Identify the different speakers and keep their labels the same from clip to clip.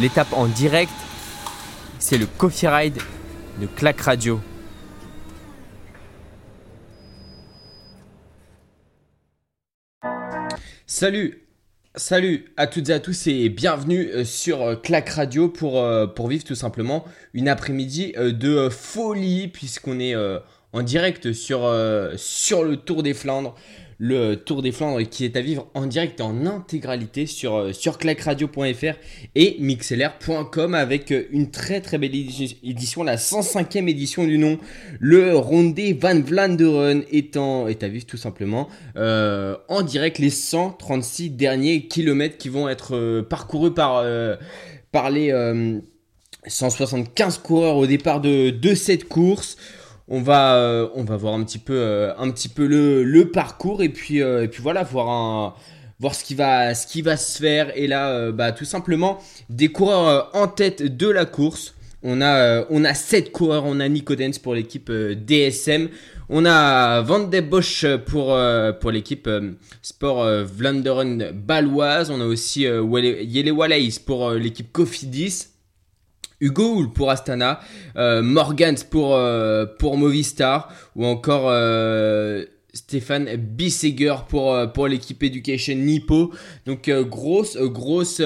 Speaker 1: l'étape en direct, c'est le Coffee Ride de Clac Radio. Salut Salut à toutes et à tous et bienvenue euh, sur euh, Clac Radio pour, euh, pour vivre tout simplement une après-midi de folie puisqu'on est en direct sur le Tour des Flandres le Tour des Flandres qui est à vivre en direct et en intégralité sur, euh, clacradio.fr et mixlr.com avec euh, une très très belle édition, la 105e édition du nom, le Rondé Van Vlaanderen étant est à vivre tout simplement euh, en direct les 136 derniers kilomètres qui vont être parcourus par, par les 175 coureurs au départ de cette course on va euh, on va voir un petit peu euh, le, parcours et puis euh, voilà voir ce qui va ce se faire. Et là bah tout simplement des coureurs en tête de la course. On a on a sept coureurs. On a Nico Dens pour l'équipe DSM on a Van de Bosch pour l'équipe Sport Vlaanderen baloise. On a aussi Yele Wallace pour l'équipe Cofidis Hugo pour Astana, euh, Morgans pour, euh, pour Movistar ou encore euh, Stéphane Bisseger pour, l'équipe Education Nippo. Donc grosse, grosse,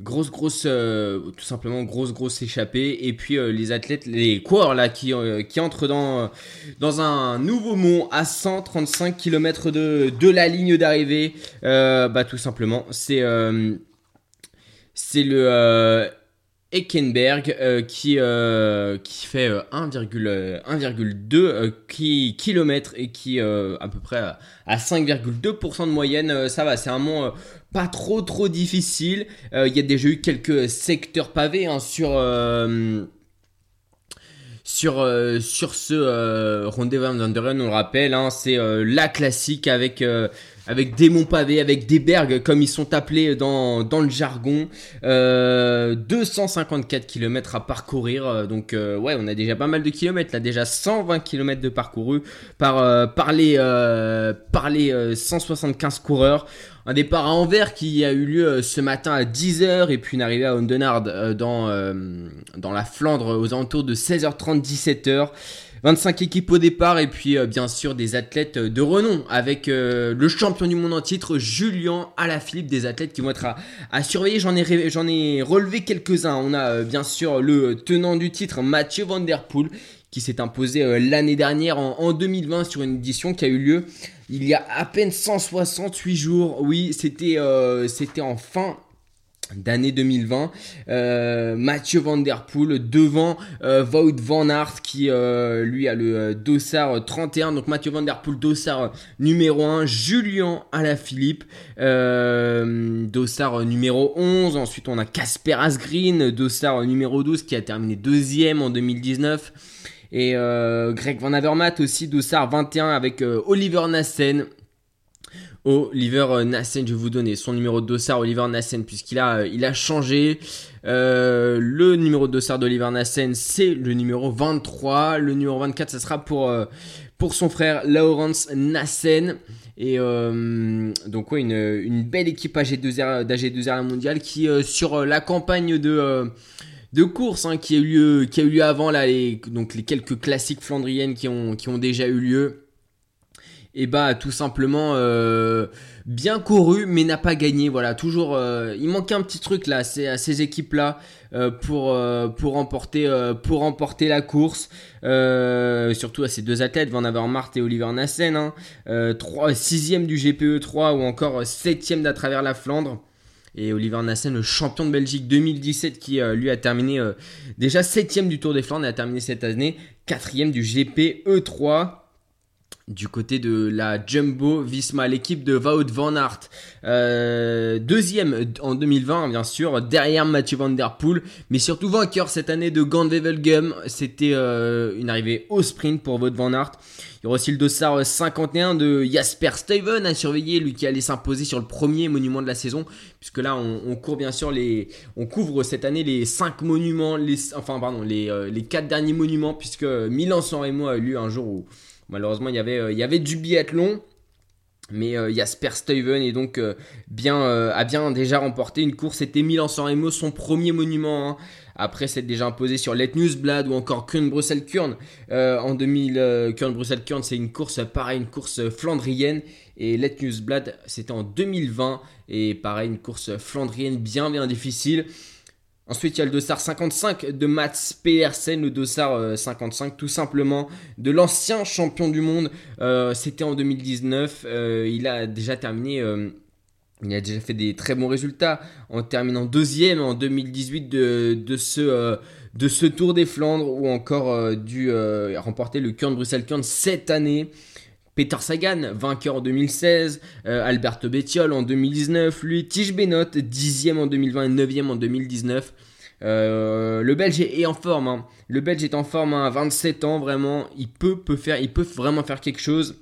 Speaker 1: grosse, grosse, tout simplement grosse, grosse échappée. Et puis les athlètes, les coureurs là qui, entrent dans, un nouveau mont à 135 km de, la ligne d'arrivée. bah tout simplement, c'est le Eckenberg euh, qui, euh, qui fait 1,2 euh, km et qui à peu près à 5,2% de moyenne, ça va, c'est un mont pas trop trop difficile. Il y a déjà eu quelques secteurs pavés hein, sur sur, sur ce Vanderen, on le rappelle, hein, c'est la classique avec avec des monts pavés, avec des bergs comme ils sont appelés dans, dans le jargon. Euh, 254 km à parcourir, euh, donc euh, ouais, on a déjà pas mal de kilomètres là, déjà 120 km de parcouru par, euh, par les, par les 175 coureurs. Un départ à Anvers qui a eu lieu ce matin à 10h et puis une arrivée à Ondenard dans, dans la Flandre aux alentours de 16h30, 17h. 25 équipes au départ et puis euh, bien sûr des athlètes de renom avec euh, le champion du monde en titre Julien Alaphilippe, des athlètes qui vont être à, surveiller. J'en ai, relevé quelques-uns. On a euh, bien sûr le tenant du titre Mathieu Van Der Poel qui s'est imposé l'année dernière en, en, 2020 sur une édition qui a eu lieu il y a à peine 168 jours. Oui, c'était c'était en fin d'année 2020. Euh, Mathieu Van Der Poel devant euh, Wout Van Aert qui euh, lui a le dossard 31. Donc Mathieu Van Der Poel dossard numéro 1. Julien Alaphilippe dossard numéro 11. Ensuite on a Casper Asgreen dossard numéro 12 qui a terminé deuxième en 2019. Et Greg Van Avermaet aussi dossard 21 avec Oliver Nassen Oliver euh, Nassen, je vais vous donner son numéro de dossard, Oliver Nassen, puisqu'il a, euh, il a changé. Euh, le numéro de dossard d'Oliver Nassen, c'est le numéro 23. Le numéro 24, ça sera pour, pour son frère Lawrence Nassen. Et donc ouais, une, une belle équipe AG2R, d'AG2R mondial qui sur la campagne de de course hein, qui a eu lieu qui a eu lieu avant là les, donc les quelques classiques flandriennes qui ont qui ont déjà eu lieu et bah tout simplement euh, bien couru mais n'a pas gagné. Voilà toujours euh, il manquait un petit truc là c'est à ces équipes là euh, pour pour remporter pour remporter la course. Surtout à ces deux athlètes Van Avermaet et Oliver Nassen hein, 3 sixième du GPE 3 ou encore septième d'à travers la Flandre. Et Oliver Nassen, le champion de Belgique 2017, qui lui a terminé déjà septième du Tour des Flandres et a terminé cette année quatrième du GP E3 du côté de la Jumbo Visma, l'équipe de Wout van Aert. Euh, deuxième en 2020, bien sûr, derrière Mathieu Van Der Poel, mais surtout vainqueur cette année de Gand-Wevelgem. C'était euh, une arrivée au sprint pour Wout van Aert. Il y aura aussi le dossard 51 de Jasper Steven à surveiller, lui qui allait s'imposer sur le premier monument de la saison, puisque là on, court bien sûr les, on couvre cette année les 5 monuments, les, enfin pardon, les, euh, les 4 derniers monuments, puisque Milan-San Remo a eu lieu un jour où Malheureusement, il y avait, euh, il y avait du biathlon. Mais Jasper est donc bien, a bien déjà remporté une course. C'était Milan-San Remo, son premier monument. Hein. Après, c'est déjà imposé sur Let Newsblad ou encore Kuhn Bruxelles Kurn. en 2000, Kuhn Bruxelles Kurn, c'est une course pareil, une course flandrienne. Et Let Newsblad, c'était en 2020. Et pareil, une course flandrienne bien bien difficile. Ensuite, il y a le dossard 55 de Mats Pedersen, le dossard 55 euh, tout simplement de l'ancien champion du monde. Euh, c'était en 2019. Euh, il a déjà terminé. il a déjà fait des très bons résultats en terminant deuxième en 2018 de, ce, Tour des Flandres ou encore dû remporter le Kurn Bruxelles Kurn cette année. Peter Sagan, vainqueur en 2016, euh, Alberto Bettiol en 2019, lui, Tige Benot, 10e en 2020 et 9e en 2019. Euh, le Belge est en forme, hein. le Belge est en forme hein, à 27 ans, vraiment, il peut, faire, il peut vraiment faire quelque chose.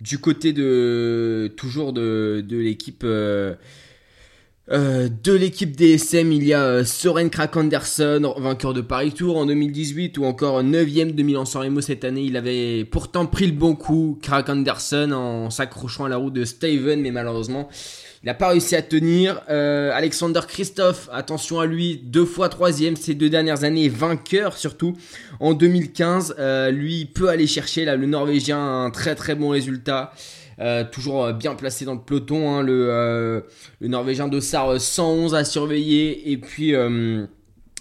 Speaker 1: Du côté de toujours de, l'équipe euh, euh, de l'équipe DSM, il y a euh, Soren Krak Anderson, vainqueur de Paris Tour en 2018, ou encore 9ème de Milan-San Remo cette année. Il avait pourtant pris le bon coup, Krak Anderson, en s'accrochant à la roue de Steven, mais malheureusement, il n'a pas réussi à tenir. Euh, Alexander Christophe, attention à lui, deux fois troisième ces deux dernières années, vainqueur surtout en 2015. lui peut aller chercher là le Norvégien un très très bon résultat. Euh, toujours euh, bien placé dans le peloton. Hein, le, euh, le, Norvégien Dossard 111 à surveiller. Et puis.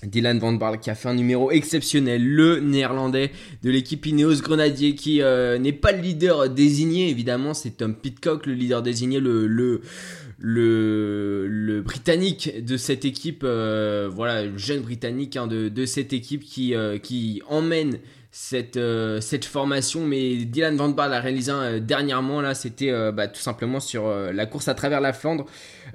Speaker 1: Dylan Van Baarle qui a fait un numéro exceptionnel, le néerlandais de l'équipe Ineos Grenadier qui n'est pas le leader désigné évidemment, c'est Tom Pitcock le leader désigné, le, britannique de cette équipe, voilà, le jeune britannique hein, de, de, cette équipe qui, qui emmène cette, euh, cette formation. Mais Dylan Van Baarle a réalisé un, dernièrement, là, c'était euh, bah, tout simplement sur euh, la course à travers la Flandre.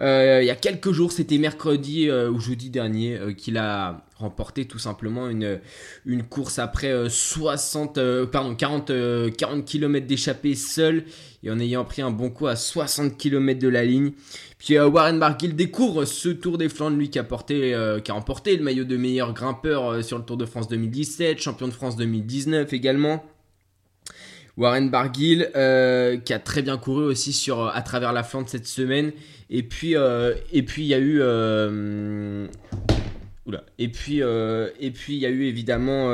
Speaker 1: il y a quelques jours, c'était mercredi ou jeudi dernier, qu'il a remporté tout simplement une, une course après 60, pardon, 40, 40 km d'échappée seul et en ayant pris un bon coup à 60 km de la ligne. Puis euh, Warren Barguil découvre ce Tour des Flandres, lui qui a, porté, euh, qui a remporté le maillot de meilleur grimpeur euh, sur le Tour de France 2017, champion de France 2019 également. Warren Barguil qui a très bien couru aussi sur à travers la Flandre cette semaine. Et puis et puis il y a eu Oula. Et puis, et il y a eu évidemment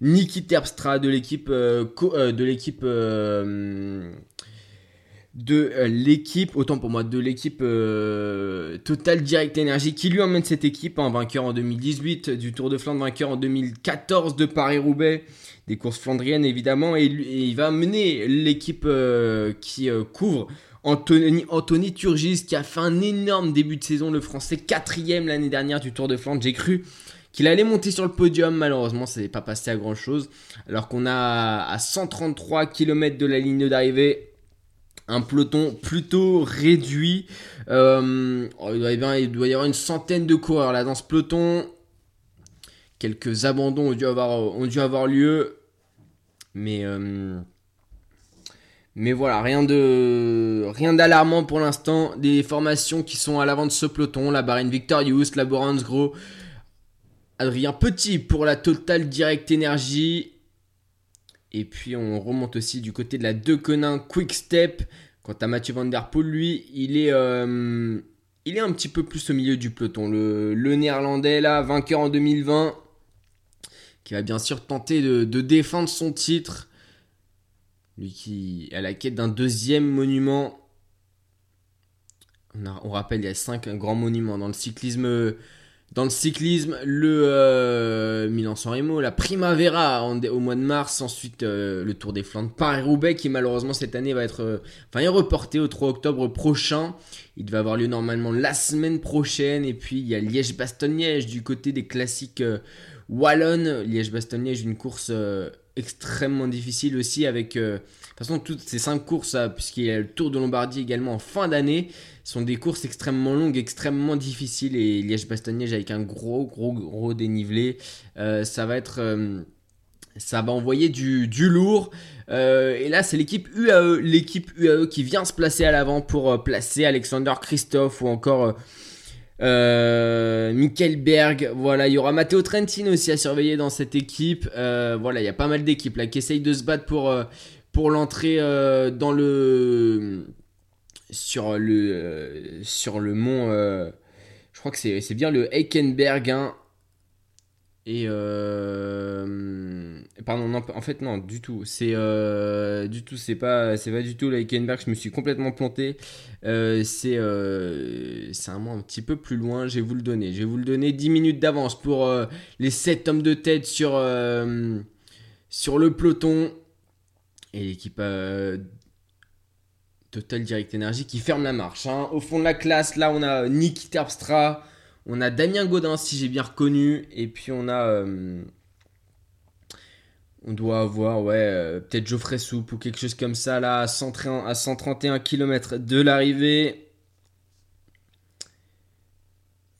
Speaker 1: Niki Terpstra de l'équipe de l'équipe de euh, l'équipe, autant pour moi, de l'équipe euh, Total Direct Energy qui lui emmène cette équipe, en vainqueur en 2018, du Tour de Flandre, vainqueur en 2014 de Paris-Roubaix, des courses flandriennes évidemment, et, il va mener l'équipe euh, qui couvre Anthony, Turgis qui a fait un énorme début de saison, le français quatrième l'année dernière du Tour de Flandre, j'ai cru qu'il allait monter sur le podium, malheureusement ça n'est pas passé à grand chose, alors qu'on a à 133 km de la ligne d'arrivée un peloton plutôt réduit. Euh, il, doit y avoir une centaine de coureurs là dans ce peloton. Quelques abandons ont dû avoir, ont dû avoir lieu. Mais, euh, mais voilà, rien de rien d'alarmant pour l'instant. Des formations qui sont à l'avant de ce peloton. La Barine Victorious, la Borans Gros. Adrien Petit pour la Total Direct Energy. Et puis on remonte aussi du côté de la Dequenin Quick Step. Quant à Mathieu Van Der Poel, lui, il est, euh, il est un petit peu plus au milieu du peloton. Le, néerlandais, là, vainqueur en 2020, qui va bien sûr tenter de, défendre son titre. Lui qui est à la quête d'un deuxième monument. On, rappelle, il y a cinq grands monuments dans le cyclisme dans le cyclisme, le euh, Milan-San Remo, la Primavera au mois de mars, ensuite euh, le Tour des Flandres Paris-Roubaix qui malheureusement cette année va être euh, enfin reporté au 3 octobre prochain. Il devait avoir lieu normalement la semaine prochaine et puis il y a Liège-Bastogne-Liège du côté des classiques wallonnes. Liège-Bastogne-Liège une course extrêmement difficile aussi avec de toute façon toutes ces cinq courses puisqu'il y a le Tour de Lombardie également en fin d'année sont des courses extrêmement longues, extrêmement difficiles et Liège-Bastogne-Liège avec un gros, gros, gros dénivelé. Euh, ça va être. Euh, ça va envoyer du, du lourd. Euh, et là, c'est l'équipe UAE, l'équipe UAE qui vient se placer à l'avant pour placer Alexander Christophe ou encore euh, Berg. Voilà, il y aura Matteo Trentin aussi à surveiller dans cette équipe. voilà, il y a pas mal d'équipes là qui essayent de se battre pour pour l'entrée dans le sur le sur le mont je crois que c'est bien le Heikenberg hein. Et euh... pardon, non, en fait non, du tout. C'est euh... du tout, c'est pas, c'est pas du tout l'Eikenberg. Je me suis complètement planté. Euh, c'est, euh... c'est un mot un petit peu plus loin. Je vais vous le donner. Je vais vous le donner 10 minutes d'avance pour euh, les 7 hommes de tête sur euh, sur le peloton et l'équipe Total Direct Energy qui ferme la marche. Hein. Au fond de la classe, là, on a Niki Terpstra. On a Damien Godin, si j'ai bien reconnu. Et puis on a. Euh, on doit avoir, ouais, euh, peut-être Geoffrey Soupe ou quelque chose comme ça, là, à, 131 km de l'arrivée.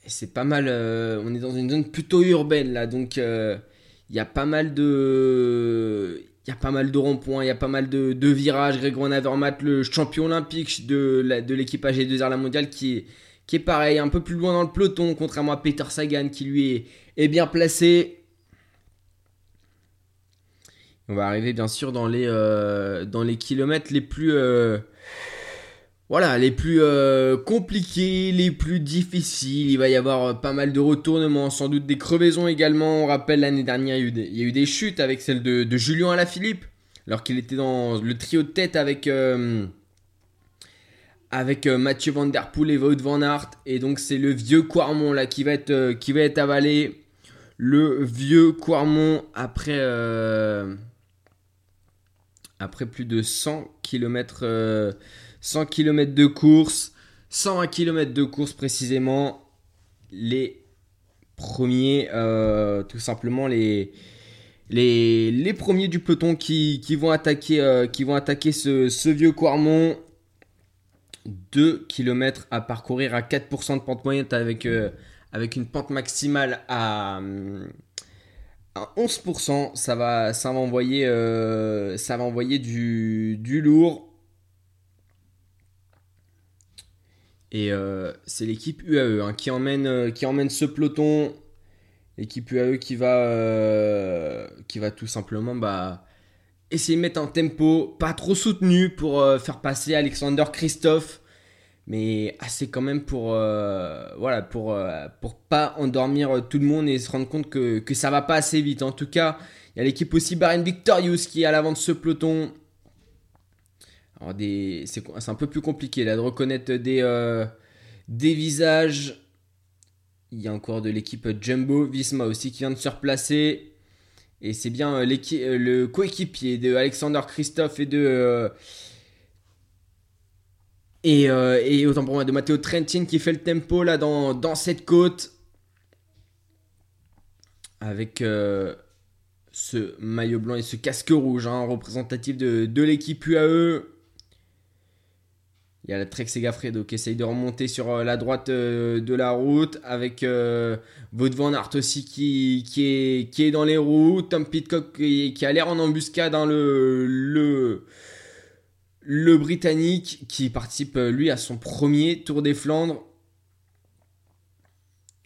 Speaker 1: Et c'est pas mal. Euh, on est dans une zone plutôt urbaine, là. Donc, il y a pas mal de. Il y a pas mal de ronds-points, il y a pas mal de, virages. Grégoire Navermat, le champion olympique de, de l'équipe AG2R La Mondiale, qui qui est pareil, un peu plus loin dans le peloton, contrairement à Peter Sagan qui lui est, bien placé. On va arriver bien sûr dans les, euh, dans les kilomètres les plus, euh, voilà, les plus euh, compliqués, les plus difficiles. Il va y avoir pas mal de retournements, sans doute des crevaisons également. On rappelle l'année dernière, il y, a eu des, chutes avec celle de, de Julien Alaphilippe, alors qu'il était dans le trio de tête avec avec euh, Mathieu Van Der Poel et Wout Van Aert. Et donc c'est le vieux Quarmont là qui va être, euh, qui va être avalé. Le vieux Quarmont après, euh, plus de 100 km, 100 km de course. 120 km de course précisément. Les premiers, tout simplement les, premiers du peloton qui, qui vont attaquer, qui vont attaquer ce, ce vieux Quarmont 2 km à parcourir à 4% de pente moyenne avec, euh, avec une pente maximale à, 11%. Ça va, ça va envoyer, euh, ça va envoyer du, lourd. Et euh, c'est l'équipe UAE hein, qui, emmène, qui emmène ce peloton. L'équipe UAE qui va, qui va tout simplement bah, essayer de mettre un tempo pas trop soutenu pour euh, faire passer Alexander Christophe, mais assez quand même pour euh, voilà pour euh, pour pas endormir tout le monde et se rendre compte que, que ça va pas assez vite. En tout cas, il y a l'équipe aussi Bahrain Victorious qui est à l'avant de ce peloton. Alors c'est un peu plus compliqué là de reconnaître des des visages. Il y a encore de l'équipe Jumbo Visma aussi qui vient de se replacer. Et c'est bien euh, euh, le coéquipier de Alexander Christophe et de. Euh, et, autant pour moi de Matteo Trentin qui fait le tempo là dans, cette côte. Avec ce maillot blanc et ce casque rouge, hein, représentatif de, de l'équipe UAE. Il y a la Trek Segafredo qui essaye de remonter sur euh, la droite euh, de la route avec euh, Van Aert aussi qui, est, qui est dans les roues. Tom Pitcock qui, a l'air en embuscade dans le, le, le Britannique qui participe lui à son premier Tour des Flandres.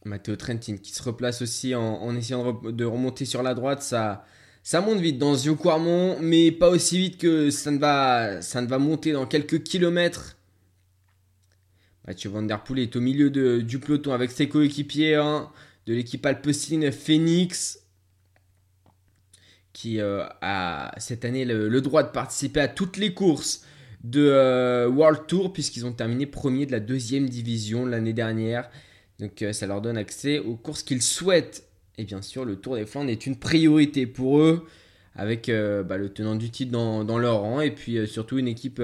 Speaker 1: Matteo Trentin qui se replace aussi en, essayant de, remonter sur la droite. Ça, ça monte vite dans Zio Quarmont, mais pas aussi vite que ça ne va, ça ne va monter dans quelques kilomètres Mathieu Van Der Poel est au milieu du peloton avec ses coéquipiers hein, de l'équipe Alpecin Phoenix qui euh, a cette année le, droit de participer à toutes les courses de euh, World Tour puisqu'ils ont terminé premier de la deuxième division l'année dernière. Donc euh, ça leur donne accès aux courses qu'ils souhaitent. Et bien sûr, le Tour des Flandres est une priorité pour eux avec bah, le tenant du titre dans, dans leur rang et puis surtout une équipe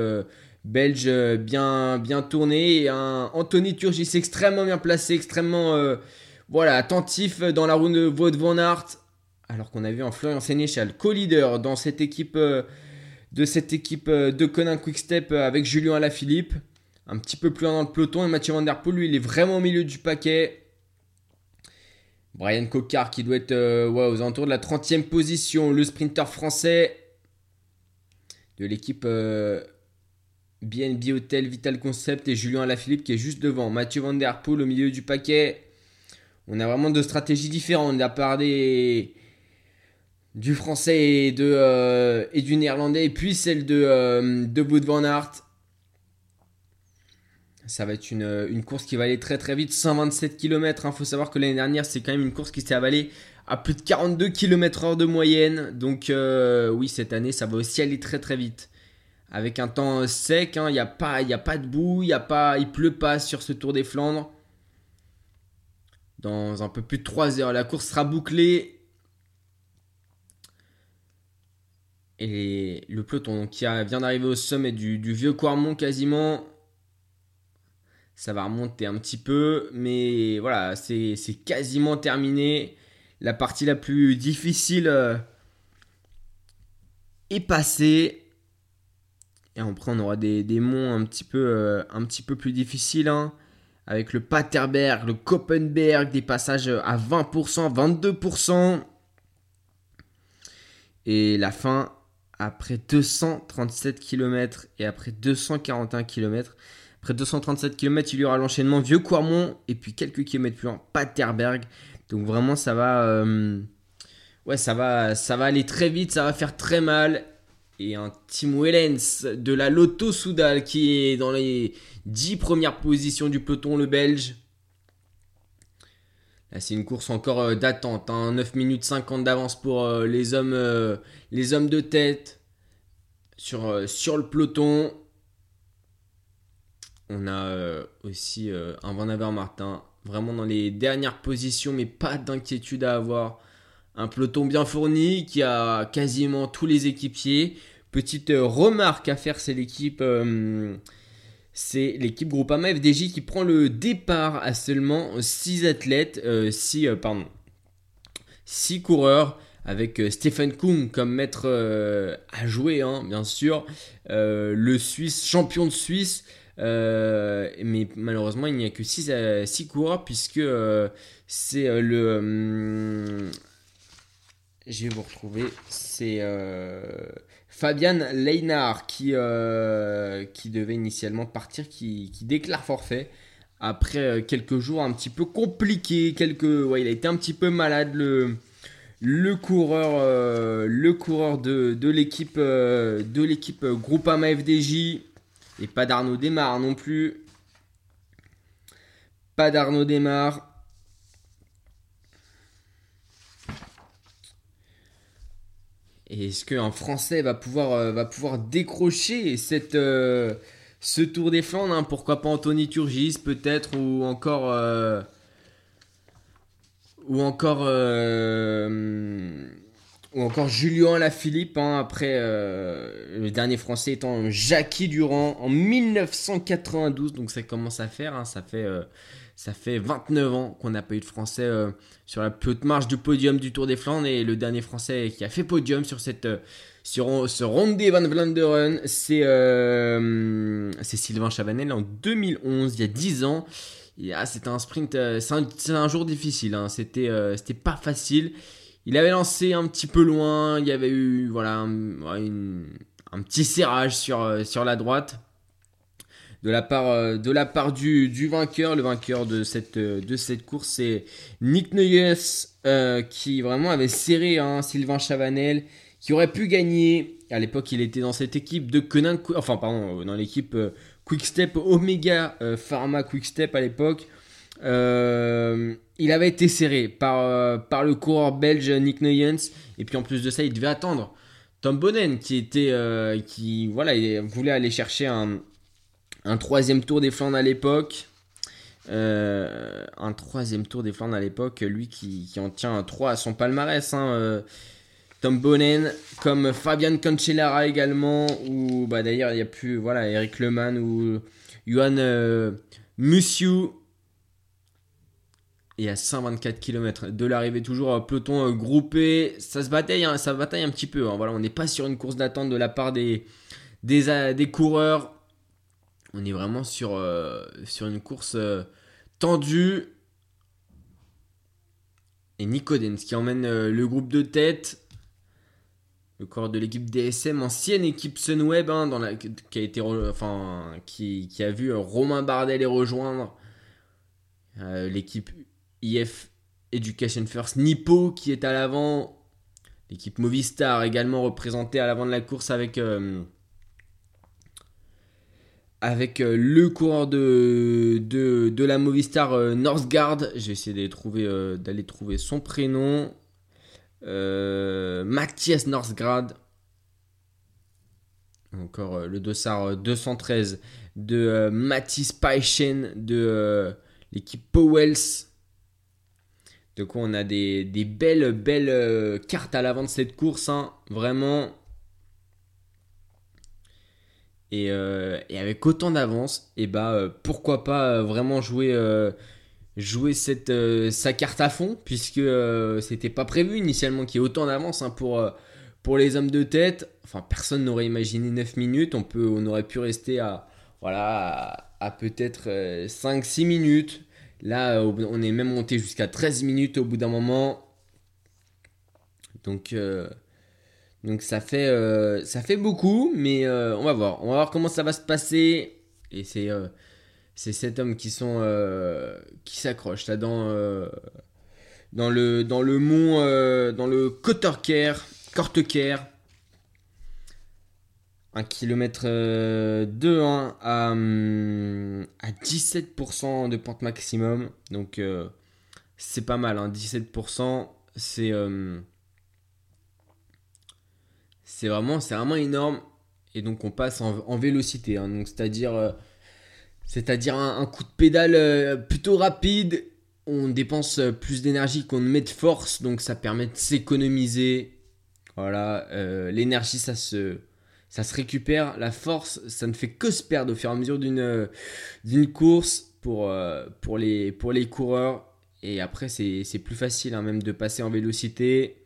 Speaker 1: belge euh, bien, bien tourné. Anthony Turgis extrêmement bien placé, extrêmement euh, attentif dans la roue de Wout van Aert. Alors qu'on a vu un Florian Sénéchal co-leader dans cette équipe euh, de cette équipe de Conan Quickstep avec Julien Alaphilippe. Un petit peu plus loin dans le peloton. Et Mathieu Van Der Poel, lui, il est vraiment au milieu du paquet. Brian Cocard qui doit être aux alentours de la 30e position. Le sprinter français de l'équipe BNB Hotel, Vital Concept et Julien Alaphilippe qui est juste devant. Mathieu Van Der Poel au milieu du paquet. On a vraiment deux stratégies différentes. À part des, du français et, de, et du néerlandais, et puis celle de, de Wout van Aert. Ça va être une, course qui va aller très très vite, 127 km. Il faut savoir que l'année dernière, c'est quand même une course qui s'est avalée à plus de 42 km/h de moyenne. Donc oui, cette année, ça va aussi aller très très vite avec un temps sec. Il hein, n'y a, pas, a pas de boue, il ne pleut pas sur ce Tour des Flandres. Dans un peu plus de 3 heures, la course sera bouclée. Et le peloton qui vient d'arriver au sommet du, vieux Quarmont quasiment. Ça va remonter un petit peu, mais voilà, c'est quasiment terminé. La partie la plus difficile euh, est passée. Et après, on aura des, monts un petit peu, euh, un petit peu plus difficiles. Hein, avec le Paterberg, le Koppenberg, des passages à 20%, 22%. Et la fin, après 237 km et après 241 km. Après 237 km, il y aura l'enchaînement Vieux Quarmont et puis quelques kilomètres plus loin, Paterberg. Donc vraiment, ça va, euh, ouais, ça va, ça va aller très vite, ça va faire très mal et un Tim Wellens de la Lotto Soudal qui est dans les 10 premières positions du peloton, le Belge. Là, c'est une course encore euh, d'attente. 9 hein. minutes 50 d'avance pour euh, les, hommes, euh, les hommes de tête sur, le peloton. On a aussi un Van Avermaet vraiment dans les dernières positions, mais pas d'inquiétude à avoir un peloton bien fourni qui a quasiment tous les équipiers. Petite euh, remarque à faire, c'est l'équipe euh, c'est Groupama FDJ qui prend le départ à seulement 6 athlètes, 6 euh, pardon, 6 coureurs avec Stephen Kuhn comme maître à jouer, hein, bien sûr, le Suisse, champion de Suisse, mais malheureusement il n'y a que 6, 6 coureurs puisque c'est le je vais vous retrouver. C'est euh, Fabian Leinard qui, euh, qui devait initialement partir, qui, déclare forfait. Après euh, quelques jours un petit peu compliqués, quelques, ouais, il a été un petit peu malade le, le coureur, le coureur de, de l'équipe de l'équipe Groupama FDJ et pas d'Arnaud Desmar non plus. Pas d'Arnaud Desmar. Est-ce qu'un Français va pouvoir, euh, décrocher euh, ce Tour des Flandres hein? Pourquoi pas Anthony Turgis peut-être ou encore euh, ou encore ou encore Julien Lafilippe hein, après le dernier Français étant Jackie Durand en 1992 donc ça commence à faire hein. ça fait ça fait 29 ans qu'on n'a pas eu de Français euh, sur la plus haute marche du podium du Tour des Flandres. Et le dernier Français qui a fait podium sur, cette, euh, sur ce Ronde van Vlaanderen, c'est euh, Sylvain Chavanel en 2011, il y a 10 ans. Ah, c'était un sprint, c'est un, jour difficile, hein. c'était pas facile. Il avait lancé un petit peu loin, il y avait eu voilà, un, petit serrage sur, sur la droite de la part, euh, du, vainqueur. Le vainqueur de cette, euh, course, c'est Nick Nuyes, euh, qui vraiment avait serré hein, Sylvain Chavanel, qui aurait pu gagner. À l'époque, il était dans cette équipe de Conan, enfin, dans l'équipe Quickstep Omega Pharma Quickstep à l'époque. il avait été serré par, le coureur belge Nick Nuyens. Et puis en plus de ça, il devait attendre Tom Bonnen, qui était, qui voilà, il voulait aller chercher un, un troisième tour des Flandres à l'époque. Euh, un troisième tour des Flandres à l'époque, lui qui, en tient trois à son palmarès. Hein, euh, Tom Bonnen, comme Fabian Cancellara également, ou bah, d'ailleurs il n'y a plus voilà, Eric Leman ou Johan euh, Musiu. Et à 124 km de l'arrivée, toujours peloton groupé. Ça se bataille, hein, ça bataille un petit peu. Hein. voilà, on n'est pas sur une course d'attente de la part des coureurs on est vraiment sur, euh, une course euh, tendue. Et Nico qui emmène euh, le groupe de tête. Le corps de l'équipe DSM, ancienne équipe Sunweb, hein, dans la, qui, a qui, a vu Romain Bardet les rejoindre. l'équipe IF Education First Nippo qui est à l'avant. L'équipe Movistar également représentée à l'avant de la course avec, avec euh, le coureur de, de, la Movistar euh, Northgard. J'ai essayé d'aller trouver, d'aller trouver son prénom. Mathias Northgard. Encore le dossard 213 de Mathis Paichen de l'équipe Powells. Donc on a des, belles, belles euh, cartes à l'avant de cette course, hein. vraiment. Euh, et, avec autant d'avance, et bah euh, pourquoi pas vraiment jouer, jouer cette, sa carte à fond, puisque c'était pas prévu initialement qu'il y ait autant d'avance hein, pour, pour les hommes de tête. Enfin, personne n'aurait imaginé 9 minutes, on, peut, on aurait pu rester à, voilà, à peut-être 5-6 minutes. Là, on est même monté jusqu'à 13 minutes au bout d'un moment. Donc, euh, donc ça, fait, euh, ça fait beaucoup, mais euh, on va voir. On va voir comment ça va se passer. Et c'est c'est cet homme qui sont qui s'accroche là dans dans le dans le mont dans le Kotterker, Korteker 1 km 2 à, 17% de pente maximum. Donc euh, c'est pas mal, 17%. Hein. C'est euh, c'est vraiment, vraiment énorme. Et donc on passe en, vélocité. Hein. c'est-à-dire euh, c'est-à-dire un, coup de pédale plutôt rapide. On dépense plus d'énergie qu'on ne met de force. Donc ça permet de s'économiser. Voilà, l'énergie ça se ça se récupère. La force, ça ne fait que se perdre au fur et à mesure d'une euh, d'une course pour, euh, pour, les, pour les coureurs. Et après, c'est plus facile hein, même de passer en vélocité.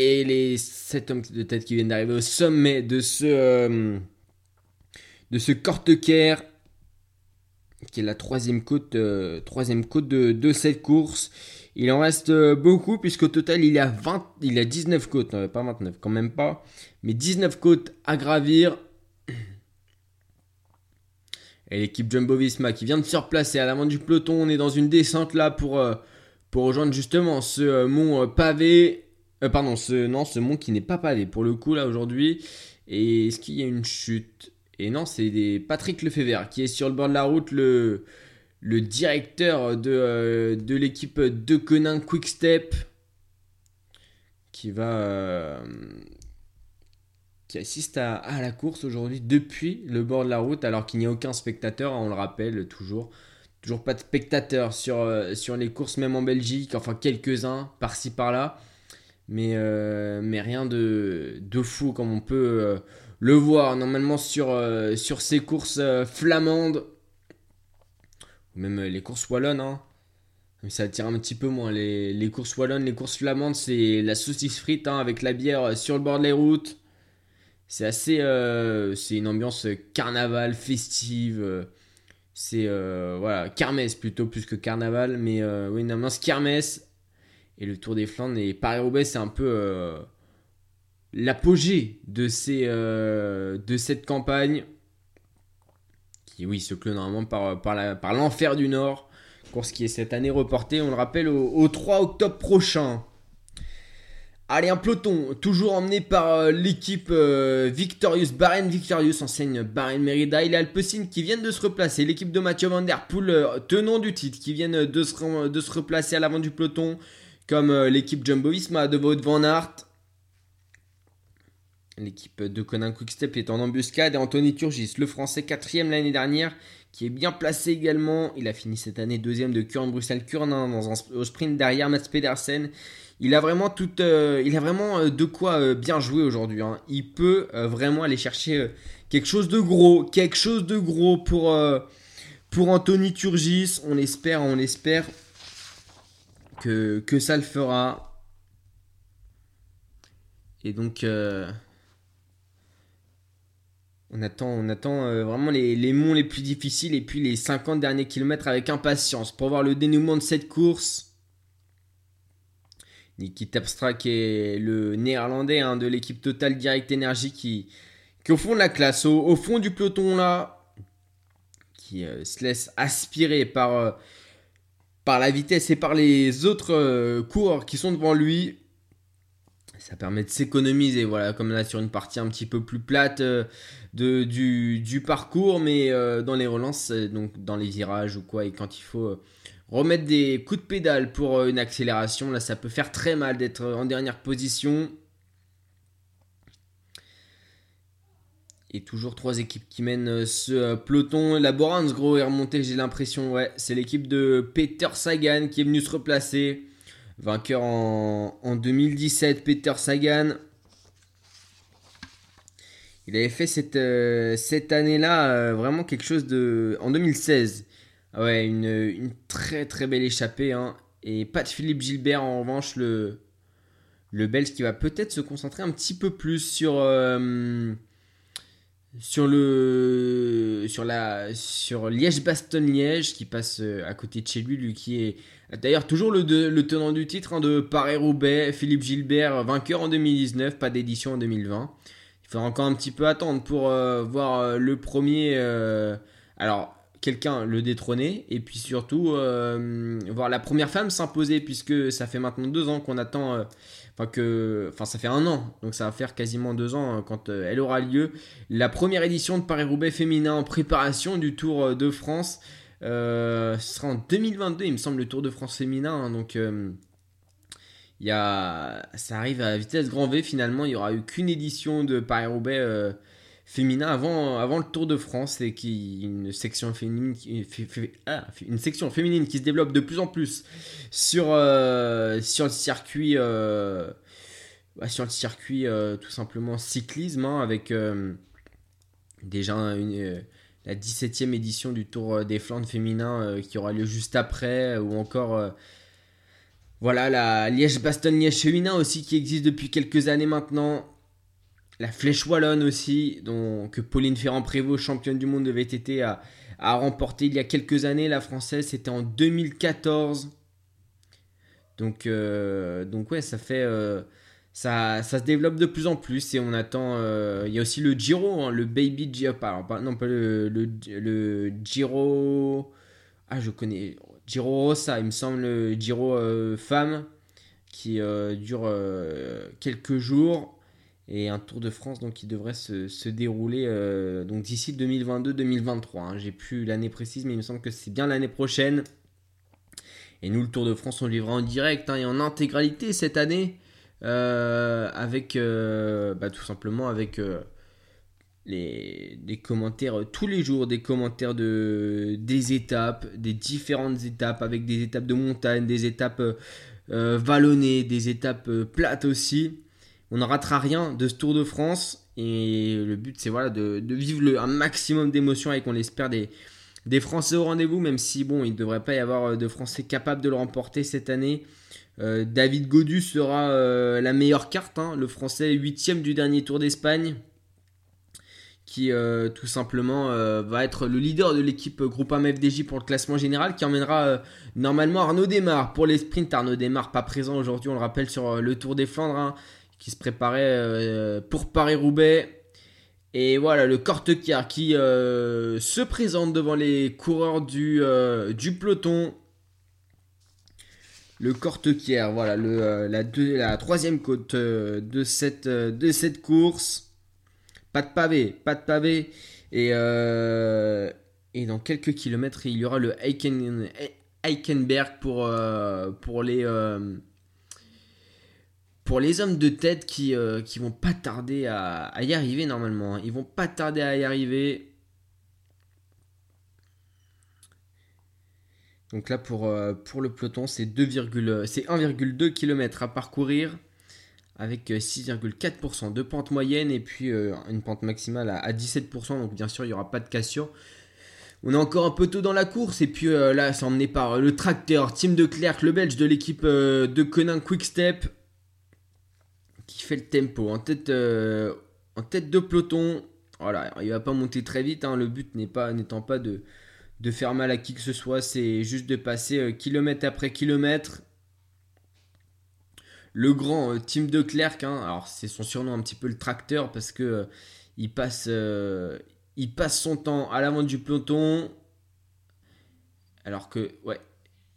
Speaker 1: Et les 7 hommes de tête qui viennent d'arriver au sommet de ce, euh, de ce Korteker, qui est la troisième côte, troisième côte de, de cette course. Il en reste euh, beaucoup puisqu'au total il a 20, il a 19 côtes, non, pas 29, quand même pas, mais 19 côtes à gravir. Et l'équipe Jumbo Visma qui vient de se replacer à l'avant du peloton, on est dans une descente là pour, euh, pour rejoindre justement ce euh, mont pavé. Pardon, ce, non, ce mont qui n'est pas pavé pour le coup là aujourd'hui. Et est-ce qu'il y a une chute? Et non, c'est Patrick Lefebvre qui est sur le bord de la route, le, directeur de, euh, de l'équipe de Conin Quickstep qui va euh, qui assiste à, la course aujourd'hui depuis le bord de la route alors qu'il n'y a aucun spectateur on le rappelle toujours. Toujours pas de spectateurs sur, euh, sur les courses même en Belgique enfin quelques-uns par-ci par-là mais, mais rien de, de fou comme on peut le voir normalement sur, sur ces courses flamandes même euh, les courses wallonnes, hein. ça attire un petit peu moins. Les, courses wallonnes, les courses flamandes, c'est la saucisse frite hein, avec la bière euh, sur le bord des routes. C'est assez. Euh, c'est une ambiance carnaval, festive. c'est. voilà, kermesse plutôt, plus que carnaval. Mais oui, une ambiance kermesse. Et le Tour des Flandres et Paris-Roubaix, c'est un peu. l'apogée de, ces, de cette campagne qui oui, se clôt normalement par, par l'enfer du Nord. Course qui est cette année reportée, on le rappelle, au, 3 octobre prochain. Allez, un peloton, toujours emmené par euh, l'équipe euh, Victorious, Bahrain Victorious, enseigne Bahrain Merida et Alpecin qui viennent de se replacer. L'équipe de Mathieu Van Der Poel, euh, tenant du titre, qui viennent de se, de se replacer à l'avant du peloton, comme l'équipe Jumbo Visma de Wout Van Aert. L'équipe de Conan Quickstep est en embuscade et Anthony Turgis, le français quatrième l'année dernière, qui est bien placé également. Il a fini cette année deuxième de Kurn Bruxelles Kurn un, au sprint derrière Mats Pedersen. Il a vraiment, euh, euh, de quoi euh, bien jouer aujourd'hui. Hein. Il peut vraiment aller chercher quelque chose de gros, quelque chose de gros pour, pour Anthony Turgis. On espère, on espère que, ça le fera. Et donc, on attend, on attend euh, vraiment les, monts les plus difficiles et puis les 50 derniers kilomètres avec impatience pour voir le dénouement de cette course. Niki Tapstra est le néerlandais hein, de l'équipe Total Direct Energy qui, qui au fond de la classe, au, fond du peloton là, qui euh, se laisse aspirer par, euh, par la vitesse et par les autres coureurs qui sont devant lui. ça permet de s'économiser, voilà, comme là sur une partie un petit peu plus plate de, du, du, parcours, mais dans les relances, donc dans les virages ou quoi, et quand il faut remettre des coups de pédale pour une accélération, là ça peut faire très mal d'être en dernière position. Et toujours trois équipes qui mènent euh, ce euh, peloton. La gros, est remontée, j'ai l'impression. Ouais, c'est l'équipe de Peter Sagan qui est venu se replacer. Vainqueur en, 2017, Peter Sagan. Il avait fait cette, euh, cette année-là vraiment quelque chose de. En 2016. Ah ouais, une, très très belle échappée. Hein. Et pas de Philippe Gilbert en revanche, le, le Belge qui va peut-être se concentrer un petit peu plus sur sur le sur la sur Liège-Bastogne-Liège qui passe euh, à côté de chez lui, lui qui est d'ailleurs toujours le, le tenant du titre hein, de Paris-Roubaix, Philippe Gilbert vainqueur en 2019, pas d'édition en 2020. Il faudra encore un petit peu attendre pour euh, voir euh, le premier alors quelqu'un le détrôner et puis surtout voir la première femme s'imposer puisque ça fait maintenant deux ans qu'on attend Enfin, que, ça fait un an, donc ça va faire quasiment deux ans euh, quand euh, elle aura lieu. La première édition de Paris-Roubaix féminin en préparation du Tour euh, de France. ce sera en 2022, il me semble, le Tour de France féminin. Hein, donc, il y ça arrive à vitesse grand V finalement. Il n'y aura eu qu'une édition de Paris-Roubaix féminin avant, avant le Tour de France et qui une section féminine qui, ah, une section féminine qui se développe de plus en plus sur euh, le circuit euh, bah, circuit euh, tout simplement cyclisme hein, avec déjà la 17e édition du Tour des Flandres féminin qui aura lieu juste après ou encore voilà la Liège-Bastogne-Liège féminin aussi qui existe depuis quelques années maintenant la Flèche Wallonne aussi, que Pauline Ferrand-Prévot, championne du monde de VTT, a, a remporté il y a quelques années. La française, c'était en 2014. Donc, euh, donc ouais, ça fait. Euh, ça, se développe de plus en plus et on attend. Euh, il y a aussi le Giro, hein, le Baby Giro. non, pas le, le, Giro. Ah, je connais. Giro Rossa, il me semble, le Giro femme qui dure quelques jours et un Tour de France donc qui devrait se, dérouler euh, d'ici 2022-2023. Hein. J'ai plus l'année précise, mais il me semble que c'est bien l'année prochaine. Et nous, le Tour de France, on le vivra en direct hein, et en intégralité cette année, euh, avec euh, bah, tout simplement avec les, commentaires tous les jours, des commentaires de des étapes, des différentes étapes, avec des étapes de montagne, des étapes vallonnées, des étapes plates aussi on ne ratera rien de ce Tour de France. Et le but, c'est voilà, de, vivre un maximum d'émotions avec, on l'espère, des, Français au rendez-vous, même si bon, il ne devrait pas y avoir euh, de Français capables de le remporter cette année. Euh, David Godu sera euh, la meilleure carte, hein, le Français huitième du dernier Tour d'Espagne, qui tout simplement va être le leader de l'équipe Groupama FDJ pour le classement général, qui emmènera normalement Arnaud Desmar pour les sprints. Arnaud Desmar pas présent aujourd'hui, on le rappelle sur le Tour des Flandres. Hein qui se préparait euh, pour Paris-Roubaix. Et voilà, le Kortekier qui euh, se présente devant les coureurs du, euh, du peloton. Le Kortekier, voilà, le, la, la, troisième côte de, cette, de cette course. Pas de pavé, pas de pavé. Et, et dans quelques kilomètres, il y aura le Eiken, Eikenberg pour, pour les pour les hommes de tête qui, euh, qui vont pas tarder à, y arriver normalement. Hein. Ils vont pas tarder à y arriver. Donc là pour, euh, pour le peloton c'est 1,2 km à parcourir avec 6,4% de pente moyenne et puis euh, une pente maximale à, 17%. Donc bien sûr il n'y aura pas de cassure. On est encore un peu tôt dans la course et puis là c'est emmené par le tracteur Tim de Klerk, le belge de l'équipe de Conin Quickstep qui fait le tempo en tête, euh, en tête de peloton. Voilà, il va pas monter très vite. Hein. Le but n'est pas n'étant pas de, de faire mal à qui que ce soit, c'est juste de passer euh, kilomètre après kilomètre. Le grand euh, Tim de Klerk, hein. alors c'est son surnom un petit peu le tracteur parce que il passe, il passe son temps à l'avant du peloton. Alors que, ouais,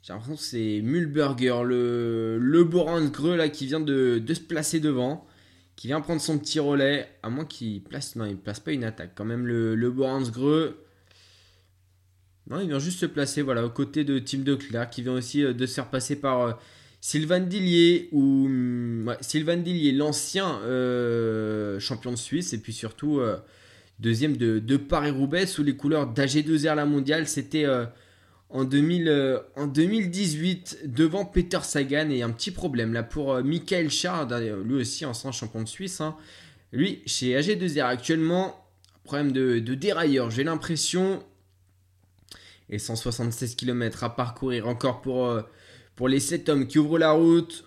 Speaker 1: J'ai l'impression que c'est Mulberger, le, le Greux là qui vient de, se placer devant, qui vient prendre son petit relais, à moins qu'il place. Non, il place pas une attaque. Quand même, le, le. Non, il vient juste se placer voilà, aux côtés de Tim Declerc, qui vient aussi euh, de se faire passer par euh, Sylvain Dillier, ou mm, Sylvain Dillier, l'ancien euh, champion de Suisse, et puis surtout deuxième de, de Paris-Roubaix sous les couleurs d'AG2R la mondiale. C'était en, 2000, en 2018 devant Peter Sagan et un petit problème là pour Michael Chard, lui aussi ancien champion de Suisse. Hein. Lui, chez AG2R actuellement, problème de, dérailleur. J'ai l'impression, et 176 km à parcourir encore pour, euh, pour les 7 hommes qui ouvrent la route.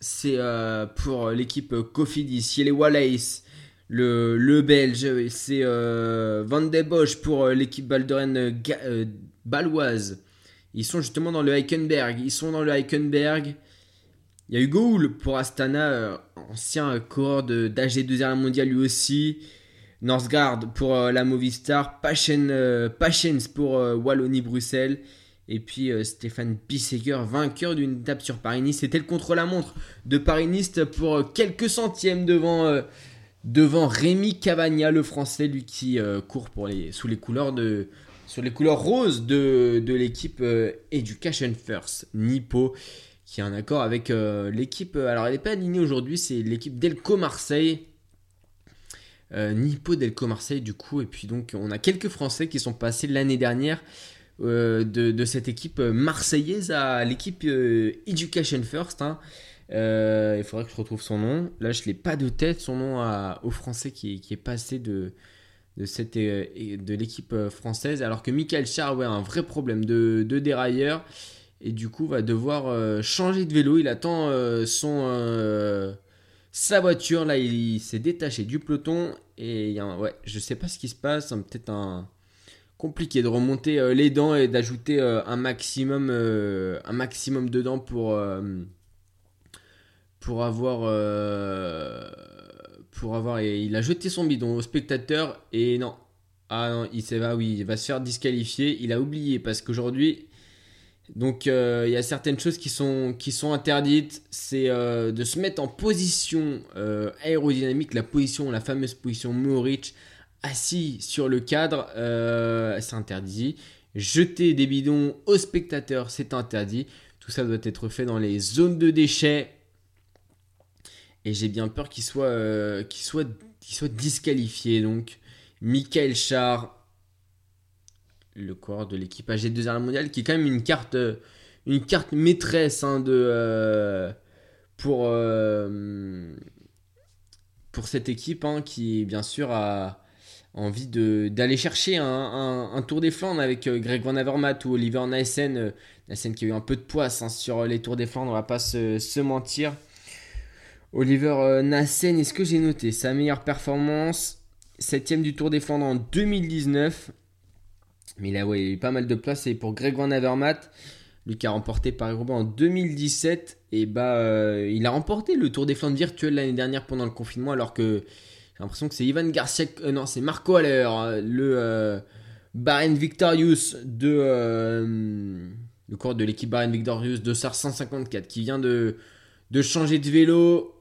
Speaker 1: C'est euh, pour l'équipe Cofidis, les Wallace, le, le Belge, c'est euh, Van de Bosch pour l'équipe Balderen baloise. Ils sont justement dans le Heikenberg. Ils sont dans le Heikenberg. Il y a Hugo Hull pour Astana, ancien coureur d'AG2R mondial lui aussi. Northgard pour euh, la Movistar, euh, pour euh, Wallonie-Bruxelles. Et puis Stéphane Pisseger, vainqueur d'une étape sur Paris-Nice. C'était le contre-la-montre de Paris-Nice pour quelques centièmes devant, devant Rémi Cavagna, le français, lui qui court pour les, sous les couleurs de, sur les couleurs roses de, l'équipe Education First Nippo, qui est en accord avec l'équipe. alors, elle n'est pas alignée aujourd'hui, c'est l'équipe Delco Marseille euh, Nippo Delco Marseille du coup. Et puis donc on a quelques Français qui sont passés l'année dernière euh, de, cette équipe marseillaise à l'équipe euh, Education First. Hein. il faudrait que je retrouve son nom. Là je l'ai pas de tête, son nom au Français qui, est passé de, de, cette, de l'équipe française. Alors que Michael Char, a un vrai problème de, dérailleur. Et du coup va devoir changer de vélo. Il attend son sa voiture, là, il, s'est détaché du peloton. Et a ouais, je sais pas ce qui se passe. Hein, peut-être un compliqué de remonter euh, les dents et d'ajouter euh, un maximum euh, un maximum de dents pour pour avoir pour avoir et il a jeté son bidon au spectateur et non ah non il s'est va oui il va se faire disqualifier il a oublié parce qu'aujourd'hui donc euh, il y a certaines choses qui sont, qui sont interdites, c'est euh, de se mettre en position euh, aérodynamique, la position, la fameuse position Moritz, assis sur le cadre, c'est interdit. Jeter des bidons aux spectateurs, c'est interdit. Tout ça doit être fait dans les zones de déchets. Et j'ai bien peur qu'il soit, qu'il soit, soit disqualifié. Donc, Michael Char, le corps de l'équipe AG2R mondial, qui est quand même une carte, euh, une carte maîtresse hein, de, euh, pour, euh, pour cette équipe hein, qui, bien sûr, a envie d'aller chercher un, Tour des Flandres avec Greg Van Avermaet ou Oliver Nassen. Nassen qui a eu un peu de poisse hein, sur les Tours des Flandres, on va pas se, se mentir. Oliver Nassen, est-ce que j'ai noté sa meilleure performance Septième du Tour des Flandres en 2019 mais il a, ouais, eu pas mal de place. Et pour Greg Van lui qui a remporté Paris-Roubaix en 2017, et bah, euh, il a remporté le Tour des Flandres virtuel l'année dernière pendant le confinement, alors que j'ai l'impression que c'est Ivan Garcia, euh, non, c'est Marco Haller, le euh, Victorious de le corps de l'équipe Bahrain Victorious de SAR 154 qui vient de changer de vélo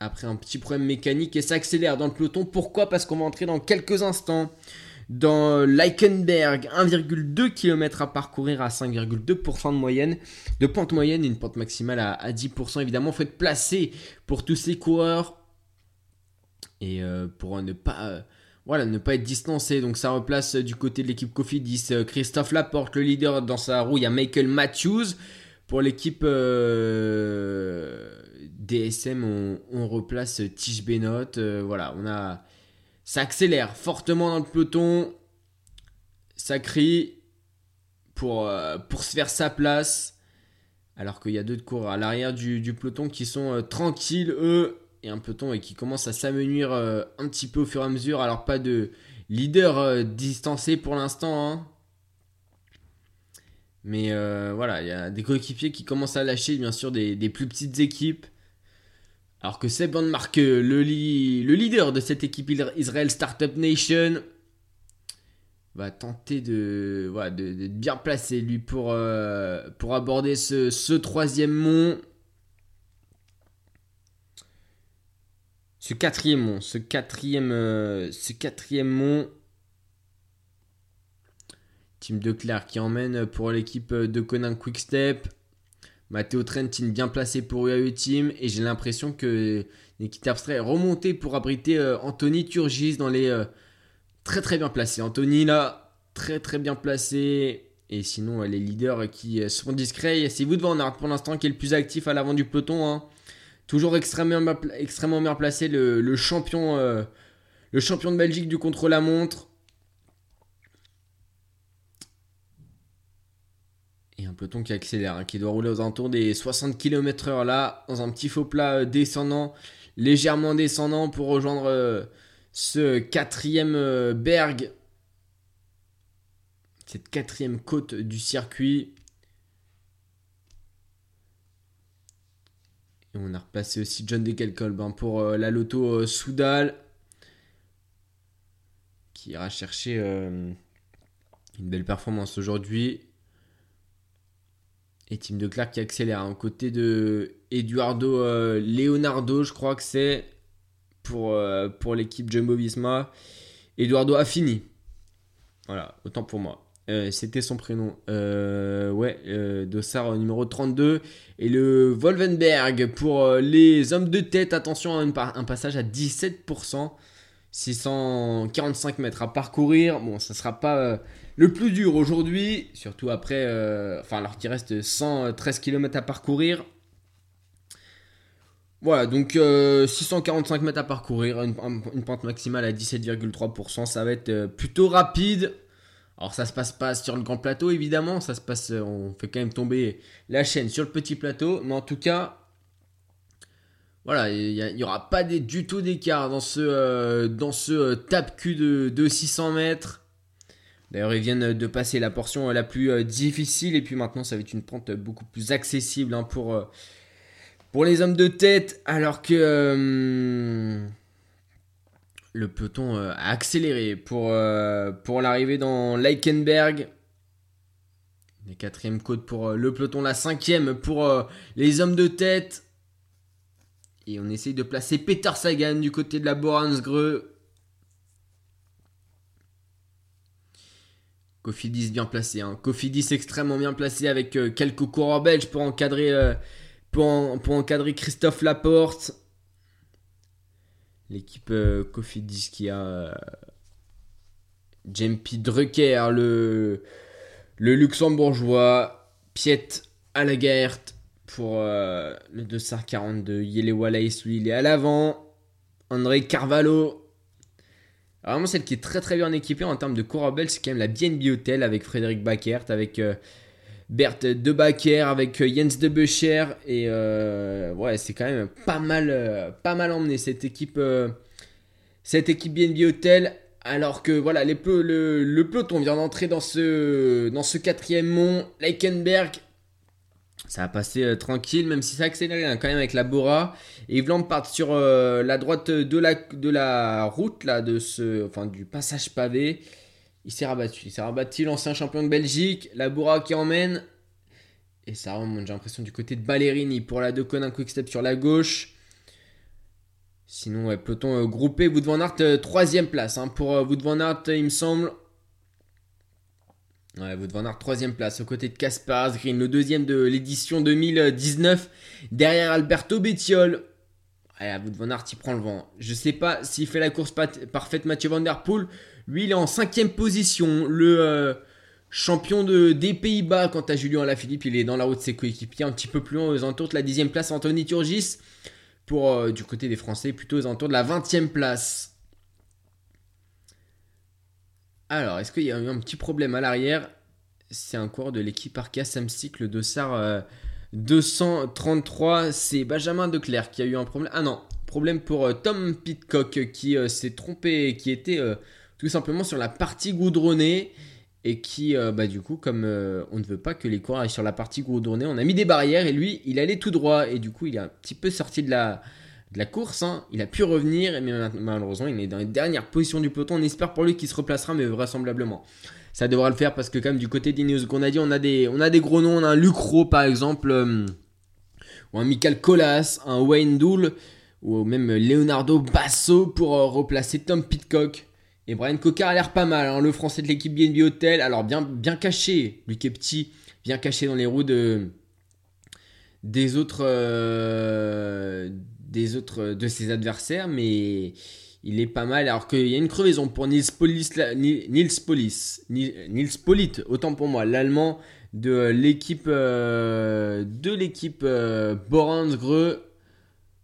Speaker 1: après un petit problème mécanique et s'accélère dans le peloton. Pourquoi? Parce qu'on va entrer dans quelques instants dans Leichenberg, 1,2 km à parcourir à 5,2% de moyenne, de pente moyenne, une pente maximale à, 10%. Évidemment, il faut être placé pour tous ces coureurs et euh, pour ne pas, euh, voilà, ne pas être distancé. Donc ça replace du côté de l'équipe Cofidis euh, Christophe Laporte, le leader dans sa roue. Il y a Michael Matthews. Pour l'équipe DSM, on, replace Tige Benot. voilà, on a ça accélère fortement dans le peloton. Ça crie pour, euh, se faire sa place. Alors qu'il y a deux de cours à l'arrière du, peloton qui sont euh, tranquilles, eux. Et un peloton et qui commence à s'amenuire euh, un petit peu au fur et à mesure. Alors pas de leader distancé pour l'instant. Hein. Mais voilà, il y a des coéquipiers qui commencent à lâcher bien sûr des plus petites équipes. Alors que Seb Van Marke, le, le leader de cette équipe Israel Startup Nation, va tenter de, bien placer lui pour, euh, aborder ce, troisième mont. Ce quatrième mont, ce quatrième, euh, ce mont. Team de qui emmène pour l'équipe de Conan Quickstep. Matteo Trentin bien placé pour UAE Team. Et j'ai l'impression que Nikita Abstrait est remonté pour abriter euh, Anthony Turgis dans les très très bien placé. Anthony là, très très bien placé. Et sinon, les leaders qui sont discrets, c'est vous devant Aert pour l'instant qui est le plus actif à l'avant du peloton. Hein. Toujours extrêmement, extrêmement bien placé, le, champion, euh, le champion de Belgique du contre-la-montre. Et un qui accélère, hein, qui doit rouler aux alentours des 60 km/h là, dans un petit faux plat euh, descendant, légèrement descendant pour rejoindre euh, ce quatrième euh, berg, cette quatrième côte du circuit. Et on a replacé aussi John Dekelkolb hein, pour la loto Soudal. Qui ira chercher une belle performance aujourd'hui. Et Tim de qui accélère. Hein, côté de Eduardo Leonardo, je crois que c'est pour, euh, pour l'équipe Jumbo Visma. Eduardo Affini. Voilà, autant pour moi. Euh, c'était son prénom. Euh, ouais, Dossard numéro 32. Et le Wolvenberg pour les hommes de tête. Attention, un, un passage à 17%. 645 mètres à parcourir. Bon, ça sera pas le plus dur aujourd'hui. Surtout après. enfin, alors qu'il reste 113 km à parcourir. Voilà, donc 645 euh, mètres à parcourir, une, pente maximale à 17,3%, ça va être euh, plutôt rapide. Alors ça se passe pas sur le grand plateau évidemment, ça se passe, euh, on fait quand même tomber la chaîne sur le petit plateau, mais en tout cas, voilà, il n'y aura pas du tout d'écart dans ce, dans ce tape-cul de, 600 mètres. D'ailleurs, ils viennent de passer la portion la plus difficile et puis maintenant ça va être une pente beaucoup plus accessible hein, pour pour les hommes de tête, alors que euh, le peloton euh, a accéléré pour, euh, pour l'arrivée dans Leichenberg. La quatrième côte pour le peloton, la cinquième pour les hommes de tête. Et on essaye de placer Peter Sagan du côté de la Boransgreux. Cofidis bien placé. Hein. Cofidis extrêmement bien placé avec quelques coureurs belges pour encadrer pour, encadrer Christophe Laporte. L'équipe euh, Cofidis qui a euh, Jempi Drucker, le, luxembourgeois, Piet Alagaert pour euh, le 242. Yele Wallace, lui, il est à l'avant. André Carvalho. Vraiment, celle qui est très très bien équipée en termes de coureur c'est quand même la BNB Hotel avec Frédéric Backert, avec Bert de Bakker avec euh, Jens de Becher et euh, ouais c'est quand même pas mal euh, pas mal emmené cette équipe cette équipe BNB Hotel. Alors que voilà les le, le, peloton vient d'entrer dans ce dans ce quatrième mont Leichenberg ça a passé tranquille même si ça a accéléré hein, quand même avec la Bora et Yves part sur la droite de la route là de ce enfin du passage pavé il s'est rabattu. Il s'est rabattu, l'ancien champion de Belgique, la Boura qui emmène. Et ça remonte, j'ai l'impression, du côté de Ballerini pour la Quick Quickstep sur la gauche. Sinon, ouais, peloton euh, groupé. Wood Van Aert, euh, troisième place. Hein, pour euh, Wood Van Aert, il me semble. Ouais, Van troisième place, aux côtés de Caspar Green, le deuxième de l'édition 2019, derrière Alberto Bettiol. Ouais, Wood Van Aert, il prend le vent. Je sais pas s'il fait la course parfaite Mathieu Van Der Poel. Lui, il est en cinquième position. Le euh, champion de, des Pays-Bas, quant à Julien Alaphilippe, il est dans la route de ses coéquipiers, un petit peu plus loin, aux alentours de la dixième place, Anthony Turgis. Pour, euh, du côté des Français, plutôt aux alentours de la vingtième place. Alors, est-ce qu'il y a eu un petit problème à l'arrière? C'est un coureur de l'équipe Arca Samsic, le Dossard 233. Euh, C'est Benjamin Declerc qui a eu un problème. Ah non, problème pour Tom Pitcock qui s'est trompé, qui était tout simplement sur la partie goudronnée et qui, euh, bah, du coup, comme euh, on ne veut pas que les coureurs aillent sur la partie goudronnée, on a mis des barrières et lui, il allait tout droit et du coup, il est un petit peu sorti de la, de la course. Hein. Il a pu revenir, mais malheureusement, il est dans les dernières positions du peloton. On espère pour lui qu'il se replacera, mais vraisemblablement. Ça devra le faire parce que, quand même, du côté d'Ineos qu'on a dit, on a, des, des gros noms. On a un Lucro, par exemple, euh, ou un Michael Colas, un Wayne Dool, ou même Leonardo Basso pour euh, replacer Tom Pitcock. Et Brian Cocker a l'air pas mal, hein, le français de l'équipe BNB Hotel. Alors, bien, bien caché, lui qui est petit, bien caché dans les roues de, des autres. Euh, des autres de ses adversaires, mais il est pas mal. Alors qu'il y a une crevaison pour Nils Polis, Nils Polis, Nils Polit, autant pour moi, l'allemand de l'équipe euh, de l'équipe euh,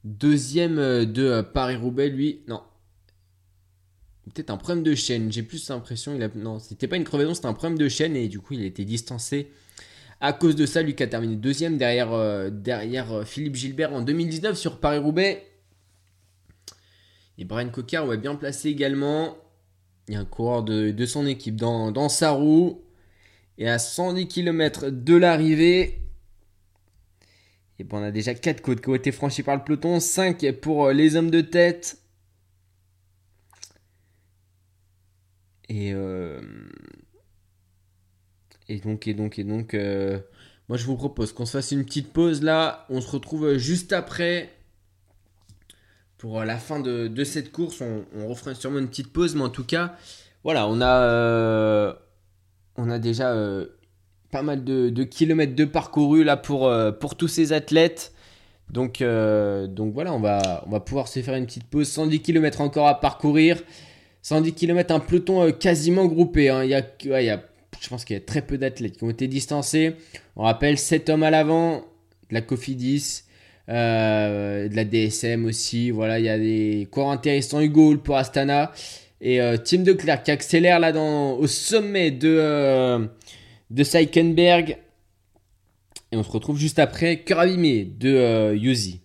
Speaker 1: deuxième euh, de Paris-Roubaix, lui, non. Peut-être un problème de chaîne, j'ai plus l'impression, a... non, c'était pas une crevaison, c'était un problème de chaîne et du coup il a été distancé à cause de ça, Lucas a terminé deuxième derrière, euh, euh, Philippe Gilbert en 2019 sur Paris-Roubaix. Et Brian Cocker, ouais, bien placé également. Il y a un coureur de, son équipe dans, sa roue. Et à 110 km de l'arrivée, et bon, on a déjà 4 côtes qui ont été franchies par le peloton, 5 pour euh, les hommes de tête. Et et donc, et donc, et donc, euh, moi je vous propose qu'on se fasse une petite pause là. On se retrouve euh, juste après pour euh, la fin de, cette course. On, refera sûrement une petite pause, mais en tout cas, voilà, on a, déjà pas mal de, kilomètres de parcouru là pour, tous ces athlètes. Donc, donc voilà, on va, pouvoir se faire une petite pause. 110 km encore à parcourir. 110 km, un peloton quasiment groupé. Hein. Y a, y a je pense qu'il y a très peu d'athlètes qui ont été distancés. On rappelle 7 hommes à l'avant, de la Cofidis, euh, de la DSM aussi. Voilà, il y a des coureurs intéressants. Hugo pour Astana. Et euh, Tim de qui accélère là dans, au sommet de, euh, de Seikenberg. Et on se retrouve juste après Kuravime de euh, Yuzi.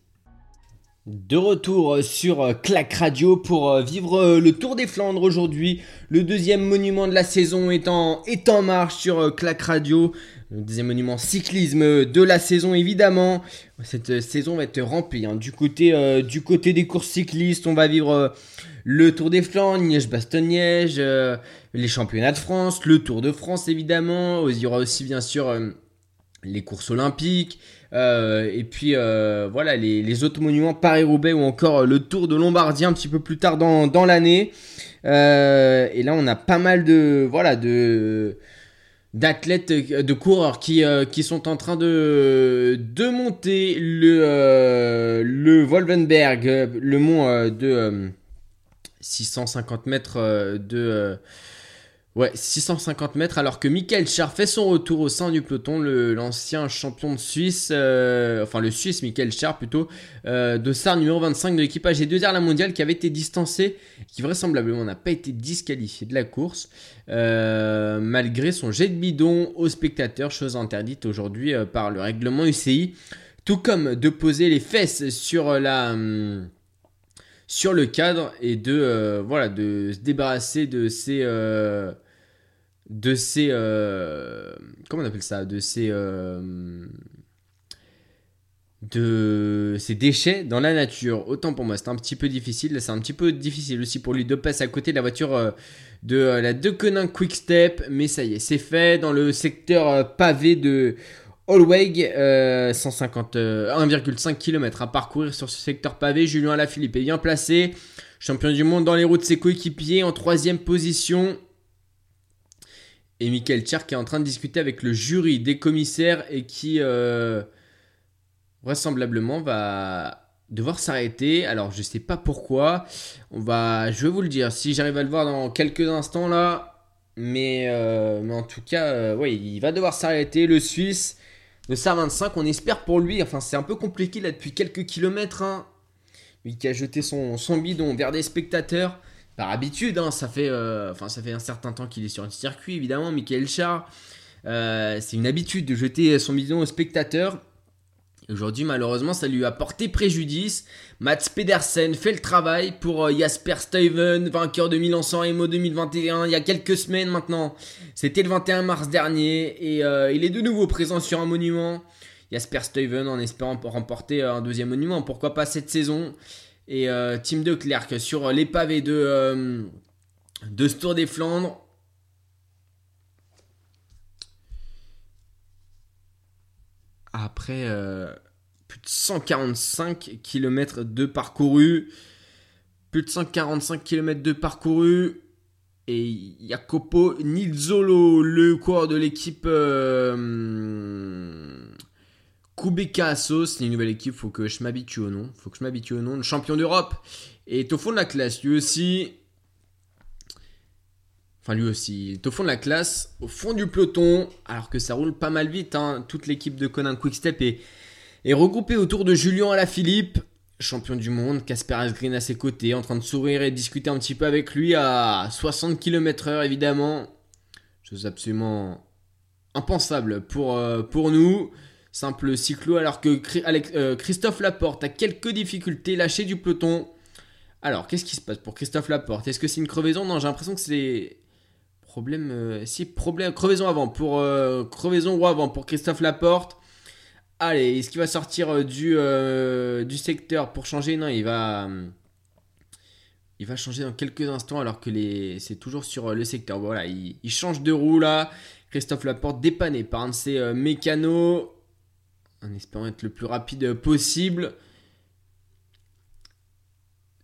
Speaker 1: De retour sur Clac Radio pour vivre le Tour des Flandres aujourd'hui. Le deuxième monument de la saison est en, marche sur Clac Radio. Le deuxième monument cyclisme de la saison évidemment. Cette saison va être remplie. Hein. Du, côté, des courses cyclistes, on va vivre le Tour des Flandres, Liège-Bastogne-Liège, les championnats de France, le Tour de France évidemment. Il y aura aussi bien sûr les courses olympiques. Euh, et puis euh, voilà les, autres monuments Paris-Roubaix ou encore le Tour de Lombardie un petit peu plus tard dans, l'année. Euh, et là on a pas mal de voilà de d'athlètes, de coureurs qui, qui sont en train de, de monter le, le Wolvenberg, le mont de 650 mètres de Ouais, 650 mètres, alors que Michael Char fait son retour au sein du peloton, l'ancien champion de Suisse, euh, enfin le Suisse Michael Char plutôt, euh, de SAR numéro 25 de l'équipage et deuxième la mondiale qui avait été distancé, qui vraisemblablement n'a pas été disqualifié de la course, euh, malgré son jet de bidon aux spectateurs, chose interdite aujourd'hui par le règlement UCI, tout comme de poser les fesses sur la... Hum, sur le cadre et de euh, voilà de se débarrasser de ces euh, de ces euh, comment on appelle ça de ces de ces déchets dans la nature. Autant pour moi, c'est un petit peu difficile. C'est un petit peu difficile aussi pour lui de passer à côté de la voiture de la Dequenin Quick Step. Mais ça y est, c'est fait dans le secteur pavé de Allweg, 150, 1,5 km à parcourir sur ce secteur pavé. Julien Alaphilippe est bien placé. Champion du monde dans les roues de ses coéquipiers en troisième position. Et Michael Tcherk qui est en train de discuter avec le jury des commissaires et qui euh, vraisemblablement va devoir s'arrêter. Alors je ne sais pas pourquoi. On va, je vais vous le dire si j'arrive à le voir dans quelques instants là. Mais, euh, en tout cas, euh, oui, il va devoir s'arrêter. Le Suisse le SAR 25, on espère pour lui, enfin c'est un peu compliqué là depuis quelques kilomètres, hein. lui qui a jeté son, bidon vers des spectateurs, par habitude, hein, ça, fait, euh, ça fait un certain temps qu'il est sur un circuit évidemment, Michael Char, euh, c'est une habitude de jeter son bidon aux spectateurs, Aujourd'hui, malheureusement, ça lui a porté préjudice. Mats Pedersen fait le travail pour euh, Jasper Stuyven, vainqueur de Milan-San Remo 2021, il y a quelques semaines maintenant. C'était le 21 mars dernier et euh, il est de nouveau présent sur un monument. Jasper Stuyven en espérant remporter euh, un deuxième monument. Pourquoi pas cette saison? Et Tim de Klerk sur les pavés de, de ce Tour des Flandres. Après plus de 145 km de parcouru. Plus de 145 km de parcouru. Et Jacopo Nizzolo, le coureur de l'équipe euh, Kubeka c'est une nouvelle équipe, faut que je m'habitue au nom. Faut que je m'habitue au nom. Le champion d'Europe est au fond de la classe, lui aussi. Enfin, lui aussi, est au fond de la classe, au fond du peloton, alors que ça roule pas mal vite. Hein. Toute l'équipe de Conan Quickstep est, regroupée autour de Julien Alaphilippe champion du monde, Casper Asgreen à ses côtés, en train de sourire et discuter un petit peu avec lui à 60 km/h évidemment. Chose absolument impensable pour, euh, pour nous. Simple cyclo alors que euh, Christophe Laporte a quelques difficultés, lâché du peloton. Alors, qu'est-ce qui se passe pour Christophe Laporte? Est-ce que c'est une crevaison? Non, j'ai l'impression que c'est problème euh, si problème crevaison avant pour crevaison ou avant pour Christophe Laporte. Allez, est-ce qu'il va sortir euh, du, euh, du secteur pour changer? Non, il va, il va changer dans quelques instants alors que les, c'est toujours sur euh, le secteur. Voilà, il, change de roue là. Christophe Laporte dépanné par un de ses mécanos en espérant être le plus rapide possible.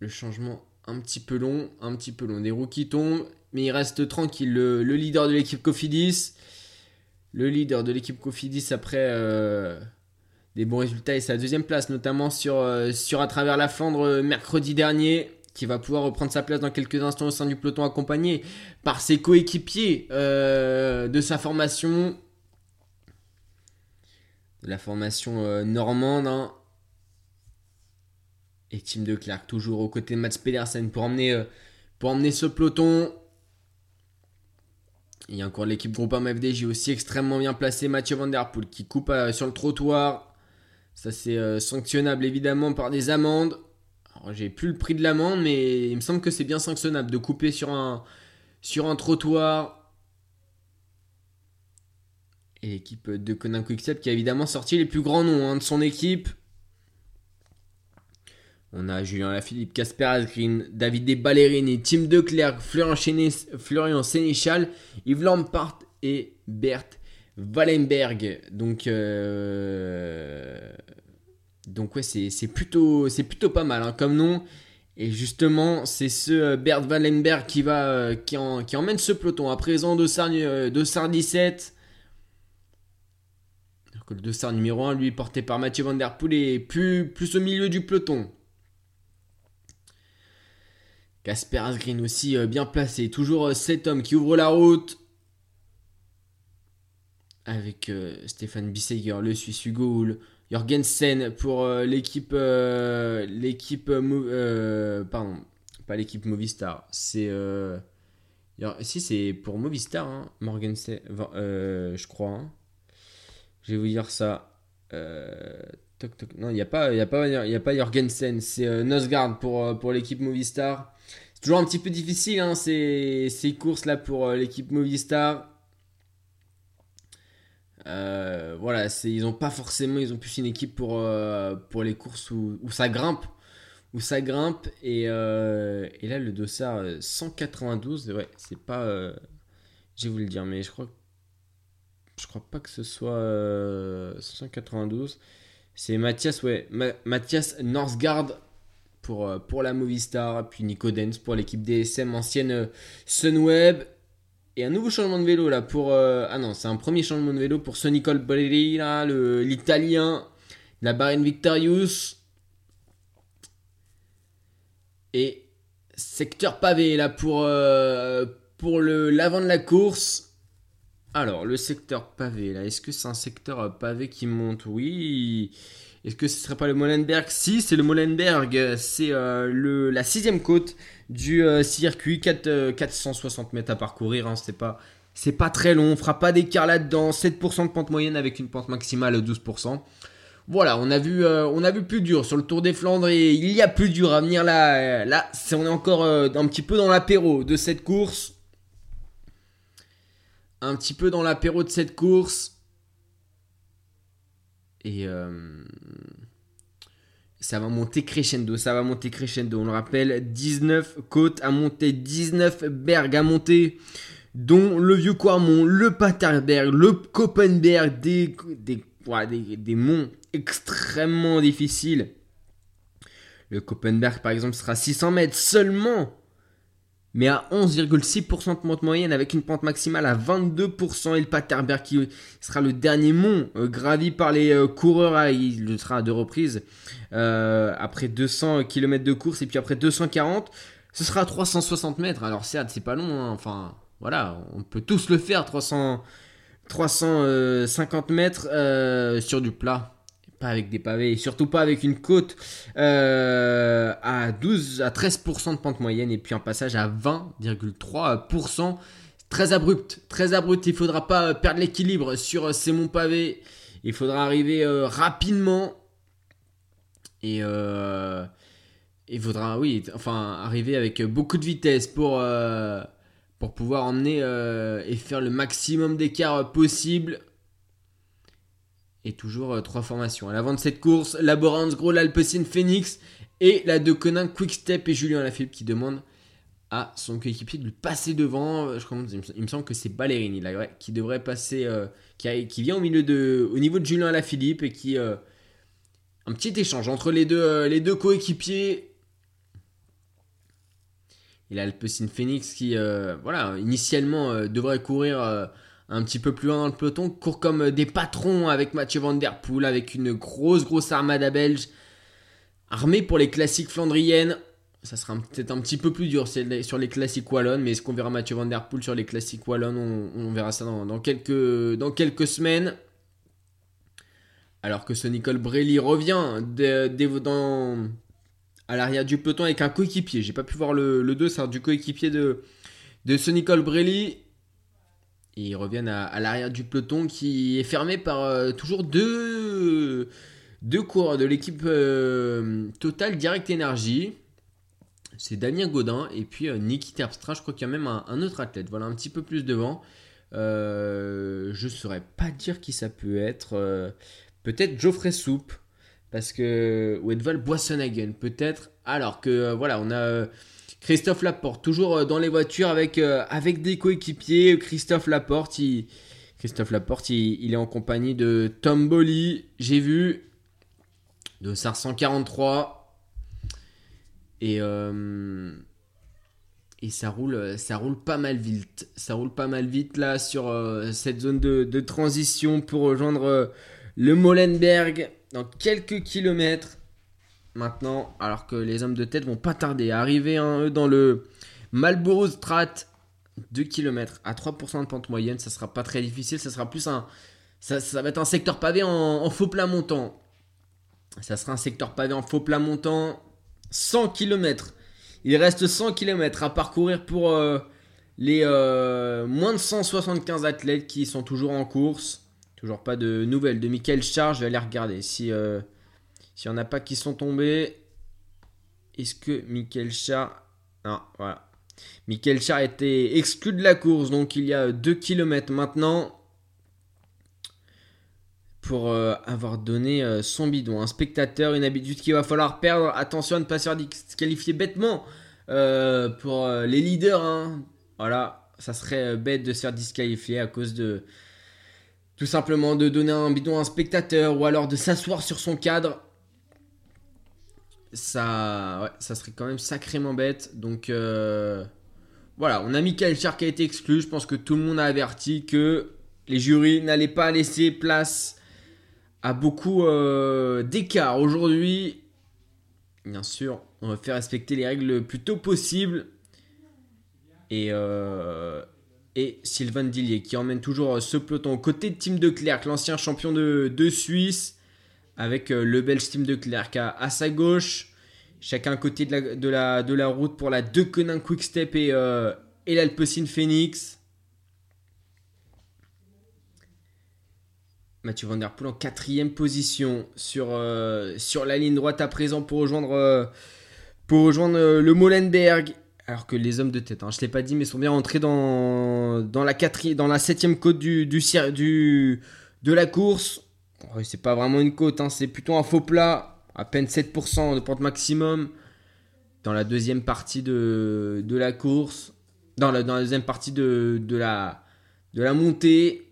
Speaker 1: Le changement un petit peu long, un petit peu long. Des roues qui tombent, mais il reste tranquille. Le, leader de l'équipe Cofidis. Le leader de l'équipe Cofidis après des bons résultats et sa deuxième place, notamment sur, euh, sur à travers la Flandre euh, mercredi dernier, qui va pouvoir reprendre sa place dans quelques instants au sein du peloton accompagné par ses coéquipiers euh, de sa formation. De la formation normande. Hein. Et Tim de Klerk toujours aux côtés de Mats Pedersen pour emmener, pour emmener ce peloton. Il y a encore l'équipe Groupama FDJ aussi extrêmement bien placé. Mathieu Van Der Poel qui coupe sur le trottoir. Ça, c'est euh, sanctionnable évidemment par des amendes. Alors, j'ai plus le prix de l'amende, mais il me semble que c'est bien sanctionnable de couper sur un, sur un trottoir. Et l'équipe de Conan Quickstep qui a évidemment sorti les plus grands noms hein, de son équipe. On a Julien Lafilippe, Casper Asgreen, David Ballerini, Tim Declercq, Florian, Florian Sénéchal, Yves Lampart et Bert Wallenberg. Donc, euh, donc ouais, c'est plutôt, plutôt pas mal hein, comme nom. Et justement, c'est ce euh, Bert Wallenberg qui, va, euh, qui, qui emmène ce peloton. À présent, Dossard 17. le Dossard numéro 1, lui, porté par Mathieu Van Der Poel, est plus, plus au milieu du peloton. Casper Asgreen aussi bien placé. Toujours cet homme qui ouvre la route. Avec euh, Stéphane Bissegger, le Suisse Hugo Jorgensen pour euh, l'équipe euh, pardon pas l'équipe Movistar. C'est si c'est pour Movistar hein, je crois hein. je vais vous dire ça. Non il n'y a pas il a a pas Jorgensen c'est Nosgard pour pour l'équipe Movistar c'est toujours un petit peu difficile hein, ces, ces courses là pour l'équipe Movistar euh, voilà, ils ont pas forcément, ils ont plus une équipe pour, euh, pour les courses où, ça grimpe, où ça grimpe. Et, euh, là, le dossard 192, ouais, c'est pas, je vais vous le dire, mais je crois, je crois pas que ce soit 192. C'est Mathias, ouais, Mathias pour, pour la Movistar, puis Nico Dens pour l'équipe DSM ancienne Sunweb. Et un nouveau changement de vélo là pour. Euh, ah non, c'est un premier changement de vélo pour ce Nicole Boleri là, l'italien, la Bahrain Victorious. Et secteur pavé là pour, euh, pour le l'avant de la course. Alors, le secteur pavé là, est-ce que c'est un secteur pavé qui monte? Oui. Est-ce que ce serait pas le Molenberg Si, c'est le Molenberg. C'est euh, la sixième côte du euh, circuit. 4, 460 euh, mètres à parcourir. Hein, c'est pas c'est pas très long. On fera pas d'écart là-dedans. 7% de pente moyenne avec une pente maximale de 12%. Voilà, on a vu, on a vu plus dur sur le Tour des Flandres et il y a plus dur à venir là. Là, on est encore un petit peu dans l'apéro de cette course. Un petit peu dans l'apéro de cette course. Et, ça va monter crescendo, ça va monter crescendo. On le rappelle, 19 côtes à monter, 19 bergs à monter, dont le Vieux Quarmont, le Paterberg, le Koppenberg, des, des, des, des monts extrêmement difficiles. Le Koppenberg, par exemple, sera 600 mètres seulement mais à 11,6% de pente moyenne avec une pente maximale à 22%. Et le Paterberg qui sera le dernier mont euh, gravi par les euh, coureurs, ah, il le sera à deux reprises, euh, après 200 km de course et puis après 240, ce sera à 360 mètres. Alors certes, c'est pas long, hein. enfin voilà, on peut tous le faire, 300, 350 mètres sur du plat pas avec des pavés, et surtout pas avec une côte euh, à 12 à 13% de pente moyenne et puis un passage à 20,3%. Très abrupt, très abrupt. Il faudra pas perdre l'équilibre sur euh, ces monts pavés. Il faudra arriver euh, rapidement et il faudra, oui, enfin, arriver avec beaucoup de vitesse pour pour pouvoir emmener et faire le maximum d'écart possible et toujours euh, trois formations. À l'avant de cette course, Laborance Gros, l'Alpecin Phoenix et la de Conin Quickstep et Julien Lafilippe qui demande à son coéquipier de lui passer devant. Euh, je il me semble que c'est Ballerini qui devrait passer, euh, qui, vient au milieu de, au niveau de Julien Lafilippe et qui un petit échange entre les deux, les deux coéquipiers. Il a Phoenix qui, voilà, initialement devrait courir un petit peu plus loin dans le peloton, court comme des patrons avec Mathieu Van Der Poel, avec une grosse, grosse armada belge, armée pour les classiques flandriennes. Ça sera peut-être un petit peu plus dur sur les classiques wallonnes, mais est-ce qu'on verra Mathieu Van Der Poel sur les classiques wallonnes? On, verra ça dans, quelques, semaines. Alors que ce Nicole Brelli revient à l'arrière du peloton avec un coéquipier. J'ai pas pu voir le, le 2, c'est du coéquipier de, de ce Nicole Brelli ils reviennent à, l'arrière du peloton qui est fermé par euh, toujours deux, deux coureurs de l'équipe euh, Total Direct Energy. C'est Damien Godin et puis euh, Niki Terpstra. Je crois qu'il y a même un, autre athlète. Voilà, un petit peu plus devant. je ne saurais pas dire qui ça peut être. peut-être Geoffrey Soupe. Parce que. Ou Edval Boissonhagen. Peut-être. Alors que, voilà, on a Christophe Laporte, toujours euh, dans les voitures avec, euh, avec des coéquipiers. Christophe Laporte, il, Christophe Laporte, il, est en compagnie de Tom Bolly, j'ai vu, de SAR 143. Et, euh, et ça roule, pas mal vite. Ça roule pas mal vite là sur cette zone de, transition pour rejoindre le Molenberg dans quelques kilomètres maintenant, alors que les hommes de tête vont pas tarder à arriver hein, dans le Marlboro Strat 2 km à 3% de pente moyenne, ça sera pas très difficile, ça sera plus un ça, va être un secteur pavé en, faux plat montant. Ça sera un secteur pavé en faux plat montant 100 km. Il reste 100 km à parcourir pour euh, les euh, moins de 175 athlètes qui sont toujours en course. Toujours pas de nouvelles de Michael Charge, je vais aller regarder si euh, s'il n'y en a pas qui sont tombés, est-ce que Michael Char. Non, voilà. Michael a été exclu de la course, donc il y a 2 km maintenant. Pour euh, avoir donné euh, son bidon. Un spectateur, une habitude qu'il va falloir perdre. Attention à ne pas se bêtement euh, pour les leaders. Hein. Voilà, ça serait bête de se faire disqualifier à cause de tout simplement de donner un bidon à un spectateur ou alors de s'asseoir sur son cadre ça, ça serait quand même sacrément bête. Donc euh, voilà, on a Michael Char qui a été exclu. Je pense que tout le monde a averti que les jurys n'allaient pas laisser place à beaucoup euh, d'écart. Aujourd'hui, bien sûr, on va faire respecter les règles le plus tôt possible. Et, euh, Sylvain Dillier qui emmène toujours ce peloton aux côtés de Tim de Klerk, l'ancien champion de Suisse avec euh, le Belge Team de Klerk à, sa gauche, chacun côté de la, de la, de la route pour la De Quick Quickstep et, euh, et l'Alpecin Phoenix. Mathieu Van Der Poel en quatrième position sur, euh, sur la ligne droite à présent pour rejoindre, pour rejoindre le Molenberg. Alors que les hommes de tête, hein, je ne l'ai pas dit, mais sont bien rentrés dans, dans, la, dans la septième côte du, du, de la course c'est pas vraiment une côte, hein, c'est plutôt un faux plat. à peine 7% de pente maximum. Dans la deuxième partie de, la course, dans la, dans la deuxième partie de, de, la, de la montée,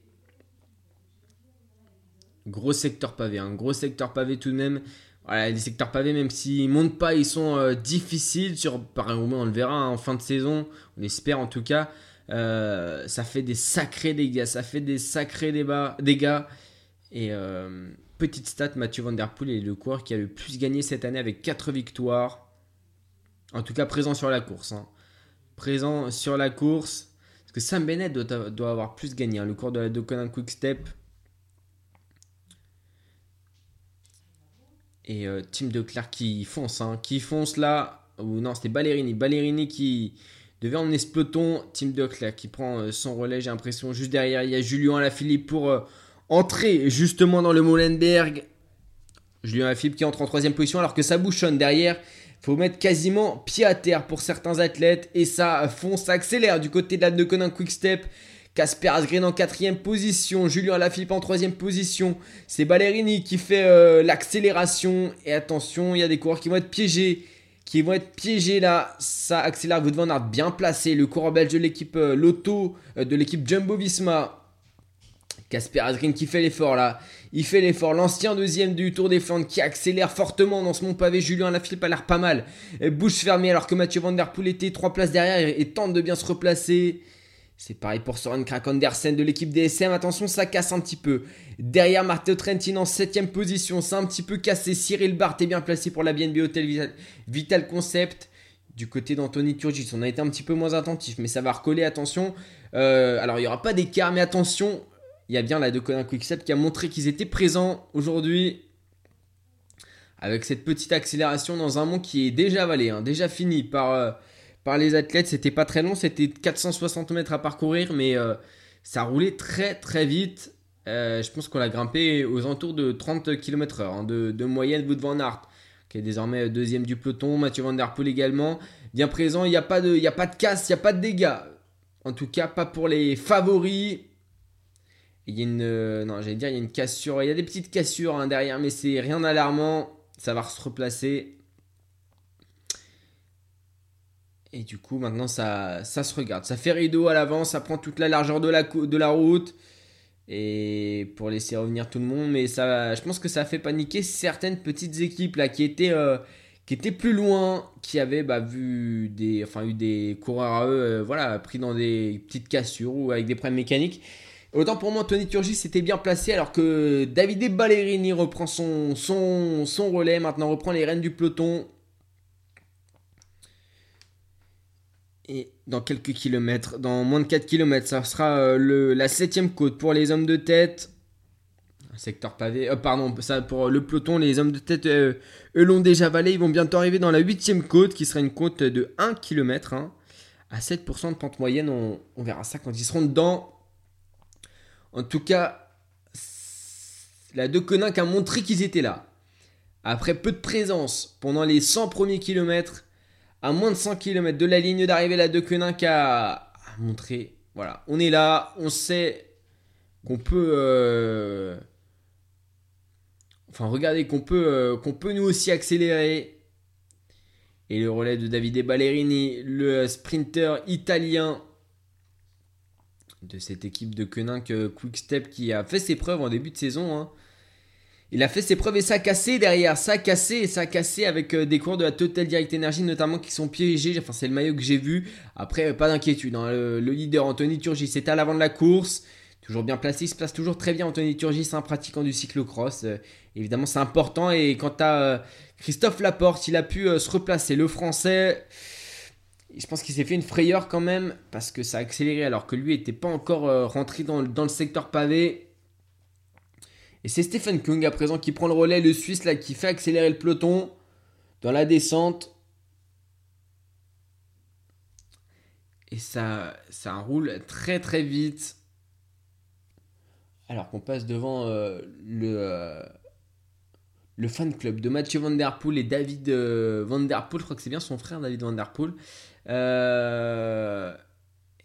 Speaker 1: gros secteur pavé, un hein. gros secteur pavé tout de même. Voilà, les secteurs pavés, même s'ils montent pas, ils sont euh, difficiles. Sur on le verra hein, en fin de saison, on espère en tout cas. Euh, ça fait des sacrés dégâts, ça fait des sacrés dégâts. Et euh, petite stat, Mathieu Van Der Poel est le coureur qui a le plus gagné cette année avec 4 victoires. En tout cas, présent sur la course. Hein. Présent sur la course. Parce que Sam Bennett doit, avoir plus gagné. Hein. Le cours de la Conan Quick Step. Et euh, Tim Declerc qui fonce. Hein. Qui fonce là. Ou non, c'était Ballerini. Ballerini qui devait emmener ce peloton. Tim Declerc qui prend euh, son relais, j'ai l'impression. Juste derrière, il y a Julien Alaphilippe pour euh, entrer justement dans le Molenberg. Julien Alaphilippe qui entre en troisième position alors que ça bouchonne derrière. Faut mettre quasiment pied à terre pour certains athlètes et ça fonce, ça accélère du côté de la de Conin Quick Step. Casper Asgreen en quatrième position, Julien Alaphilippe en troisième position. C'est Ballerini qui fait euh, l'accélération. Et attention, il y a des coureurs qui vont être piégés qui vont être piégés là. Ça accélère Wout van Aert bien placé. Le coureur belge de l'équipe euh, Lotto, euh, de l'équipe Jumbo Visma. Casper Asgreen qui fait l'effort là. Il fait l'effort. L'ancien deuxième du Tour des Flandres qui accélère fortement dans ce mont pavé. Julien Lafilippe a l'air pas mal. bouche fermée alors que Mathieu Van Der Poel était trois places derrière et tente de bien se replacer. C'est pareil pour Soren Krak Andersen de l'équipe DSM. Attention, ça casse un petit peu. Derrière, Matteo Trentin en 7ème position. C'est un petit peu cassé. Cyril Barth est bien placé pour la BNB Hotel Vital, Concept. Du côté d'Anthony Turgis, on a été un petit peu moins attentif, mais ça va recoller. Attention. Euh, alors, il n'y aura pas d'écart, mais attention. Il y a bien la de Conan Quickstep qui a montré qu'ils étaient présents aujourd'hui. Avec cette petite accélération dans un monde qui est déjà avalé, hein, déjà fini par. Euh, par les athlètes. C'était pas très long, c'était 460 mètres à parcourir, mais euh, ça roulait très très vite. Euh, je pense qu'on a grimpé aux alentours de 30 km/h hein, de, moyenne. Wout van Aert, qui est désormais deuxième du peloton, Mathieu Van Der Poel également. Bien présent, il n'y a, a pas de casse, il n'y a pas de dégâts. En tout cas, pas pour les favoris. Il y a une, euh, non, j'allais dire, il y a une cassure. Il y a des petites cassures hein, derrière, mais c'est rien d'alarmant. Ça va se replacer. Et du coup, maintenant, ça, ça se regarde. Ça fait rideau à l'avant, ça prend toute la largeur de la, route. Et pour laisser revenir tout le monde. Mais ça, je pense que ça a fait paniquer certaines petites équipes là qui étaient, euh, plus loin, qui avaient bah, vu des, enfin, eu des coureurs à eux euh, voilà, pris dans des petites cassures ou avec des problèmes mécaniques. Autant pour moi, Tony Turgis s'était bien placé alors que Davide Ballerini reprend son, relais, maintenant reprend les rênes du peloton. Et dans quelques kilomètres, dans moins de 4 kilomètres, ça sera euh, le, la septième côte pour les hommes de tête. Secteur pavé, euh, pardon, ça pour le peloton, les hommes de tête, euh, eux l'ont déjà valé. Ils vont bientôt arriver dans la huitième côte, qui sera une côte de 1 km. Hein. à 7% de pente moyenne, on, on, verra ça quand ils seront dedans. En tout cas, la De Koninck a montré qu'ils étaient là. Après peu de présence pendant les 100 premiers kilomètres, à moins de 100 km de la ligne d'arrivée, la De qui a, montré, voilà, on est là, on sait qu'on peut... Euh, enfin, regardez qu'on peut, euh, qu'on peut nous aussi accélérer. Et le relais de Davide Ballerini, le sprinter italien de cette équipe de Quick Quickstep qui a fait ses preuves en début de saison. Hein. Il a fait ses preuves et ça a cassé derrière, ça a cassé et ça a cassé avec euh, des cours de la Total Direct Energy notamment qui sont piégés. Enfin, c'est le maillot que j'ai vu. Après, pas d'inquiétude. Hein. Le, leader Anthony Turgis est à l'avant de la course. Toujours bien placé, il se place toujours très bien Anthony Turgis, un pratiquant du cyclocross. Euh, évidemment, c'est important. Et quant à euh, Christophe Laporte, il a pu se replacer. Le français, je pense qu'il s'est fait une frayeur quand même parce que ça a accéléré alors que lui n'était pas encore rentré dans, le secteur pavé. Et c'est Stephen Kung à présent qui prend le relais, le Suisse qui fait accélérer le peloton dans la descente. Et ça, ça roule très très vite. Alors qu'on passe devant euh, le, euh, le fan club de Mathieu Van et David euh. Je crois que c'est bien son frère David Van. Et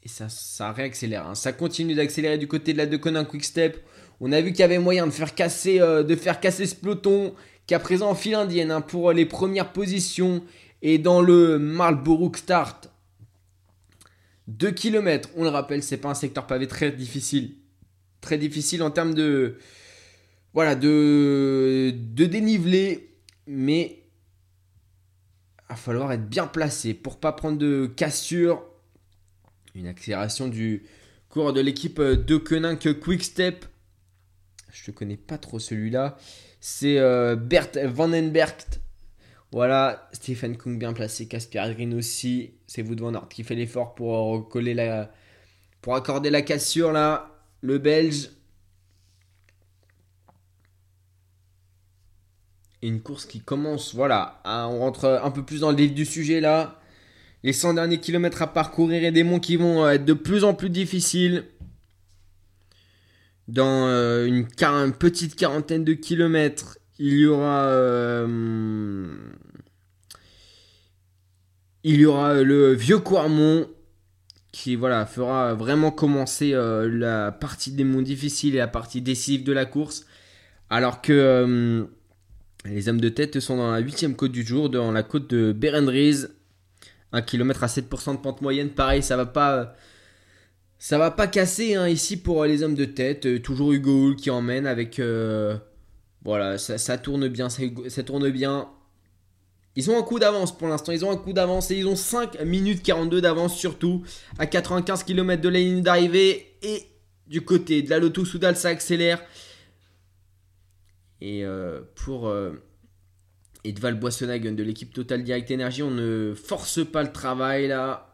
Speaker 1: ça, ça réaccélère. Hein. Ça continue d'accélérer du côté de la De Conin Quick Step. On a vu qu'il y avait moyen de faire casser, euh, de faire casser ce peloton qui a présent en file indienne hein, pour les premières positions et dans le Marlborough Start. 2 km, on le rappelle, c'est pas un secteur pavé très difficile. Très difficile en termes de. Voilà, de, de dénivelé. Mais. Va falloir être bien placé pour pas prendre de cassure. Une accélération du cours de l'équipe de Koenig Quick Step. Je ne connais pas trop celui-là. C'est euh, Bert Vandenbergt. Voilà, Stephen Kung bien placé, Casper Green aussi. C'est Wood Van qui fait l'effort pour recoller la, pour accorder la cassure là. Le Belge. Une course qui commence, voilà, on rentre un peu plus dans le vif du sujet là. Les 100 derniers kilomètres à parcourir et des monts qui vont être de plus en plus difficiles. Dans euh, une, petite quarantaine de kilomètres, il y aura euh, il y aura le vieux Quarmont qui voilà fera vraiment commencer euh, la partie des monts difficiles et la partie décisive de la course alors que les hommes de tête sont dans la huitième côte du jour dans la côte de Berendries 1 km à 7% de pente moyenne pareil ça va pas ça va pas casser hein, ici pour les hommes de tête. Euh, toujours Hugo Hull qui emmène avec. Euh, voilà, ça, tourne bien, ça, tourne bien. Ils ont un coup d'avance pour l'instant. Ils ont un coup d'avance et ils ont 5 minutes 42 d'avance surtout à 95 km de la ligne d'arrivée. Et du côté de la Loto Soudal, ça accélère. Et euh, pour Edval Boissonhagen de l'équipe Total Direct Energy, on ne force pas le travail là.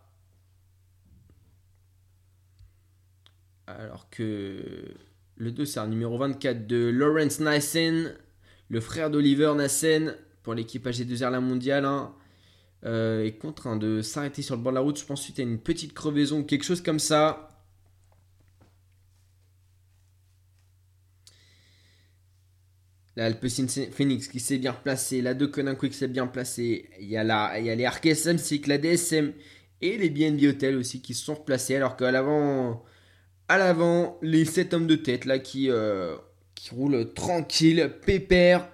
Speaker 1: Alors que le 2, c'est un numéro 24 de Lawrence Nassen, le frère d'Oliver Nassen pour l'équipe AG2R La Mondiale. Hein, euh, est contraint de s'arrêter sur le bord de la route. Je pense suite à une petite crevaison, quelque chose comme ça. La Phoenix qui s'est bien placé. La De Conin qui s'est bien placé. Il y a, la, il y a les Arc SM, la DSM et les BNB Hotel aussi qui se sont replacés. Alors qu'à l'avant, à l'avant, les 7 hommes de tête là qui, euh, qui roulent tranquille, pépère.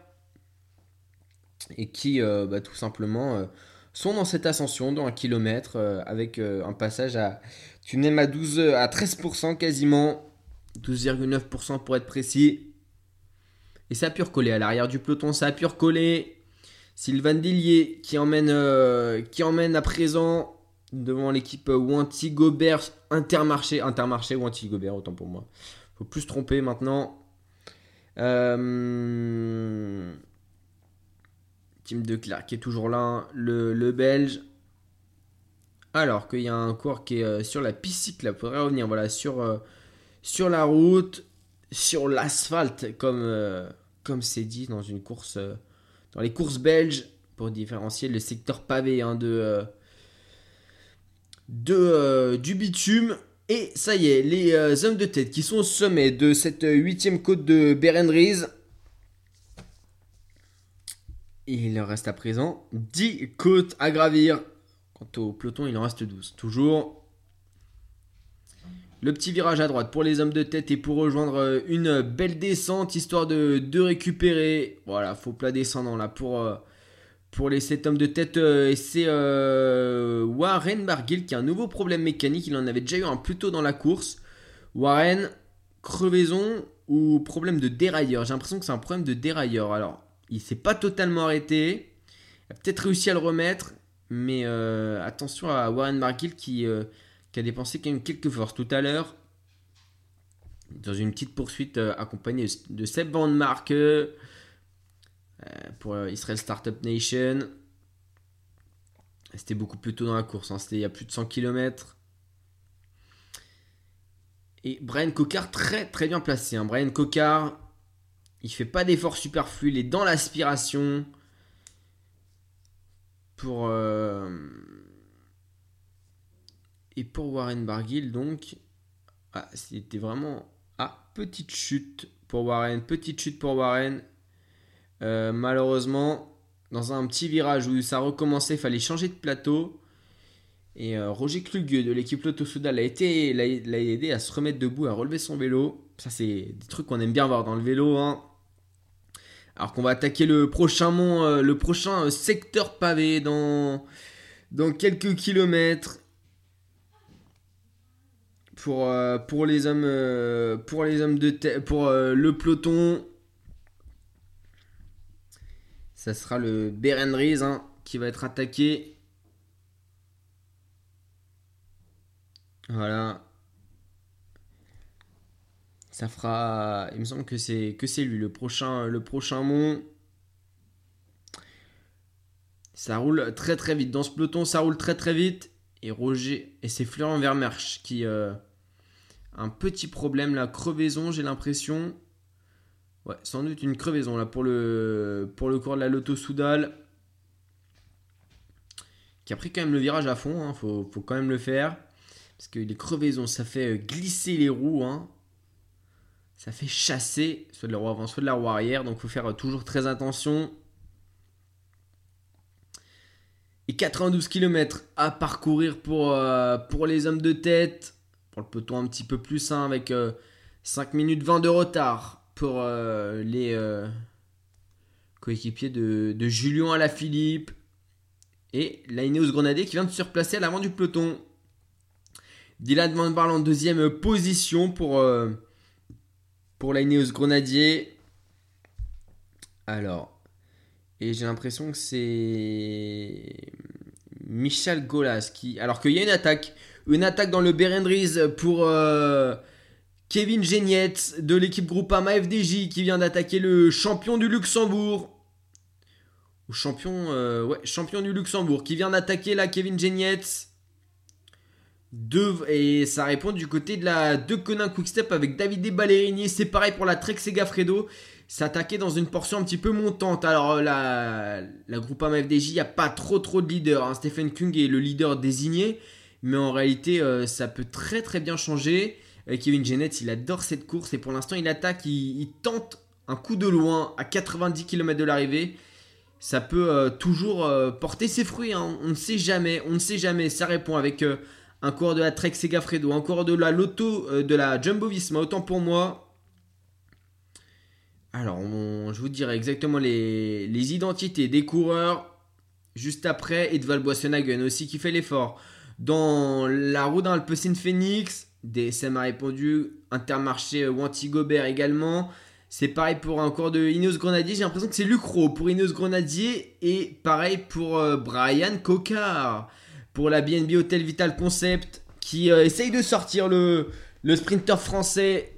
Speaker 1: Et qui euh, bah, tout simplement euh, sont dans cette ascension dans un kilomètre avec un passage à tunnel à 12 à 13% quasiment. 12,9% pour être précis. Et ça a pu recoller à l'arrière du peloton, ça a pu recoller. Sylvain Dillier qui emmène, qui emmène à présent devant l'équipe Wanty Gobert Intermarché, Intermarché Wanty Gobert, autant pour moi. Faut plus se tromper maintenant. Euh... Team de Clark qui est toujours là, le, Belge. Alors qu'il y a un cours qui est euh, sur la piste cycle, faudrait revenir voilà, sur, euh, sur la route, sur l'asphalte, comme euh, comme c'est dit dans une course, dans les courses belges, pour différencier le secteur pavé hein, euh, du bitume. Et ça y est, les euh, hommes de tête qui sont au sommet de cette huitième côte de Berendries. Il reste à présent 10 côtes à gravir. Quant au peloton, il en reste 12. Toujours le petit virage à droite pour les hommes de tête et pour rejoindre euh, une belle descente, histoire de, récupérer. Voilà, faux plat descendant là pour, pour les 7 hommes de tête, euh, c'est euh, Warren Barguil qui a un nouveau problème mécanique. Il en avait déjà eu un plus tôt dans la course. Warren, crevaison ou problème de dérailleur? J'ai l'impression que c'est un problème de dérailleur. Alors, il s'est pas totalement arrêté. Il a peut-être réussi à le remettre. Mais euh, attention à Warren Barguil qui, qui, a dépensé quand même quelques forces tout à l'heure. Dans une petite poursuite accompagnée de Seb Van Mark. Euh, pour euh, Israel Startup Nation. C'était beaucoup plus tôt dans la course, hein. c'était il y a plus de 100 km. Et Brian Cocard très très bien placé. Hein. Brian Cocard, il fait pas d'effort superflu, il est dans l'aspiration. Pour. Euh, et pour Warren Barguil, donc. Ah, c'était vraiment. Ah, petite chute pour Warren, petite chute pour Warren. Euh, malheureusement, dans un petit virage où ça recommençait, il fallait changer de plateau. Et euh, Roger Klug de l'équipe Lotto Soudal l'a, aidé à se remettre debout, à relever son vélo. Ça, c'est des trucs qu'on aime bien voir dans le vélo. Hein. Alors qu'on va attaquer le prochain mont, le prochain secteur pavé dans quelques kilomètres. Pour, pour les hommes pour les hommes de pour le peloton ça sera le Berendries hein, qui va être attaqué. Voilà. Ça fera. Il me semble que c'est que c'est lui le prochain le prochain mont. Ça roule très très vite. Dans ce peloton, ça roule très très vite. Et Roger et c'est Florian Vermersch qui euh, un petit problème la crevaison, j'ai l'impression. Ouais, sans doute une crevaison là pour le, pour cours de la Loto Soudal. Qui a pris quand même le virage à fond, hein, faut, quand même le faire. Parce que les crevaisons, ça fait euh, glisser les roues. Hein. Ça fait chasser soit de la roue avant, soit de la roue arrière. Donc faut faire euh, toujours très attention. Et 92 km à parcourir euh, pour les hommes de tête. Pour le peloton un petit peu plus, hein, avec 5 minutes 20 de retard pour euh, les euh, coéquipiers de, de Julien Alaphilippe et l'Aineos Grenadier qui vient de se replacer à l'avant du peloton. Dylan Van Barle en deuxième position pour, euh, pour Grenadier. Alors, et j'ai l'impression que c'est Michel Golas qui. Alors qu'il y a une attaque. Une attaque dans le Berendries pour. Kevin Genietz de l'équipe Groupama FDJ qui vient d'attaquer le champion du Luxembourg. Ou champion, euh, du Luxembourg qui vient d'attaquer la Kevin Genietz. et ça répond du côté de la De Conin Quickstep avec David Ballerini. C'est pareil pour la Trek Segafredo. S'attaquer dans une portion un petit peu montante. Alors la, la Groupama FDJ, il n'y a pas trop trop de leaders. Hein. Stephen Kung est le leader désigné. Mais en réalité, euh, ça peut très très bien changer. Kevin Gennett, il adore cette course et pour l'instant, il attaque, il, tente un coup de loin à 90 km de l'arrivée. Ça peut euh, toujours euh, porter ses fruits, hein. on ne sait jamais, on ne sait jamais. Ça répond avec euh, un coureur de la Trek Segafredo, un coureur de la Lotto, de la Jumbo Visma, autant pour moi. Alors, je vous dirai exactement les, identités des coureurs. Juste après, Edval Boissenagen aussi qui fait l'effort. Dans la roue d'un Alpecin Phoenix, DSM a répondu, Intermarché euh, Wanty Gobert également. C'est pareil pour encore de Ineos Grenadier. J'ai l'impression que c'est Lucro pour Ineos Grenadier et pareil pour euh, Brian Cocard pour la BNB Hotel Vital Concept qui euh, essaye de sortir le, le sprinter français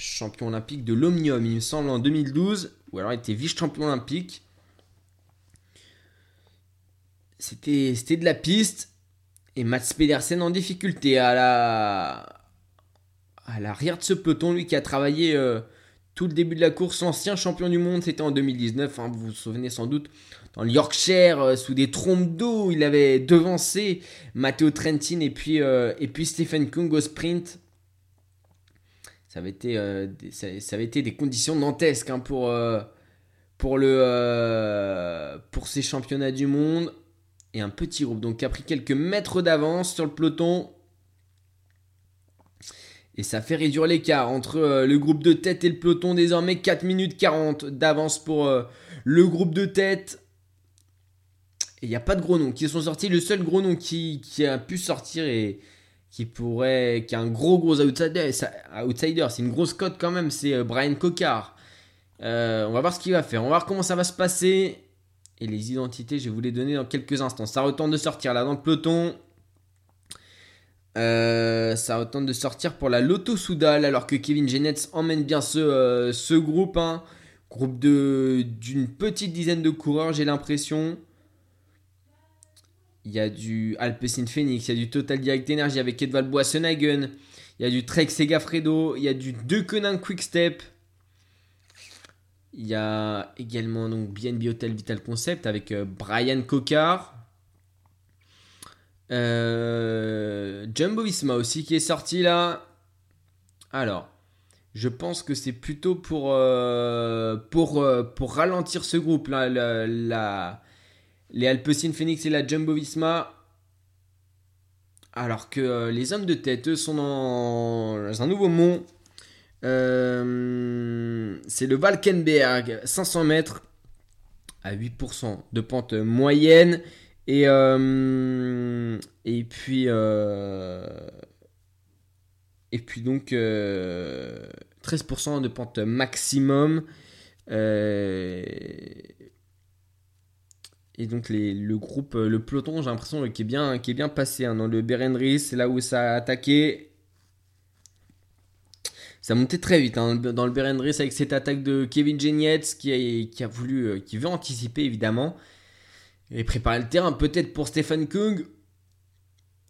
Speaker 1: champion olympique de l'Omnium, il me semble, en 2012, ou alors il était vice-champion olympique. C'était de la piste. Et Mats Pedersen en difficulté à la à l'arrière de ce peloton, lui qui a travaillé euh, tout le début de la course, ancien champion du monde, c'était en 2019, hein, vous vous souvenez sans doute, dans le Yorkshire, euh, sous des trompes d'eau, il avait devancé Matteo Trentin et puis, euh, Stephen Kung au sprint. Ça avait été, des conditions dantesques hein, pour ces championnats du monde et un petit groupe donc qui a pris quelques mètres d'avance sur le peloton. Et ça fait réduire l'écart entre euh, le groupe de tête et le peloton. Désormais 4 minutes 40 d'avance pour euh, le groupe de tête. Et il n'y a pas de gros noms qui sont sortis. Le seul gros nom qui, a pu sortir et qui pourrait. qui a un gros gros outsider. outsider c'est une grosse cote quand même. C'est euh, Brian Cocard. on va voir ce qu'il va faire. On va voir comment ça va se passer. Et les identités, je vais vous les donner dans quelques instants. Ça retente de sortir là dans le peloton. Euh, ça retente de sortir pour la Lotto Soudal alors que Kevin Genetz emmène bien ce, euh, groupe. Hein. Groupe d'une petite dizaine de coureurs, j'ai l'impression. Il y a du Alpecin Phoenix, il y a du Total Direct Energy avec Edvald Boissenhagen, il y a du Trek Segafredo, il y a du De Quick Quickstep. Il y a également donc BNB Hotel Vital Concept avec euh, Brian Cocard. Euh, Jumbo Visma aussi qui est sorti là. Alors, je pense que c'est plutôt pour, euh, pour, pour ralentir ce groupe là, les Alpecin Phoenix et la Jumbo Visma. Alors que les hommes de tête, eux, sont dans un nouveau mont Euh, c'est le Valkenberg, 500 mètres à 8% de pente moyenne. Et, euh, et puis, euh, et puis donc 13% de pente maximum. et donc le groupe, le peloton, j'ai l'impression qu'il est bien, qui est bien passé hein. dans le Berendry, c'est là où ça a attaqué ça montait très vite hein, dans le Berendris avec cette attaque de Kevin Genietz qui a, voulu, euh, qui veut anticiper évidemment et préparer le terrain peut-être pour Stephen Kung.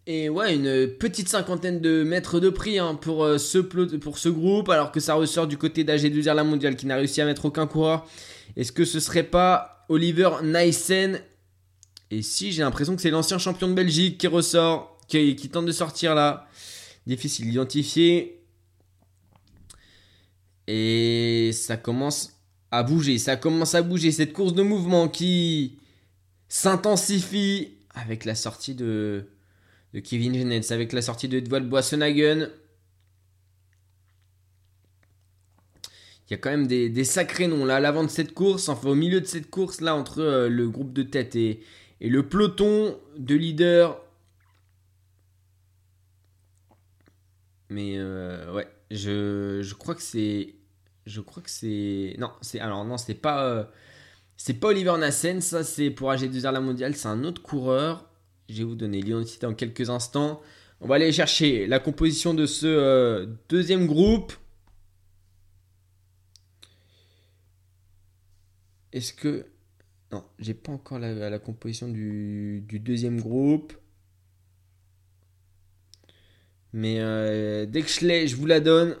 Speaker 1: Et ouais, une petite cinquantaine de mètres de prix hein, pour, euh, ce, pour ce groupe, alors que ça ressort du côté d'AG2R la mondiale qui n'a réussi à mettre aucun coureur. Est-ce que ce serait pas Oliver Nyssen Et si, j'ai l'impression que c'est l'ancien champion de Belgique qui ressort, qui tente de sortir là. Difficile d'identifier. Et ça commence à bouger, ça commence à bouger. Cette course de mouvement qui s'intensifie avec la sortie de, Kevin Genetz, avec la sortie de Edward Boissonhagen. Il y a quand même des, sacrés noms là à l'avant de cette course, enfin au milieu de cette course là entre euh, le groupe de tête et, le peloton de leaders. Mais euh, ouais, je crois que c'est je crois que c'est. Non, c'est. Alors, non, c'est pas. Euh, c'est pas Oliver Nassen, ça c'est pour AG2R la mondiale, c'est un autre coureur. Je vais vous donner l'identité en quelques instants. On va aller chercher la composition de ce euh, deuxième groupe. Est-ce que. Non, j'ai pas encore la, composition du, deuxième groupe. Mais euh, dès que je l'ai, je vous la donne.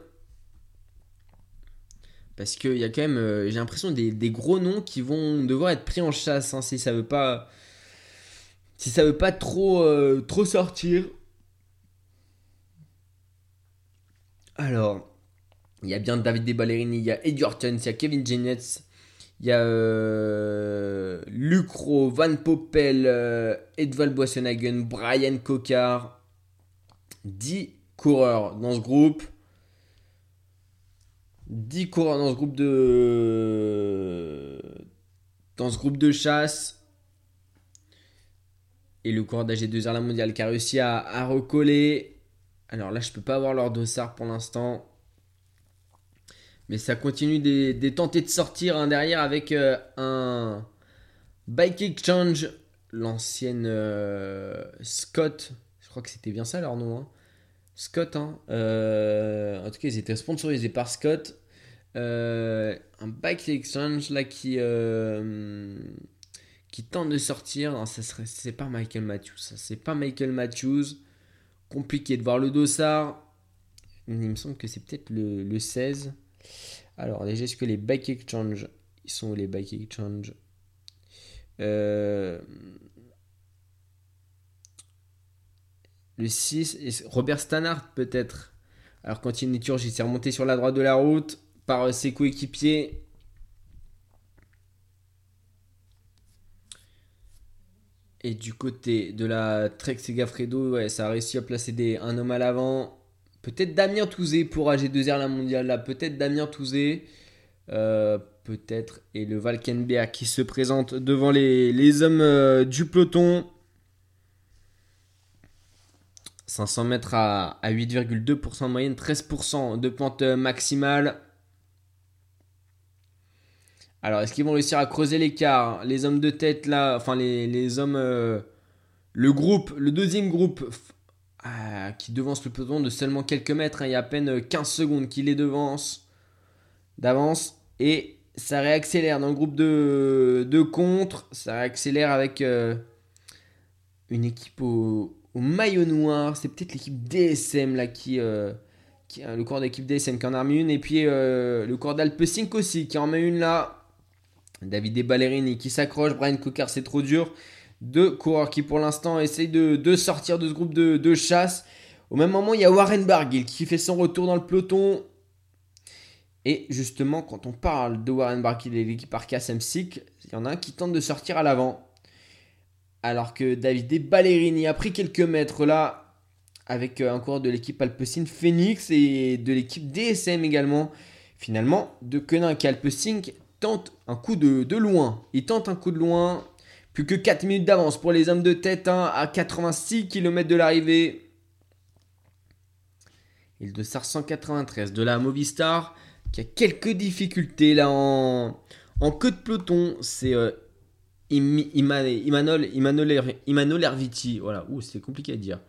Speaker 1: Parce qu'il y a quand même, euh, j'ai l'impression, des, gros noms qui vont devoir être pris en chasse hein, si ça veut pas. Si ça veut pas trop, euh, trop sortir. Alors, il y a bien David De Ballerini, il y a Eddie Hortons, il y a Kevin Jennets, il y a euh, Lucro, Van Poppel, Edvald Boissenhagen, Brian Cocard. 10 coureurs dans ce groupe. 10 coureurs dans ce groupe de dans ce groupe de chasse. Et le coureur d'AG2R la mondiale qui a réussi à, recoller. Alors là je peux pas avoir leur dossard pour l'instant. Mais ça continue de, tenter de sortir hein, derrière avec euh, un Bike Exchange l'ancienne euh, Scott. Je crois que c'était bien ça leur nom hein. Scott hein. Euh, en tout cas ils étaient sponsorisés par Scott euh, un Bike Exchange là qui, euh, qui tente de sortir. Non, ça serait, c'est pas Michael Matthews. C'est pas Michael Matthews. Compliqué de voir le dossard. Il me semble que c'est peut-être le, 16. Alors, déjà, est-ce que les Bike Exchange. Ils sont où les Bike Exchange? Euh, Le 6. Robert Stannard, peut-être. Alors, quand il il s'est remonté sur la droite de la route par ses coéquipiers. Et du côté de la Trek Segafredo, ouais, ça a réussi à placer un homme à l'avant. Peut-être Damien Touzé pour AG2R la mondiale là. Peut-être Damien Touzé. Euh, peut-être. Et le Valkenberg qui se présente devant les, hommes euh, du peloton. 500 mètres à, à 8,2% de moyenne, 13% de pente maximale. Alors, est-ce qu'ils vont réussir à creuser l'écart Les hommes de tête, là, enfin, les, hommes. Euh, le groupe, le deuxième groupe ah, qui devance le peloton de seulement quelques mètres. Hein, il y a à peine 15 secondes qu'il les devance d'avance. Et ça réaccélère dans le groupe de, contre. Ça réaccélère avec euh, une équipe au, maillot noir. C'est peut-être l'équipe DSM là qui. Euh, qui le corps d'équipe DSM qui en a une. Et puis le corps d'Alpesink aussi qui en met une là. David Ballerini qui s'accroche, Brian Cocker c'est trop dur. Deux coureurs qui pour l'instant essayent de, sortir de ce groupe de, chasse. Au même moment, il y a Warren Barguil qui fait son retour dans le peloton. Et justement, quand on parle de Warren Barguil et l'équipe Arca Semsic, il y en a un qui tente de sortir à l'avant. Alors que David Ballerini a pris quelques mètres là avec un coureur de l'équipe Alpecin Phoenix et de l'équipe DSM également. Finalement, De Quenin et Alpecin tente un coup de, loin. Il tente un coup de loin. Plus que 4 minutes d'avance pour les hommes de tête hein, à 86 km de l'arrivée. Il de SAR 193 de la Movistar qui a quelques difficultés là en, queue de peloton. C'est euh, Imanol, Erviti. Voilà, c'est compliqué à dire.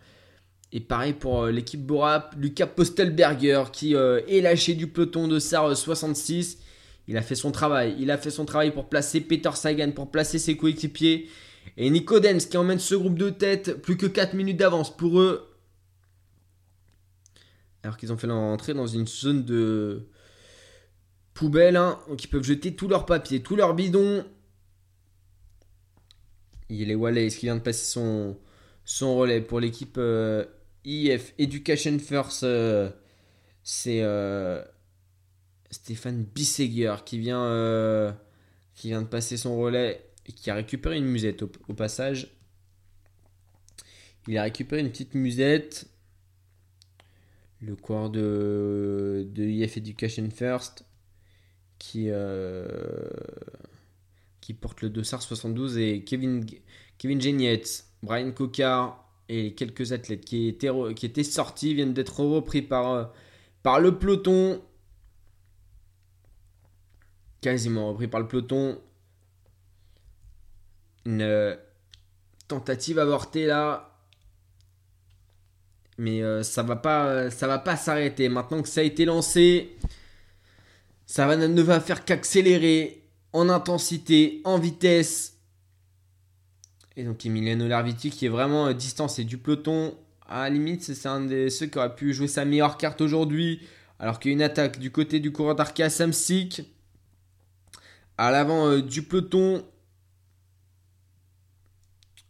Speaker 1: Et pareil pour euh, l'équipe Borap, Lucas Postelberger qui euh, est lâché du peloton de SAR 66. Il a fait son travail. Il a fait son travail pour placer Peter Sagan, pour placer ses coéquipiers. Et Nico Dems qui emmène ce groupe de tête. Plus que 4 minutes d'avance pour eux. Alors qu'ils ont fait leur entrée dans une zone de poubelle. Hein, donc ils peuvent jeter tous leurs papiers, tous leurs bidons. Il est Wallace qui vient de passer son, relais pour l'équipe euh, IF Education First. Euh, c'est. Euh, Stéphane Bisseguer qui vient, euh, qui vient de passer son relais et qui a récupéré une musette au, passage. Il a récupéré une petite musette. Le corps de, de IF Education First qui, euh, qui porte le dossard 72 et Kevin, Kevin Genietz, Brian Cocard et quelques athlètes qui étaient, qui sortis viennent d'être repris par, euh, par le peloton quasiment repris par le peloton. Une euh, tentative avortée là. Mais euh, ça va pas ça va pas s'arrêter. Maintenant que ça a été lancé, ça ne va faire qu'accélérer en intensité, en vitesse. Et donc Emiliano Larviti qui est vraiment euh, distancé du peloton. À la limite, c'est un de ceux qui aurait pu jouer sa meilleure carte aujourd'hui. Alors qu'il y a une attaque du côté du coureur d'Arca Samsic. À l'avant euh, du peloton.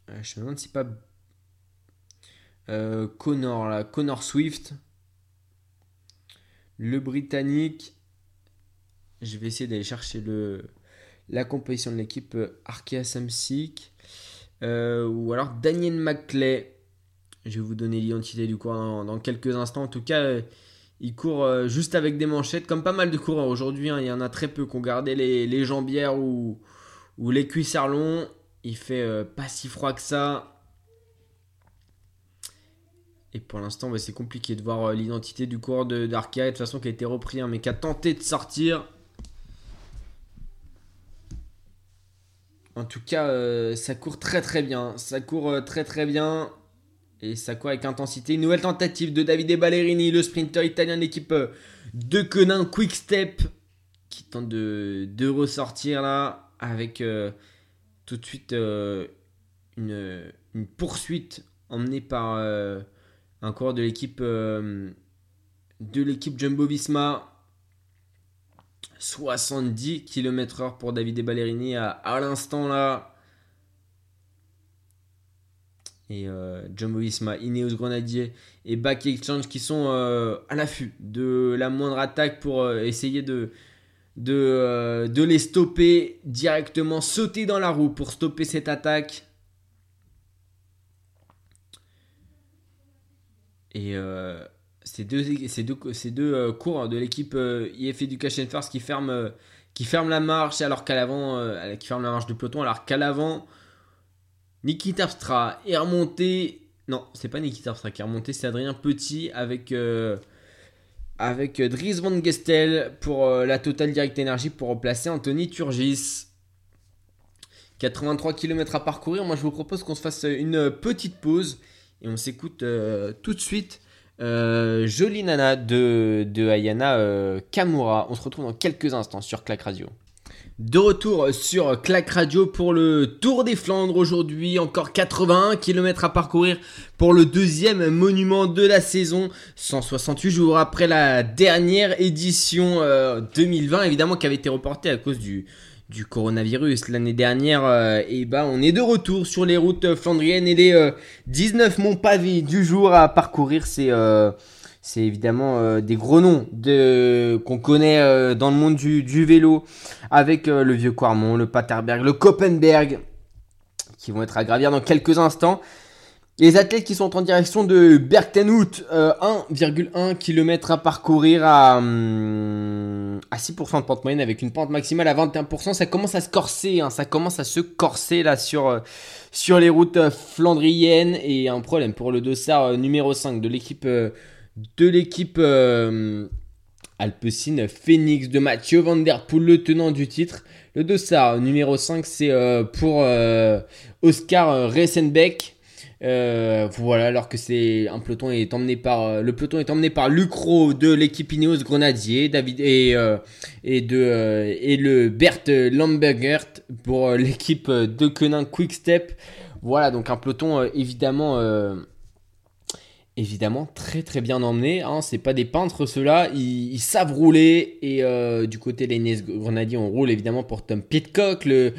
Speaker 1: Euh, je me demande si pas euh, Connor, là, Connor Swift. Le Britannique. Je vais essayer d'aller chercher le, la composition de l'équipe Arkea Samsic. ou alors Daniel McClay. Je vais vous donner l'identité du coureur dans quelques instants. En tout cas, il court euh, juste avec des manchettes, comme pas mal de coureurs aujourd'hui. Hein. il y en a très peu qui ont gardé les, jambières ou, les cuissards longs. Il fait euh, pas si froid que ça. Et pour l'instant, bah, c'est compliqué de voir euh, l'identité du coureur d'Arkea. De, toute façon, qui a été repris, hein, mais qui a tenté de sortir. En tout cas, ça court très très bien. Ça court très très bien. Et ça court avec intensité. Une nouvelle tentative de Davide Ballerini, le sprinter italien de l'équipe euh, de Quenin Quick Step, qui tente de, ressortir là avec euh, tout de suite euh, une, poursuite emmenée par un coureur de l'équipe de l'équipe Jumbo Visma. 70 km/h pour Davide Ballerini à l'instant là. Et euh, Jumbo Visma, Ineos Grenadier et Back Exchange qui sont euh, à l'affût de la moindre attaque pour euh, essayer de, de, de, les stopper directement, sauter dans la roue pour stopper cette attaque. Et ces deux, ces deux, cours de l'équipe IF Education First qui ferment, qui ferment la marche alors qu'à l'avant, qui ferment la marche du peloton alors qu'à l'avant, Nikita Abstra est remonté. Non, c'est pas Nikita Abstra qui est remonté, c'est Adrien Petit avec, euh, avec Dries Van Gestel pour euh, la Total Direct Energy pour remplacer Anthony Turgis. 83 km à parcourir. Moi, je vous propose qu'on se fasse une petite pause et on s'écoute euh, tout de suite. Jolie Nana de, de Ayana Kamura. On se retrouve dans quelques instants sur Clac Radio. De retour sur Clac Radio pour le Tour des Flandres aujourd'hui, encore 81 km à parcourir pour le deuxième monument de la saison, 168 jours après la dernière édition 2020 euh, évidemment qui avait été reportée à cause du, coronavirus l'année dernière. Euh, et bah on est de retour sur les routes flandriennes et les 19 euh, monts pavés du jour à parcourir, c'est c'est évidemment euh, des gros noms qu'on connaît euh, dans le monde du, vélo, avec euh, le vieux Quarmont, le Paterberg, le Koppenberg, qui vont être à gravir dans quelques instants. Les athlètes qui sont en direction de Berktenhout, 1,1 km à parcourir à, hum, à 6% de pente moyenne avec une pente maximale à 21%. Ça commence à se corser, hein, ça commence à se corser là sur, sur les routes flandriennes. Et un problème pour le dossard numéro 5 de l'équipe de l'équipe Alpecin Phoenix de Mathieu Van Der Poel, le tenant du titre. Le dossard numéro 5, c'est pour Oscar Reisenbeck. Euh, voilà, alors que c'est un peloton est emmené par euh, le peloton est emmené par Lucro de l'équipe Ineos Grenadier, David et euh, le Bert Lambergert pour l'équipe de Quick Quickstep. Voilà, donc un peloton évidemment évidemment très très bien emmené. Hein. C'est pas des peintres ceux-là, ils, savent rouler. Et euh, du côté des Nes Grenadiers, on roule évidemment pour Tom Pitcock, le,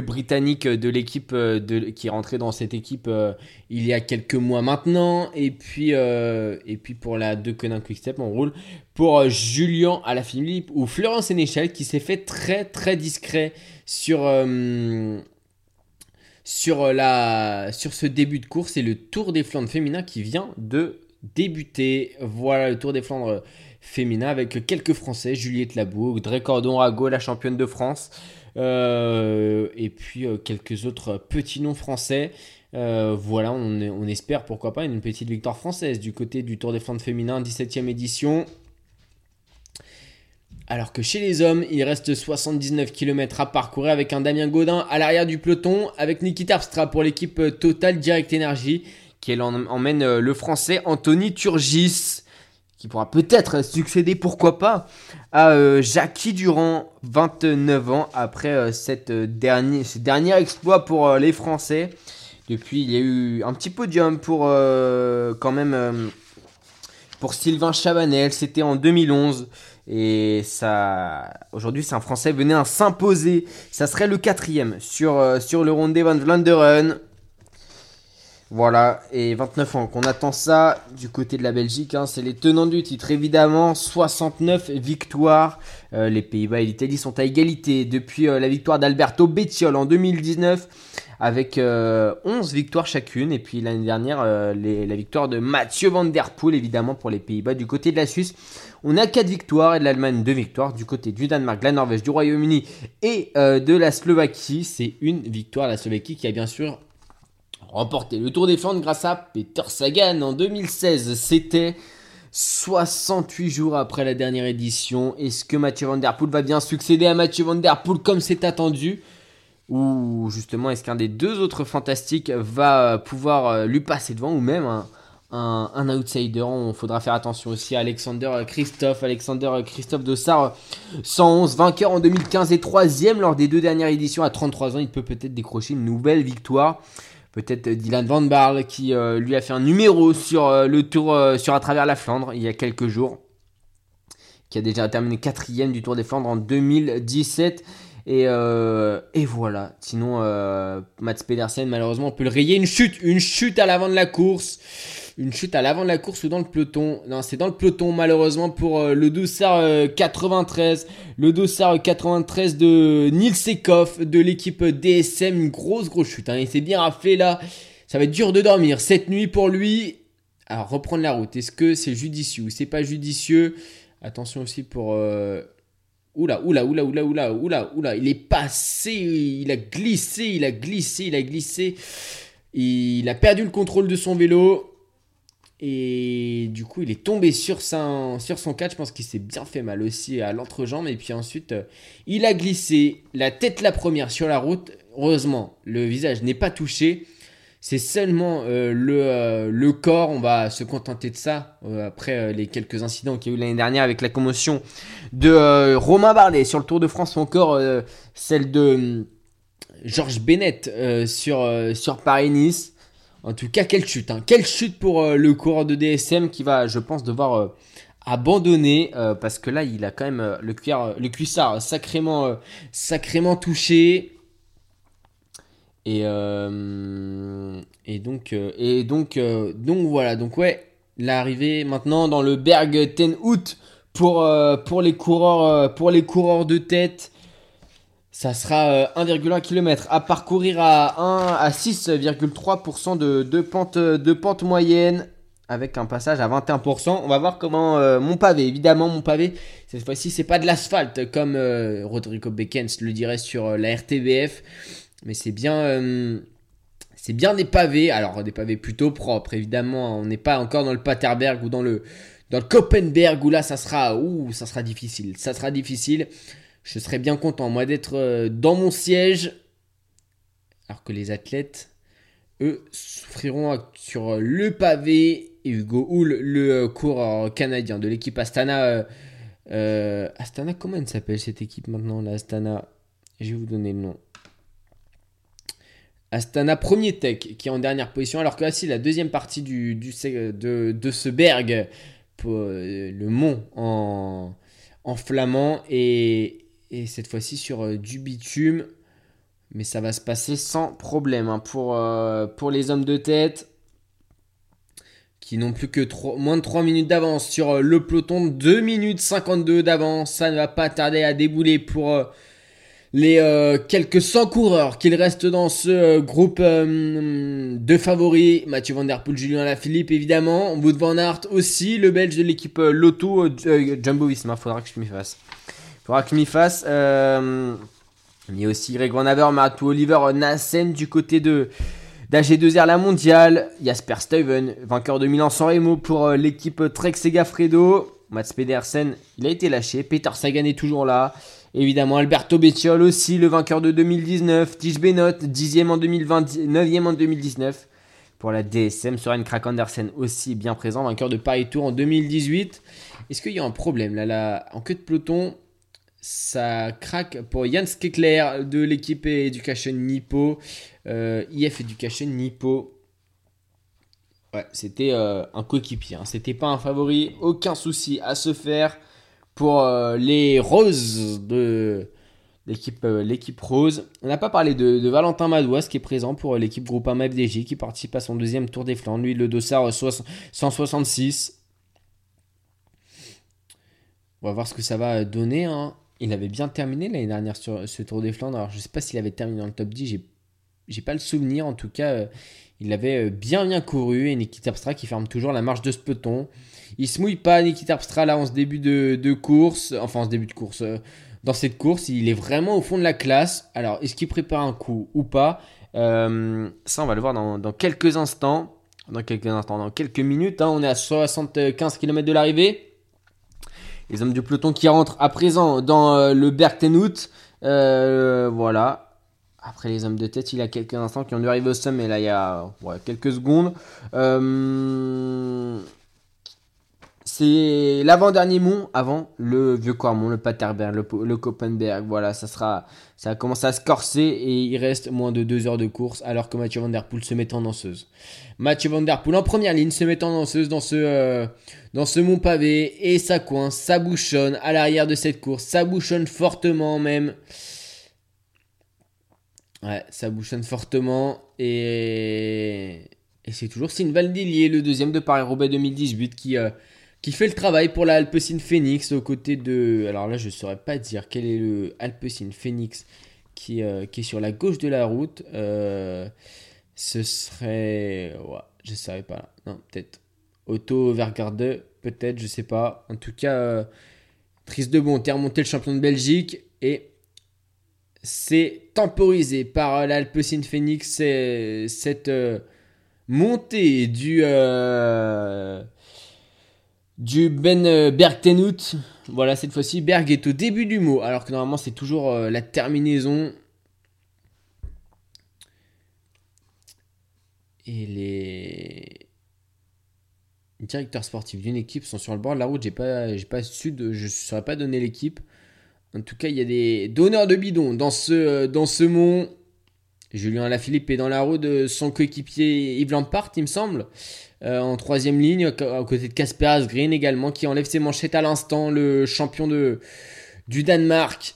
Speaker 1: Britannique de l'équipe euh, qui est rentré dans cette équipe euh, il y a quelques mois maintenant. Et puis, et puis pour la De Quick Quickstep, on roule pour Julien Alaphilippe ou Florence Sénéchal qui s'est fait très très discret sur sur, euh, sur ce début de course. C'est le Tour des Flandres féminin qui vient de débuter. Voilà le Tour des Flandres féminin avec quelques Français, Juliette Labou, Drake Cordon Rago, la championne de France, euh, et puis euh, quelques autres petits noms français. voilà, on, on, espère pourquoi pas une petite victoire française du côté du Tour des Flandres féminin, 17e édition. Alors que chez les hommes, il reste 79 km à parcourir avec un Damien Godin à l'arrière du peloton, avec Nikita Terpstra pour l'équipe euh, Total Direct Energy, qui emmène euh, le français Anthony Turgis, qui pourra peut-être succéder, pourquoi pas, à euh, Jackie Durand, 29 ans, après cette dernier, ce dernier exploit pour les Français. Depuis, il y a eu un petit podium pour pour Sylvain Chabanel, c'était en 2011. Et ça, aujourd'hui, c'est un Français venait à s'imposer. Ça serait le quatrième sur, euh, sur le Ronde van Vlaanderen. Voilà, et 29 ans qu'on attend ça du côté de la Belgique. Hein, c'est les tenants du titre, évidemment. 69 victoires. Euh, les Pays-Bas et l'Italie sont à égalité depuis euh, la victoire d'Alberto Bettiol en 2019 avec 11 victoires chacune. Et puis l'année dernière, la victoire de Mathieu Van Der Poel, évidemment, pour les Pays-Bas. Du côté de la Suisse, on a 4 victoires et de l'Allemagne 2 victoires. Du côté du Danemark, de la Norvège, du Royaume-Uni et euh, de la Slovaquie, c'est une victoire. La Slovaquie qui a bien sûr remporté le Tour des Flandres grâce à Peter Sagan en 2016. C'était 68 jours après la dernière édition. Est-ce que Mathieu Van Der Poel va bien succéder à Mathieu Van Der Poel comme c'est attendu? Ou justement, est-ce qu'un des deux autres fantastiques va pouvoir euh, lui passer devant ou même un, outsider. On faudra faire attention aussi à Alexander Christophe. Alexander Christophe Dossard, 111, vainqueur en 2015 et troisième lors des deux dernières éditions à 33 ans. Il peut peut-être décrocher une nouvelle victoire. Peut-être Dylan Van Barle qui euh, lui a fait un numéro sur euh, le tour euh, sur à travers la Flandre il y a quelques jours. Qui a déjà terminé quatrième du Tour des Flandres en 2017. Et, et, voilà. Sinon, Mats Pedersen, malheureusement, on peut le rayer. Une chute, une chute à l'avant de la course une chute à l'avant de la course ou dans le peloton. Non, c'est dans le peloton malheureusement pour euh, le Dossard 93. Euh, le Dossard 93 de Nils Sekov de l'équipe DSM. Une grosse grosse chute. Hein. Il s'est bien raflé là. Ça va être dur de dormir cette nuit pour lui. Alors reprendre la route. Est-ce que c'est judicieux ou c'est pas judicieux? Attention aussi pour... Euh... Oula, oula, oula, oula, oula, oula, oula. Il est passé, il a glissé, il a glissé, il a glissé. Il a perdu le contrôle de son vélo. Et du coup, il est tombé sur, sur son catch. Je pense qu'il s'est bien fait mal aussi à l'entrejambe. Et puis ensuite, euh, il a glissé la tête la première sur la route. Heureusement, le visage n'est pas touché. C'est seulement euh, le, euh, le, corps. On va se contenter de ça. après les quelques incidents qu'il y a eu l'année dernière avec la commotion de Romain Barlet sur le Tour de France. Ou encore celle de Georges Bennett sur, sur Paris-Nice. En tout cas, quelle chute. Hein. Quelle chute pour euh, le coureur de DSM qui va, je pense, devoir euh, abandonner. Euh, parce que là, il a quand même le, cuir, le cuissard sacrément, sacrément touché. Et, donc, et donc, donc voilà. Donc ouais, l'arrivée maintenant dans le Berg Ten Août pour les coureurs de tête. Ça sera 1,1 km à parcourir à 1 à 6,3% de, pente, de pente moyenne avec un passage à 21%. On va voir comment euh, mon pavé, évidemment mon pavé, cette fois-ci c'est pas de l'asphalte comme euh, Rodrigo Beckens le dirait sur euh, la RTBF, mais c'est bien, c'est bien des pavés. Alors des pavés plutôt propres, évidemment. On n'est pas encore dans le Paterberg ou dans le dans le Koppenberg où là ça sera, ouh, ça sera difficile. Ça sera difficile. Je serais bien content moi d'être dans mon siège, alors que les athlètes eux souffriront sur le pavé et Hugo Hull, le euh, coureur canadien de l'équipe Astana. Euh, euh, Astana, comment elle s'appelle cette équipe maintenant, la Astana? Je vais vous donner le nom. Astana Premier Tech qui est en dernière position, alors que voici la deuxième partie de, ce berg, le mont en flamand, et, et cette fois-ci sur du bitume. Mais ça va se passer sans problème hein, pour, pour les hommes de tête qui n'ont plus que moins de 3 minutes d'avance sur euh, le peloton. 2 minutes 52 d'avance. Ça ne va pas tarder à débouler pour euh, les euh, quelques 100 coureurs qu'il reste dans ce groupe de favoris. Mathieu Van Der Poel, Julien Lafilippe évidemment. Wout Van Aert aussi, le belge de l'équipe Lotto. Jumbo Visma, faudra que je fasse. Faudra que m'y fasse. il y a aussi Greg Van Avermaet Oliver Nassen du côté de d'AG2R la mondiale, Jasper Stuyven, vainqueur de Milan San Remo pour euh, l'équipe Trek Segafredo. Mats Pedersen, il a été lâché. Peter Sagan est toujours là. Évidemment, Alberto Bettiol aussi, le vainqueur de 2019. Tige Benot, 10e en 2020, 9e en 2019. Pour la DSM, Soren Krak Andersen aussi bien présent, vainqueur de Paris Tour en 2018. Est-ce qu'il y a un problème là, là En queue de peloton, ça craque pour Jans Kekler de l'équipe Education Nippo. Euh, IF Education Nippo. Ouais, c'était euh, un coéquipier. Hein. C'était pas un favori. Aucun souci à se faire pour euh, les Roses de l'équipe Rose. On n'a pas parlé de, Valentin Madouas qui est présent pour l'équipe Groupama FDJ qui participe à son deuxième Tour des Flandres. Lui, le dossard 166. On va voir ce que ça va donner. Hein. Il avait bien terminé l'année dernière sur ce Tour des Flandres. Alors, je ne sais pas s'il avait terminé dans le top 10. J'ai, j'ai pas le souvenir. En tout cas, euh, il avait euh, bien bien couru. Et Nikita Terpstra qui ferme toujours la marche de ce peloton. Il se mouille pas, Nikita Terpstra, là, en ce début de, course. Enfin, en ce début de course. Euh, dans cette course, il est vraiment au fond de la classe. Alors, est-ce qu'il prépare un coup ou pas? Ça, on va le voir dans, quelques instants. Dans quelques instants, dans quelques minutes. Hein. On est à 75 km de l'arrivée. Les hommes du peloton qui rentrent à présent dans euh, le Bergtenhout. Euh, voilà. Après les hommes de tête, il y a quelques instants qui ont dû arriver au sommet. Là, il y a quelques secondes. Euh, c'est l'avant-dernier mont avant le vieux Cormont, le Paterberg, le, le Koppenberg. Voilà, ça sera, ça a commencé à se corser et il reste moins de deux heures de course alors que Mathieu Van se met en danseuse. Mathieu Van en première ligne se met en danseuse dans ce, euh, dans ce mont pavé et ça coince, ça bouchonne à l'arrière de cette course, ça bouchonne fortement même. Ouais, ça bouchonne fortement et, et c'est toujours Sine Valdilier, le deuxième de Paris-Roubaix 2018 qui, euh, qui fait le travail pour la Alpecin Phoenix aux côtés de... Alors là, je ne saurais pas dire quel est le Alpecin Phoenix qui, euh, qui est sur la gauche de la route. ce serait... Ouais, je ne saurais pas. Non, peut-être Auto Vergarde, peut-être, je sais pas. En tout cas, euh, Tris de Bon, t'es remonté le champion de Belgique et c'est temporisé par euh, l'Alpecin Phoenix, cette euh, montée du, du Ben Bergtenhout. Voilà, cette fois-ci, Berg est au début du mot, alors que normalement c'est toujours la terminaison. Et les directeurs sportifs d'une équipe sont sur le bord de la route. J'ai pas, j'ai pas su de, je ne saurais pas donner l'équipe. En tout cas, il y a des donneurs de bidon dans ce, dans ce mont. Julien Alaphilippe est dans la roue de son coéquipier Yves Lampart, il me semble. Euh, en troisième ligne, à côté de Casper Asgreen également, qui enlève ses manchettes à l'instant, le champion de, du Danemark.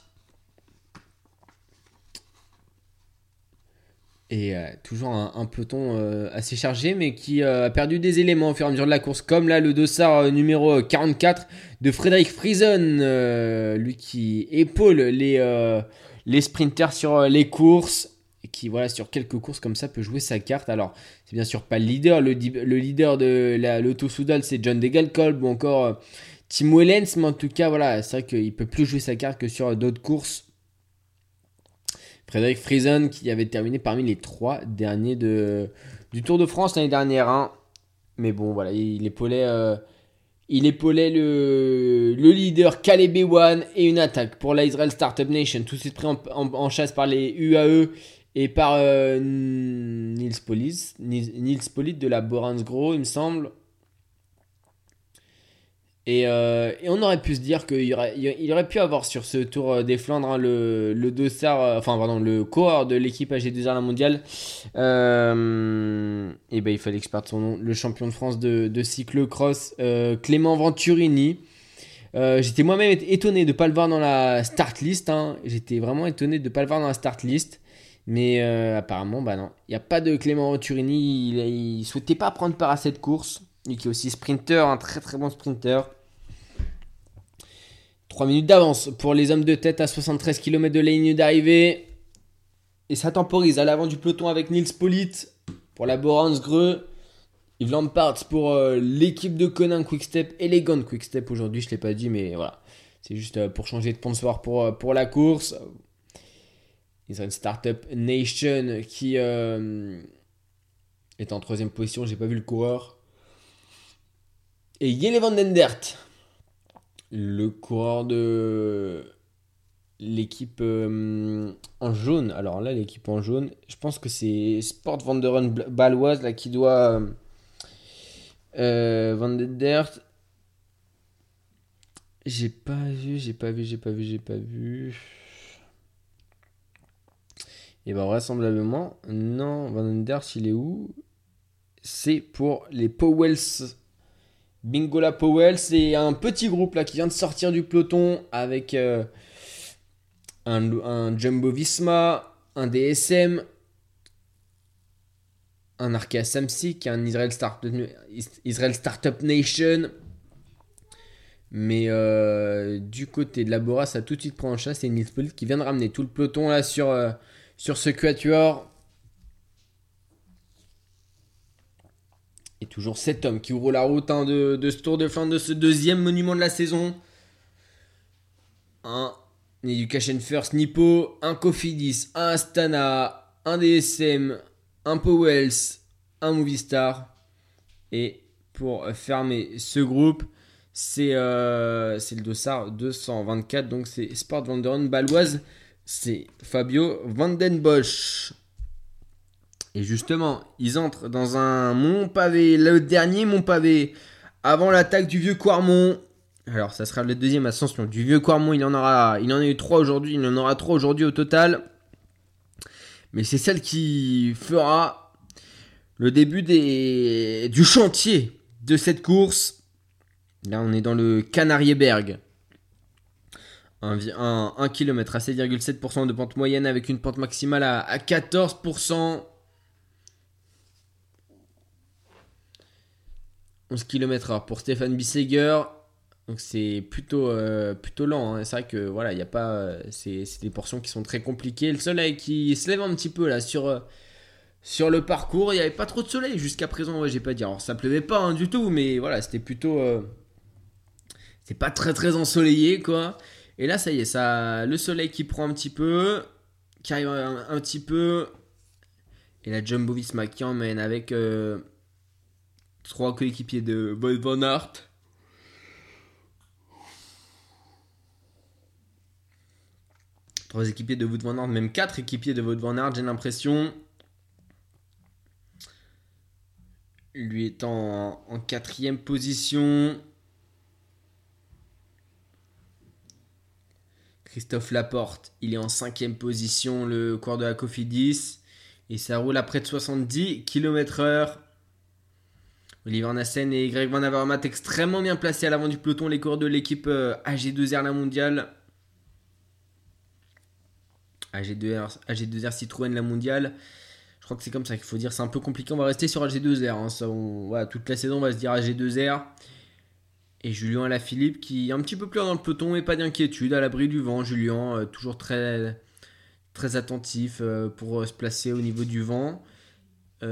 Speaker 1: Et euh, toujours un, peloton euh, assez chargé, mais qui a perdu des éléments au fur et à mesure de la course, comme là le dossard numéro 44 de Frédéric Friesen, lui qui épaule les, les sprinters sur les courses et qui voilà sur quelques courses comme ça peut jouer sa carte. Alors c'est bien sûr pas le leader, le, leader de l'auto Soudal c'est John Degalkolb ou encore euh, Tim Wellens, mais en tout cas voilà c'est vrai qu'il peut plus jouer sa carte que sur d'autres courses. Frédéric Friesen qui avait terminé parmi les trois derniers de, du Tour de France l'année dernière. Hein. Mais bon voilà il épaulait, euh, il épaulait le, le leader Caleb One et une attaque pour l'Israel Startup Nation tout de suite pris en chasse par les UAE et par euh, Nils Polis, Polit de la Boransgro, il me semble. Et, euh, et, on aurait pu se dire qu'il aurait, il aurait pu avoir sur ce Tour euh, des Flandres hein, le, le dossard, enfin pardon, le cohort de l'équipe AG2R la mondiale. et ben il fallait que je parte son nom, le champion de France de, de cyclocross, Clément Venturini. J'étais moi-même étonné de ne pas le voir dans la start list. Hein. J'étais vraiment étonné de ne pas le voir dans la start list. Mais euh, apparemment, bah non. Il n'y a pas de Clément Turini. Il, ne souhaitait pas prendre part à cette course. Lui qui est aussi sprinter, un très très bon sprinter. 3 minutes d'avance pour les hommes de tête à 73 km de la ligne d'arrivée. Et ça temporise à l'avant du peloton avec Nils Polit pour la Greux. Yves Lampard pour euh, l'équipe de Conan Quickstep. Elegant Quickstep aujourd'hui, je ne l'ai pas dit, mais voilà. C'est juste euh, pour changer de sponsor pour, pour la course. Ils ont une startup Nation qui euh, est en troisième position. J'ai pas vu le coureur. Et Yele van den Dert, le coureur de l'équipe euh, en jaune. Alors là, l'équipe en jaune, je pense que c'est Sport Vanderen Baloise là, qui doit. Euh, Dert. J'ai pas vu, j'ai pas vu, j'ai pas vu, j'ai pas vu. Et bien vraisemblablement, non, Van der il est où? C'est pour les Powells. Bingola Powell, c'est un petit groupe là qui vient de sortir du peloton avec euh, un, Jumbo Visma, un DSM, un Arkea Samsic, un Israel, Israel Startup Nation. Mais euh, du côté de la Bora, ça tout de suite prend en chasse. C'est Nils qui vient de ramener tout le peloton là sur, euh, sur ce quatuor. Et toujours cet homme qui ouvre la route hein, de, ce Tour de fin de ce deuxième monument de la saison. Un Education First Nippo, un Cofidis, un Astana, un DSM, un Powells, un Movistar. Et pour fermer ce groupe, c'est euh, le dossard 224. Donc c'est Sport Vanderen Baloise c'est Fabio Vandenbosch. Et justement, ils entrent dans un mont pavé, le dernier mont pavé, avant l'attaque du vieux Quarmont. Alors, ça sera la deuxième ascension du vieux Quarmont. Il en aura, a eu trois aujourd'hui. Il en aura trois aujourd'hui au total. Mais c'est celle qui fera le début du chantier de cette course. Là, on est dans le Canarieberg un, 1 km à 7,7% de pente moyenne avec une pente maximale à, 14%. 11 km h pour Stéphane Bisseger. Donc c'est plutôt, euh, plutôt lent. Hein. C'est vrai que voilà, il a pas. C'est des portions qui sont très compliquées. Le soleil qui se lève un petit peu là sur, euh, sur le parcours. Il n'y avait pas trop de soleil jusqu'à présent. Ouais, j'ai pas dit. Alors ça pleuvait pas hein, du tout, mais voilà, c'était plutôt. Euh, c'est pas très très ensoleillé quoi. Et là, ça y est, ça, le soleil qui prend un petit peu, qui arrive un, petit peu. Et la Jumbo Visma qui emmène avec euh, trois coéquipiers de Boy Van Aert. Trois équipiers de Wout Van Aert, même quatre équipiers de Wout Van Aert, j'ai l'impression. Lui étant en quatrième position. Christophe Laporte, il est en cinquième position, le cours de la Cofidis. Et ça roule à près de 70 km/h. Oliver Nassen et Greg Van Avermaet extrêmement bien placés à l'avant du peloton, les coureurs de l'équipe euh, AG2R la mondiale. AG2R, AG2R Citroën la mondiale. Je crois que c'est comme ça qu'il faut dire. C'est un peu compliqué. On va rester sur AG2R. Hein. toute la saison, on va se dire AG2R. Et Julien Alaphilippe qui est un petit peu plus dans le peloton et pas d'inquiétude, à l'abri du vent. Julien, euh, toujours très, très attentif pour se placer au niveau du vent. et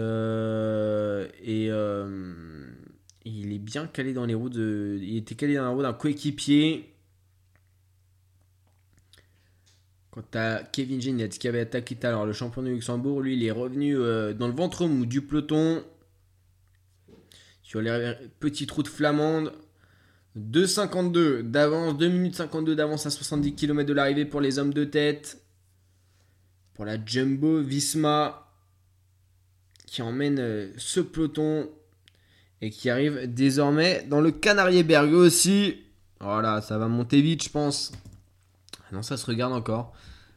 Speaker 1: il est bien calé dans les roues de. Il était calé dans la roue d'un coéquipier. Quant à Kevin Gennett qui avait attaqué tout à le champion de Luxembourg, lui il est revenu dans le ventre mou du peloton sur les petits trous de Flamande. 2,52 d'avance, 2 minutes 52 d'avance à 70 km de l'arrivée pour les hommes de tête. Pour la Jumbo Visma qui emmène euh, ce peloton et qui arrive désormais dans le Canarierberg aussi. Voilà, ça va monter vite, je pense. Ah non, ça se regarde encore.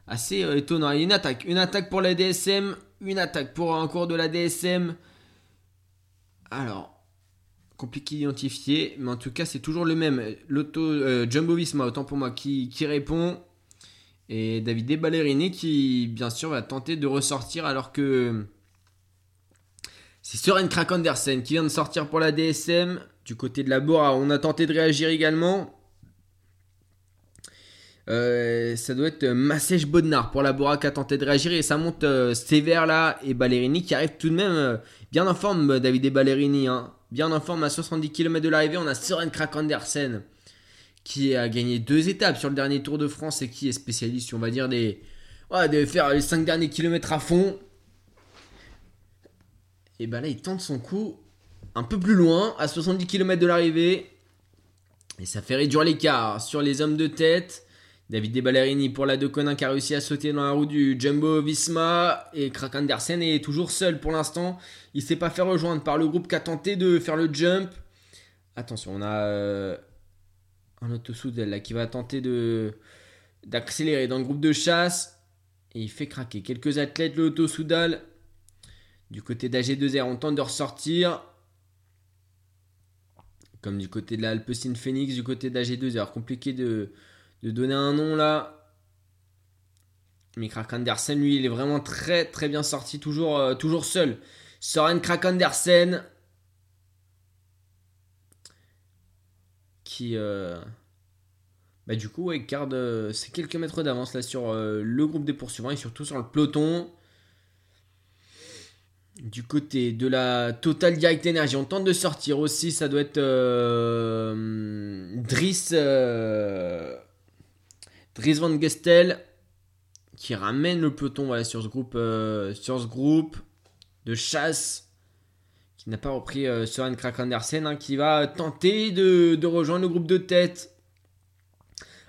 Speaker 1: Assez euh, étonnant. Il y une attaque. Une attaque pour la DSM. Une attaque pour un cours de la DSM. Alors, compliqué d'identifier, mais en tout cas, c'est toujours le même. L'auto euh, Jumbo Visma, autant pour moi, qui, répond. Et David Ballerini qui, bien sûr, va tenter de ressortir alors que c'est Søren Krak Andersen qui vient de sortir pour la DSM. Du côté de la Bora, on a tenté de réagir également. Euh, ça doit être Massèche Bodnar pour la Bora qui a tenté de réagir et ça monte euh, sévère là et Ballerini qui arrive tout de même bien en forme David et Ballerini hein bien en forme à 70 km de l'arrivée. On a Søren Krak Andersen qui a gagné deux étapes sur le dernier Tour de France et qui est spécialiste, on va dire, de faire les 5 derniers kilomètres à fond. Et ben là, il tente son coup un peu plus loin, à 70 km de l'arrivée. Et ça fait réduire l'écart sur les hommes de tête. David De Ballerini pour la Deconin qui a réussi à sauter dans la roue du Jumbo Visma et Krak Andersen est toujours seul pour l'instant. Il s'est pas fait rejoindre par le groupe qui a tenté de faire le jump. Attention, on a euh, un auto là qui va tenter de d'accélérer dans le groupe de chasse et il fait craquer quelques athlètes le auto soudal du côté d'AG2R on tente de ressortir comme du côté de la Alpecin Phoenix du côté d'AG2R compliqué de de donner un nom là. Mais Krakendersen, lui, il est vraiment très très bien sorti, toujours, euh, toujours seul. Soren Krakendersen. Qui. Euh, bah, du coup, il garde euh, quelques mètres d'avance là sur le groupe des poursuivants et surtout sur le peloton. Du côté de la Total Direct Energy, on tente de sortir aussi. Ça doit être Driss. Dries Van Gestel qui ramène le peloton voilà, sur, ce groupe, euh, sur ce groupe de chasse qui n'a pas repris euh, Søren hein, qui va tenter de, rejoindre le groupe de tête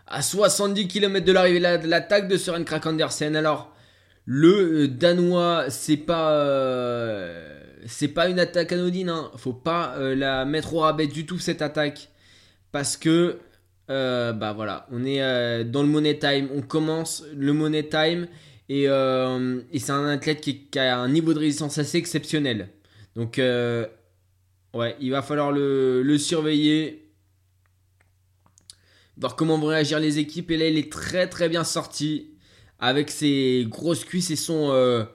Speaker 1: à 70 km de l'arrivée de l'attaque de Søren Krakendersen. Alors, le euh, Danois, c'est pas, c'est pas une attaque anodine. Hein. Faut pas la mettre au rabais du tout cette attaque parce que euh, bah voilà, on est euh, dans le Money Time, on commence le Money Time et, euh, c'est un athlète qui, a un niveau de résistance assez exceptionnel. Donc ouais, il va falloir le, surveiller, voir comment vont réagir les équipes. Et là, il est très très bien sorti avec ses grosses cuisses et son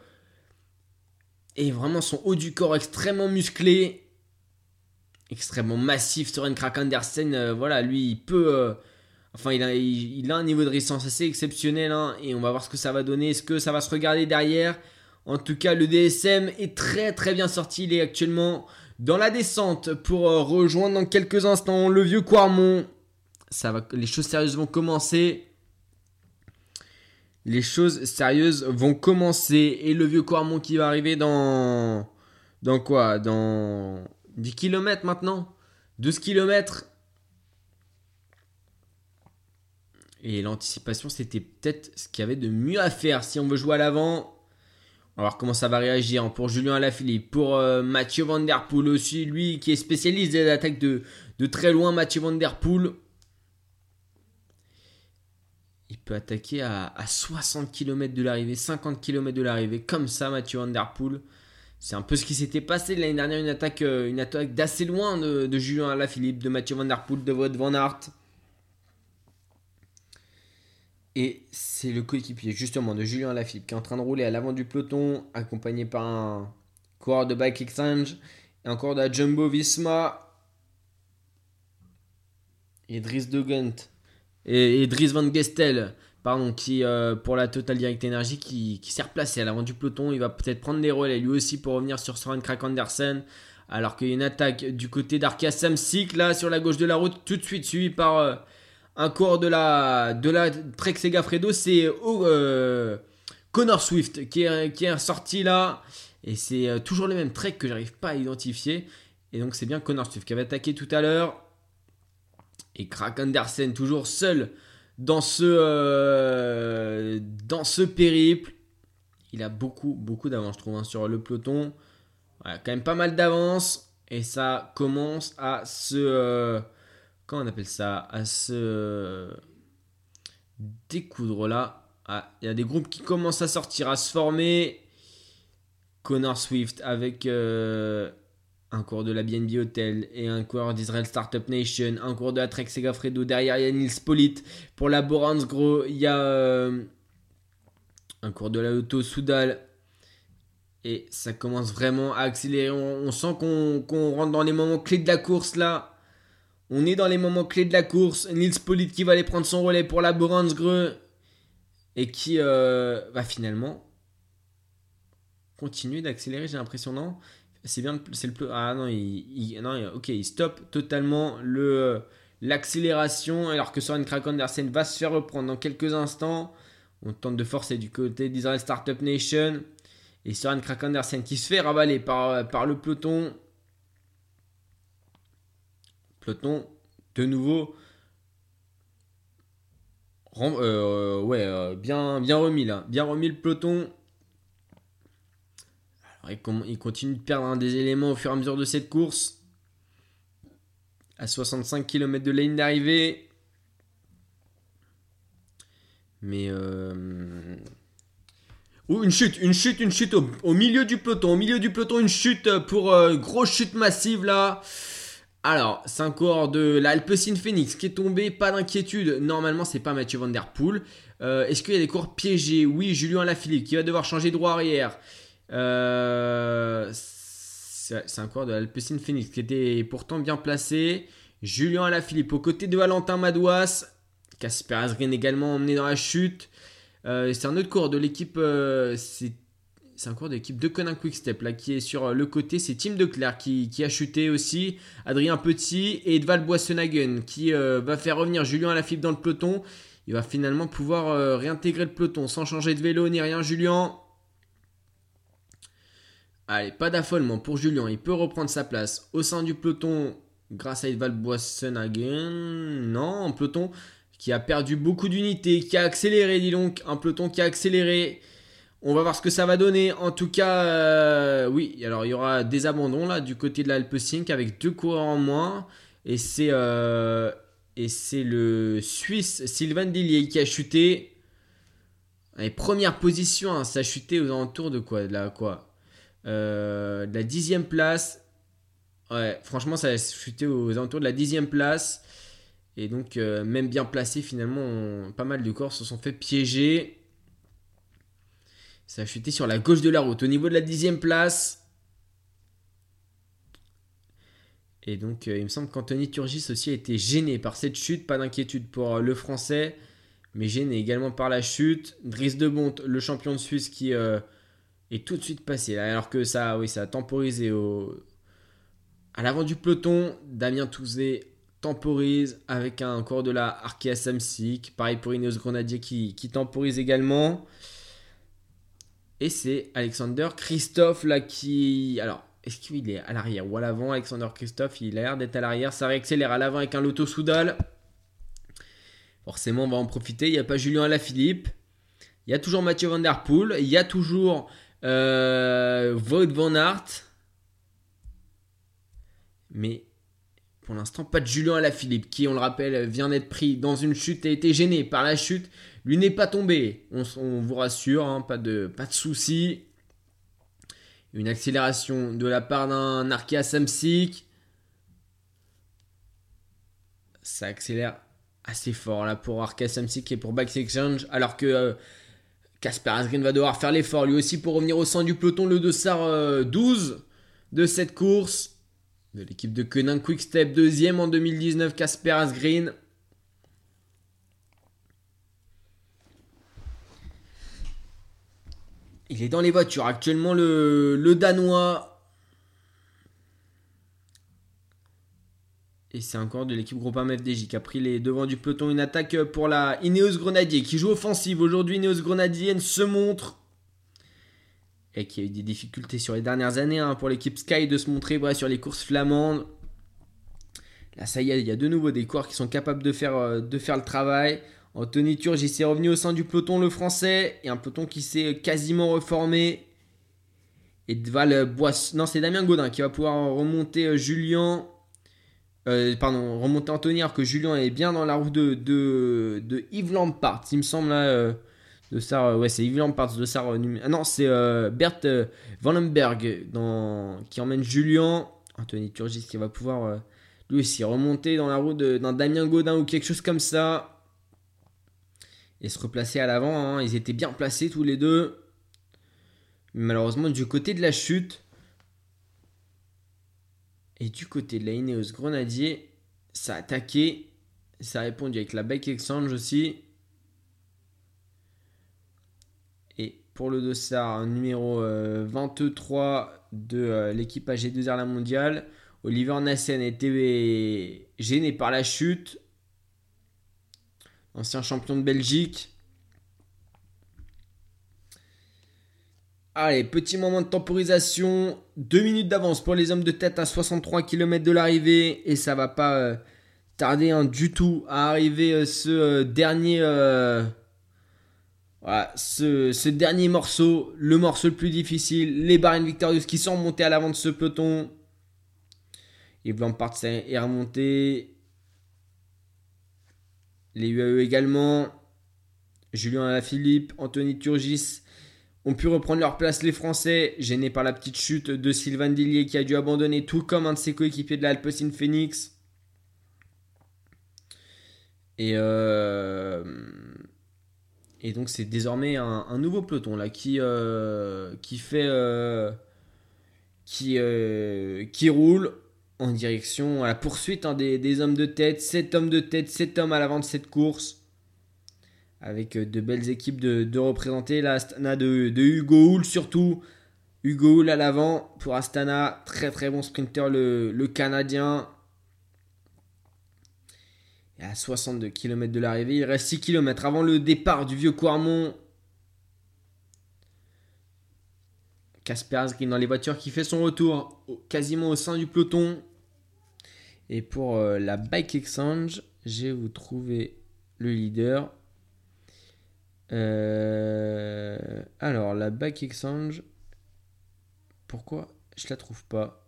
Speaker 1: et vraiment son haut du corps extrêmement musclé extrêmement massif. Soren Krak euh, voilà, lui, il peut. Euh, enfin, il a, il, a, un niveau de résistance assez exceptionnel. Hein, et on va voir ce que ça va donner. Est-ce que ça va se regarder derrière En tout cas, le DSM est très très bien sorti. Il est actuellement dans la descente pour euh, rejoindre dans quelques instants le vieux Quarmont. Ça va, les choses sérieuses vont commencer. Les choses sérieuses vont commencer. Et le vieux Quarmont qui va arriver dans. Dans quoi? Dans 10 km maintenant 12 km Et l'anticipation, c'était peut-être ce qu'il y avait de mieux à faire si on veut jouer à l'avant. On va voir comment ça va réagir pour Julien Alaphilippe, pour euh, Mathieu Van Der Poel aussi, lui qui est spécialiste des attaques de, de très loin, Mathieu Van Der Poel. Il peut attaquer à, à 60 km de l'arrivée, 50 km de l'arrivée, comme ça Mathieu Van Der Poel. C'est un peu ce qui s'était passé l'année dernière, une attaque, euh, une attaque d'assez loin de, de Julien Alaphilippe, de Mathieu Van Der Poel, de Wout Van Aert. Et c'est le coéquipier justement de Julien Alaphilippe qui est en train de rouler à l'avant du peloton, accompagné par un coureur de Bike Exchange et encore de la Jumbo Visma. Et Dries de et, et Van Gestel qui euh, pour la Total Direct Energy qui, s'est replacé à l'avant du peloton. Il va peut-être prendre des relais lui aussi pour revenir sur Soren Krak Andersen. Alors qu'il y a une attaque du côté d'Arkia Samsic là sur la gauche de la route, tout de suite suivi par euh, un corps de la, de la Trek Segafredo. C'est euh, Connor Swift qui est, sorti là. Et c'est toujours les mêmes treks que j'arrive pas à identifier. Et donc c'est bien Connor Swift qui avait attaqué tout à l'heure. Et Krak Andersen toujours seul dans ce, euh, dans ce périple. Il a beaucoup, beaucoup d'avance, je trouve, hein, sur le peloton. quand même pas mal d'avance. Et ça commence à se. Euh, comment on appelle ça? À se découdre là. Ah, il y a des groupes qui commencent à sortir, à se former. Connor Swift avec euh, un cours de la BNB Hotel et un cours d'Israel Startup Nation, un cours de la Trek Segafredo. Derrière, il y a Nils Polit. Pour la Borans Gros, il y a euh, un cours de la Auto Soudal. Et ça commence vraiment à accélérer. On, sent qu'on rentre dans les moments clés de la course là. On est dans les moments clés de la course. Nils Polit qui va aller prendre son relais pour la Borans Gros et qui euh, va finalement continuer d'accélérer, j'ai l'impression, non? C'est bien, c'est le Ah non, il, non, ok, il stoppe totalement le l'accélération alors que Soren Krakendersen va se faire reprendre dans quelques instants. On tente de forcer du côté d'Israel Startup Nation. Et Soren Krakendersen qui se fait ravaler par, par le peloton. Peloton, de nouveau. Euh, ouais, euh, bien, bien remis là. Bien remis le peloton il continue de perdre des éléments au fur et à mesure de cette course. À 65 km de ligne d'arrivée. Mais... Euh... une chute, une chute, une chute au, milieu du peloton. Au milieu du peloton, une chute pour euh, grosse chute massive là. Alors, c'est un coureur de l'Alpecin Phoenix qui est tombé, pas d'inquiétude. Normalement, c'est pas Mathieu Van Der Poel. Euh, est-ce qu'il y a des coureurs piégés? Oui, Julien Lafilippe qui va devoir changer droit arrière. Euh, c'est un coureur de l'Alpecin Phoenix qui était pourtant bien placé. Julien Alaphilippe aux côtés de Valentin Madouas. Casper Asgreen également emmené dans la chute. Euh, c'est un autre coureur de l'équipe. Euh, c'est un cours de l'équipe de Conan Quickstep là, qui est sur le côté. C'est Tim Declerc qui, qui a chuté aussi. Adrien Petit et Edval Boissenhagen qui va faire revenir Julien Alaphilippe dans le peloton. Il va finalement pouvoir réintégrer le peloton sans changer de vélo ni rien. Julien, Allez, pas d'affolement pour Julien. Il peut reprendre sa place au sein du peloton grâce à Edvald Boissenhagen. Non, un peloton qui a perdu beaucoup d'unités, qui a accéléré, dis donc. Un peloton qui a accéléré. On va voir ce que ça va donner. En tout cas, euh, oui, alors il y aura des abandons là du côté de l'Alpe 5 avec deux coureurs en moins. Et c'est euh, et c'est le Suisse Sylvain Dillier qui a chuté. Allez, première position, hein, ça a chuté aux alentours de quoi De quoi? Euh, la dixième place. Ouais, franchement, ça a chuté aux alentours de la dixième place. Et donc, euh, même bien placé, finalement, pas mal de corps se sont fait piéger. Ça a chuté sur la gauche de la route, au niveau de la dixième place. Et donc, euh, il me semble qu'Anthony Turgis aussi a été gêné par cette chute. Pas d'inquiétude pour le français, mais gêné également par la chute. Driss de Bonte, le champion de Suisse, qui et tout de suite passé. Alors que ça, oui, ça a temporisé au... à l'avant du peloton. Damien Touzé temporise avec un corps de la Arkea Samsic. Pareil pour Ineos Grenadier qui, qui temporise également. Et c'est Alexander Christophe là qui. Alors, est-ce qu'il est à l'arrière ou à l'avant? Alexander Christophe, il a l'air d'être à l'arrière. Ça réaccélère à l'avant avec un Lotto Soudal. Forcément, on va en profiter. Il n'y a pas Julien Alaphilippe. Il y a toujours Mathieu Van Der Poel. Il y a toujours euh, Void Van Aert. Mais pour l'instant, pas de Julien Alaphilippe, qui, on le rappelle, vient d'être pris dans une chute et a été gêné par la chute. Lui n'est pas tombé, on, vous rassure, hein, pas de, pas soucis. Une accélération de la part d'un Arkea Samsic. Ça accélère assez fort là pour Arkea Samsic et pour Bike Exchange, alors que euh, Casper Asgreen va devoir faire l'effort lui aussi pour revenir au sein du peloton, le dossard euh, 12 de cette course. De l'équipe de Koenig Quickstep deuxième en 2019, Casper Asgreen. Il est dans les voitures actuellement, le Danois. Et c'est encore de l'équipe groupe FDJ qui a pris les devants du peloton. Une attaque pour la Ineos Grenadier qui joue offensive. Aujourd'hui, Ineos Grenadienne se montre. Et qui a eu des difficultés sur les dernières années hein, pour l'équipe Sky de se montrer sur les courses flamandes. Là, ça y est, il y a de nouveau des coureurs qui sont capables de faire, euh, de faire le travail. Anthony Turgis s'est revenu au sein du peloton le français. Et un peloton qui s'est quasiment reformé. Et Val Boisse. Non, c'est Damien Godin qui va pouvoir remonter euh, Julien. Euh, pardon, remonter Anthony alors que Julien est bien dans la roue de, de, Yves Lampard. Il me semble là. de ça, ouais, c'est Yves Lampard de ça. ah non, c'est Bert Vandenberg dans, qui emmène Julien. Anthony Turgis qui va pouvoir lui aussi remonter dans la roue d'un Damien Godin ou quelque chose comme ça et se replacer à l'avant. Hein. Ils étaient bien placés tous les deux. malheureusement, du côté de la chute et du côté de la Ineos Grenadier, ça a attaqué. Ça a répondu avec la Bike Exchange aussi. Et pour le dossard numéro 23 euh, de euh, l'équipe AG2R La Mondiale, Oliver Nassen était gêné par la chute ancien champion de Belgique. Allez, petit moment de temporisation. Deux minutes d'avance pour les hommes de tête à 63 km de l'arrivée. Et ça va pas euh, tarder hein, du tout à arriver euh, ce euh, dernier. Ce, dernier morceau, le morceau le plus difficile. Les Barines Victorious qui sont remontés à l'avant de ce peloton. Yves Lampard est remonté. Les UAE également. Julien Alaphilippe, Anthony Turgis ont pu reprendre leur place les Français, gênés par la petite chute de Sylvain Dillier qui a dû abandonner tout comme un de ses coéquipiers de l'Alpecin Phoenix. Et, euh, et donc c'est désormais un, nouveau peloton là qui, euh, fait euh, qui, qui roule en direction à la poursuite hein, des, hommes de tête. 7 hommes de tête, 7 hommes à l'avant de cette course. Avec euh, de belles équipes de, représenter. L'Astana de, de, Hugo Hull surtout. Hugo Hull à l'avant pour Astana. Très très bon sprinter le, Canadien. Et à 62 km de l'arrivée, il reste 6 km avant le départ du vieux Quarmont. Casper Asgreen dans les voitures qui fait son retour quasiment au sein du peloton. Et pour euh, la Bike Exchange, j'ai vous trouver le leader. Euh, alors, la Bike Exchange, pourquoi je la trouve pas?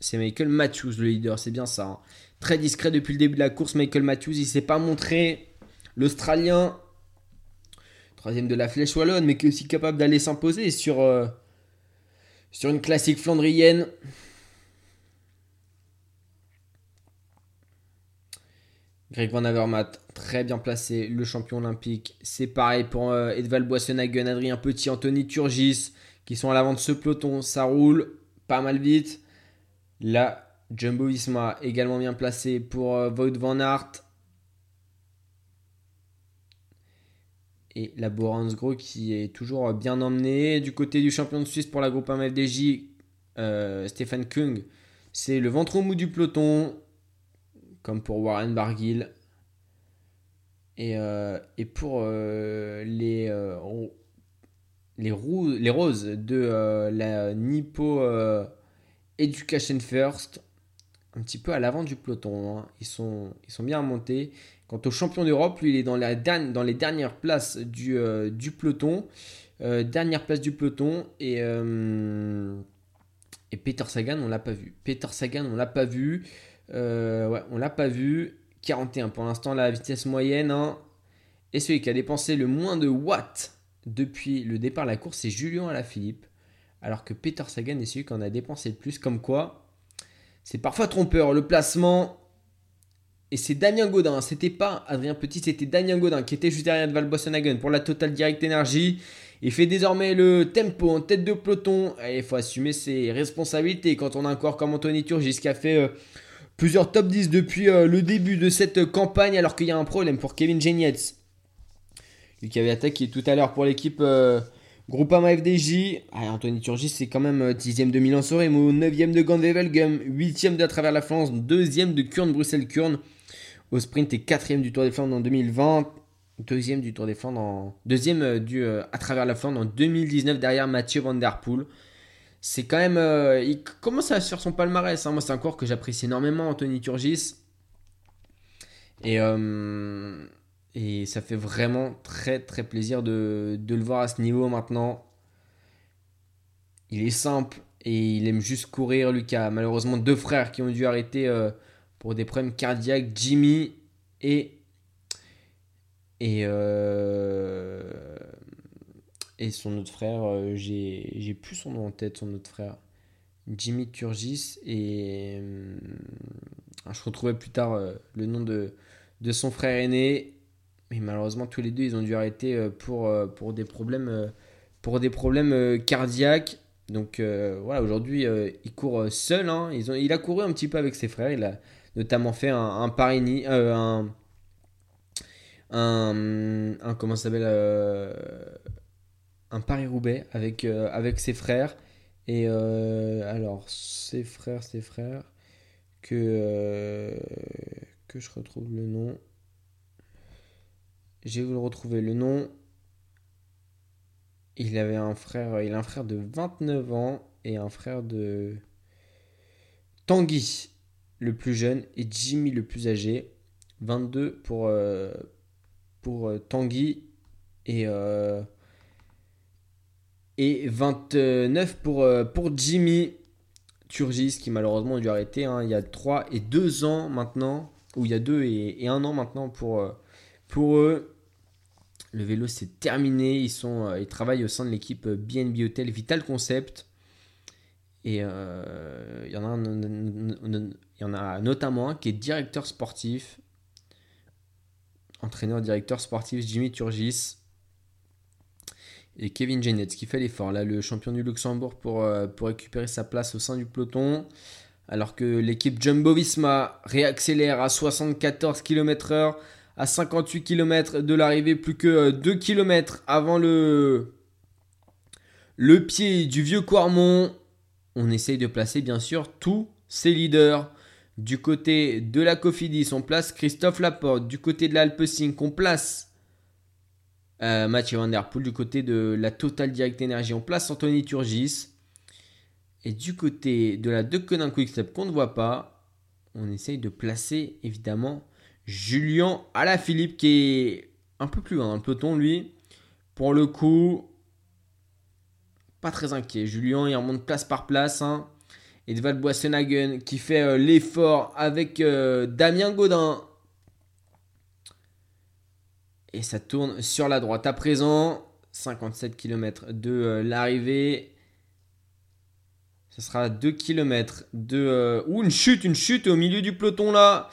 Speaker 1: C'est Michael Matthews le leader, c'est bien ça. Hein. Très discret depuis le début de la course, Michael Matthews, il s'est pas montré. L'Australien, troisième de la flèche wallonne, mais qui est aussi capable d'aller s'imposer sur, euh, sur une classique flandrienne. Greg Van Avermaet, très bien placé, le champion olympique. C'est pareil pour euh, Edval Boissonhagen, Adrien Petit, Anthony Turgis, qui sont à l'avant de ce peloton. Ça roule pas mal vite. Là, Jumbo Visma, également bien placé pour euh, Van Aert. Et la Gros qui est toujours bien emmené. Du côté du champion de Suisse pour la groupe MFDJ, euh, Stéphane Kung, c'est le ventre au mou du peloton comme pour Warren Barguil. Et, euh, et pour euh, les, euh, les, les roses de la Nippo Education First, un petit peu à l'avant du peloton. Hein. Ils, sont, ils sont bien montés. Quant au champion d'Europe, lui, il est dans, la dans les dernières places du, du peloton. dernière place du peloton. Et, et Peter Sagan, on l'a pas vu. Peter Sagan, on l'a pas vu. Euh, ouais, on l'a pas vu. 41 pour l'instant la vitesse moyenne. Hein. Et celui qui a dépensé le moins de watts depuis le départ de la course, c'est Julien Alaphilippe. Alors que Peter Sagan est celui qui en a dépensé le plus. Comme quoi, c'est parfois trompeur. Le placement. Et c'est Damien Godin. C'était pas Adrien Petit, c'était Damien Godin qui était juste derrière de Valbossenhagen pour la Total Direct Energy. Il fait désormais le tempo en tête de peloton. il faut assumer ses responsabilités quand on a un corps comme Anthony Turgis qui a fait. Euh, plusieurs top 10 depuis euh, le début de cette campagne, alors qu'il y a un problème pour Kevin Genietz. Lui qui avait attaqué tout à l'heure pour l'équipe euh, Groupama FDJ, allez, Anthony Turgis, c'est quand même 10ème de Milan Soremo, 9ème de Gand-Wevelgem, 8ème de à travers la France, 2ème de Kurn-Bruxelles-Kurn au sprint et 4ème du Tour des Flandres en 2020, deuxième du Tour des Flandres en... deuxième du, à travers la Flandre en 2019 derrière Mathieu Van Der Poel c'est quand même. Euh, il commence à faire son palmarès. Hein. Moi, c'est un cours que j'apprécie énormément, Anthony Turgis. Et, euh, et ça fait vraiment très très plaisir de, le voir à ce niveau maintenant. Il est simple et il aime juste courir. Lucas, malheureusement, deux frères qui ont dû arrêter euh, pour des problèmes cardiaques Jimmy et. Et. Et son autre frère, euh, j'ai plus son nom en tête, son autre frère. Jimmy Turgis. Et euh, je retrouvais plus tard euh, le nom de, de son frère aîné. Mais malheureusement, tous les deux, ils ont dû arrêter pour, pour des problèmes, pour des problèmes cardiaques. Donc voilà, aujourd'hui, il court seul. Hein. Ils ont, il a couru un petit peu avec ses frères. Il a notamment fait un, un Paris, un, un, un, comment s'appelle Paris-Roubaix avec, euh, avec ses frères. Et euh, alors, ses frères, ses frères, que, euh, que je retrouve le nom. Vous le retrouver le nom. Il avait un frère, il a un frère de 29 ans et un frère de Tanguy, le plus jeune, et Jimmy, le plus âgé. 22 pour, pour Tanguy et et 29 pour, euh, pour Jimmy Turgis, qui malheureusement a dû arrêter hein. il y a 3 et 2 ans maintenant, ou il y a 2 et, et 1 an maintenant pour, euh, pour eux. Le vélo c'est terminé, ils, sont, euh, ils travaillent au sein de l'équipe BNB Hotel Vital Concept. Et il, y en a il y en a notamment un qui est directeur sportif, entraîneur-directeur sportif Jimmy Turgis et Kevin Jennets qui fait l'effort. Là, le champion du Luxembourg pour, euh, pour récupérer sa place au sein du peloton. Alors que l'équipe Jumbo Visma réaccélère à 74 km/h, à 58 km de l'arrivée, plus que 2 euh, km avant le, le pied du vieux Quarmont. On essaye de placer bien sûr tous ses leaders. Du côté de la Cofidis, on place Christophe Laporte. Du côté de l'Alpecin, on place euh, Mathieu Van Der Poel du côté de la Total Direct Energy. On place Anthony Turgis. Et du côté de la De Quick Quickstep qu'on ne voit pas, on essaye de placer évidemment Julien Alaphilippe qui est un peu plus loin dans le peloton lui. Pour le coup, pas très inquiet. Julien il remonte place par place. Hein. Edvald Boissenhagen qui fait euh, l'effort avec euh, Damien Godin et ça tourne sur la droite. À présent, 57 km de euh, l'arrivée. Ce sera 2 km de... Euh, ou une chute, une chute au milieu du peloton là.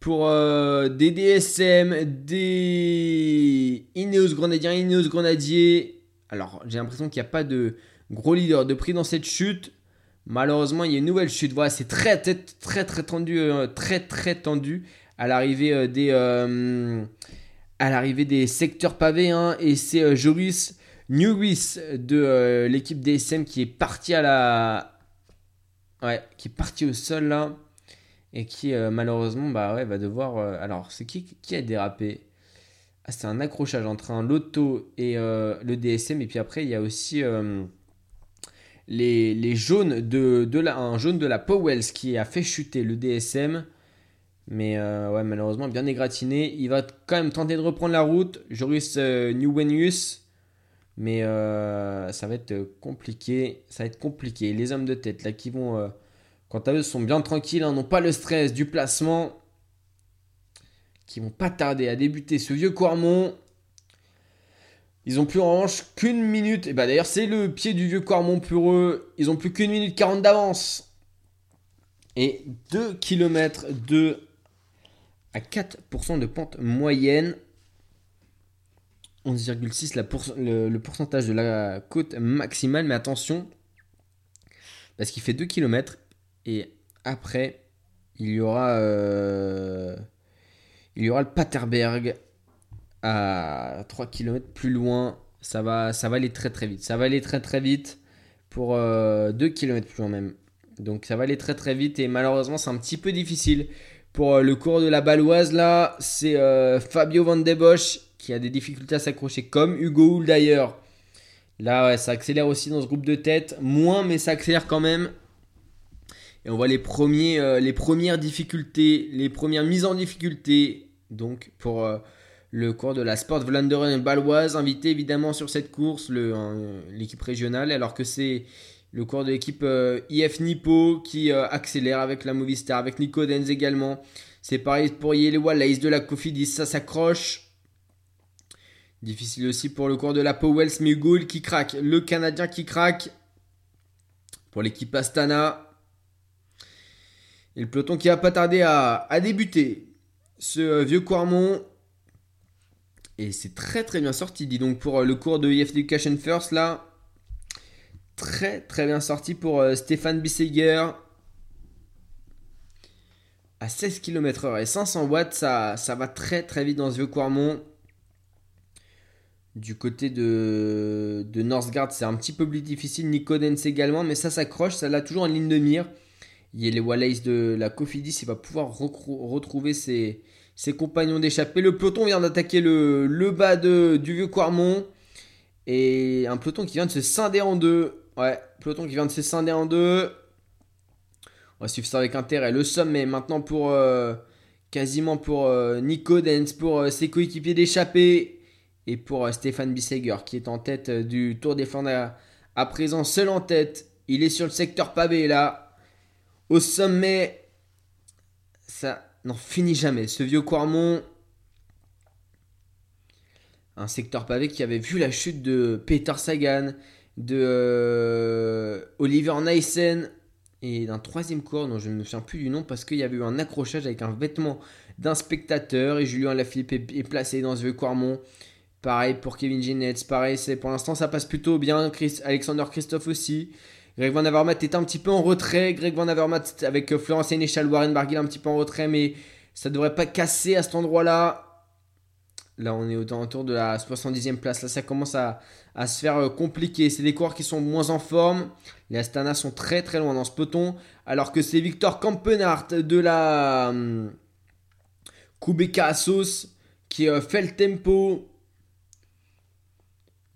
Speaker 1: Pour euh, des DSM, des Ineos Grenadiers, Ineos Grenadiers. Alors j'ai l'impression qu'il n'y a pas de gros leader de prix dans cette chute. Malheureusement, il y a une nouvelle chute. Voilà, c'est très, très, très, très tendu, très, très tendu à l'arrivée des à l'arrivée des secteurs pavés. Hein, et c'est euh, Joris Newis de euh, l'équipe DSM qui est parti à la. Ouais, qui est parti au sol là. Et qui euh, malheureusement bah ouais, va devoir. alors, c'est qui qui a dérapé? Ah, C'est un accrochage entre un loto et le DSM. Et puis après, il y a aussi. Les, les, jaunes de, de la, un jaune de la Powells qui a fait chuter le DSM mais euh, ouais, malheureusement, bien égratigné. Il va quand même tenter de reprendre la route. Joris euh, Newenius. Mais euh, ça va être compliqué. Ça va être compliqué. Les hommes de tête, là, qui vont, quant à eux, sont bien tranquilles. Hein, n'ont pas le stress du placement. Qui vont pas tarder à débuter ce vieux Quarmont. Ils ont plus en revanche qu'une minute. Et bah d'ailleurs, c'est le pied du vieux Quarmont pour eux. Ils ont plus qu'une minute 40 d'avance. Et 2 km de à 4% de pente moyenne. 11,6 le, pourcentage de la côte maximale. Mais attention, parce qu'il fait 2 km. Et après, il y aura, euh, il y aura le Paterberg à 3 km plus loin. Ça va, ça va aller très très vite. Ça va aller très très vite pour 2 euh, km plus loin même. Donc ça va aller très très vite et malheureusement c'est un petit peu difficile. Pour euh, le cours de la Baloise là, c'est euh, Fabio Van de Bosch qui a des difficultés à s'accrocher comme Hugo Hull d'ailleurs. Là ça accélère aussi dans ce groupe de tête. Moins mais ça accélère quand même. Et on voit les, les premières difficultés, les premières mises en difficulté. Donc pour le cours de la Sport Vlaanderen Baloise, invité évidemment sur cette course, l'équipe régionale, alors que c'est le cours de l'équipe euh, IF Nippo qui euh, accélère avec la Movistar, avec Nico Denz également. C'est pareil pour Yele Wallace de la Cofidis, ça s'accroche. Difficile aussi pour le cours de la Powell Smigul qui craque, le Canadien qui craque pour l'équipe Astana. Et le peloton qui va pas tarder à, débuter. Ce euh, vieux Quarmont et c'est très très bien sorti, dis donc, pour le cours de IF Education First, là. Très très bien sorti pour euh, Stéphane Bisseger. À 16 km/h et 500 watts, ça, va très très vite dans ce vieux Quarmont. Du côté de, de Northgard, c'est un petit peu plus difficile. Nico également, mais ça s'accroche, ça l'a toujours en ligne de mire. Il y a les Wallace de la Cofidis, il va pouvoir retrouver ses, compagnons d'échappée. Le peloton vient d'attaquer le, bas de, du vieux Quarmont. Et un peloton qui vient de se scinder en deux. Ouais, peloton qui vient de se scinder en deux. On va suivre ça avec intérêt. Le sommet maintenant pour euh, quasiment pour euh, Nico Dens, pour euh, ses coéquipiers d'échappée. Et pour Stéphane Bisseger qui est en tête du Tour des Flandres à présent seul en tête. Il est sur le secteur pavé là. Au sommet, ça n'en finit jamais. Ce vieux Quarmont, un secteur pavé qui avait vu la chute de Peter Sagan, de euh, Oliver Nyssen et d'un troisième cours dont je ne me souviens plus du nom parce qu'il y avait eu un accrochage avec un vêtement d'un spectateur et Julien Lafilippe est, placé dans ce vieux Quarmont. Pareil pour Kevin Ginetz, pareil, c'est pour l'instant ça passe plutôt bien. Alexander Christophe aussi. Greg Van Avermaet est un petit peu en retrait. Greg Van Avermaet avec euh, Florence Sénéchal, Warren Barguil un petit peu en retrait, mais ça devrait pas casser à cet endroit-là. Là, on est autour de la 70e place. Là, ça commence à, se faire euh, compliqué. C'est des coureurs qui sont moins en forme. Les Astana sont très très loin dans ce peloton. Alors que c'est Victor Kampenhardt de la hum, Kubeka Assos qui euh, fait le tempo.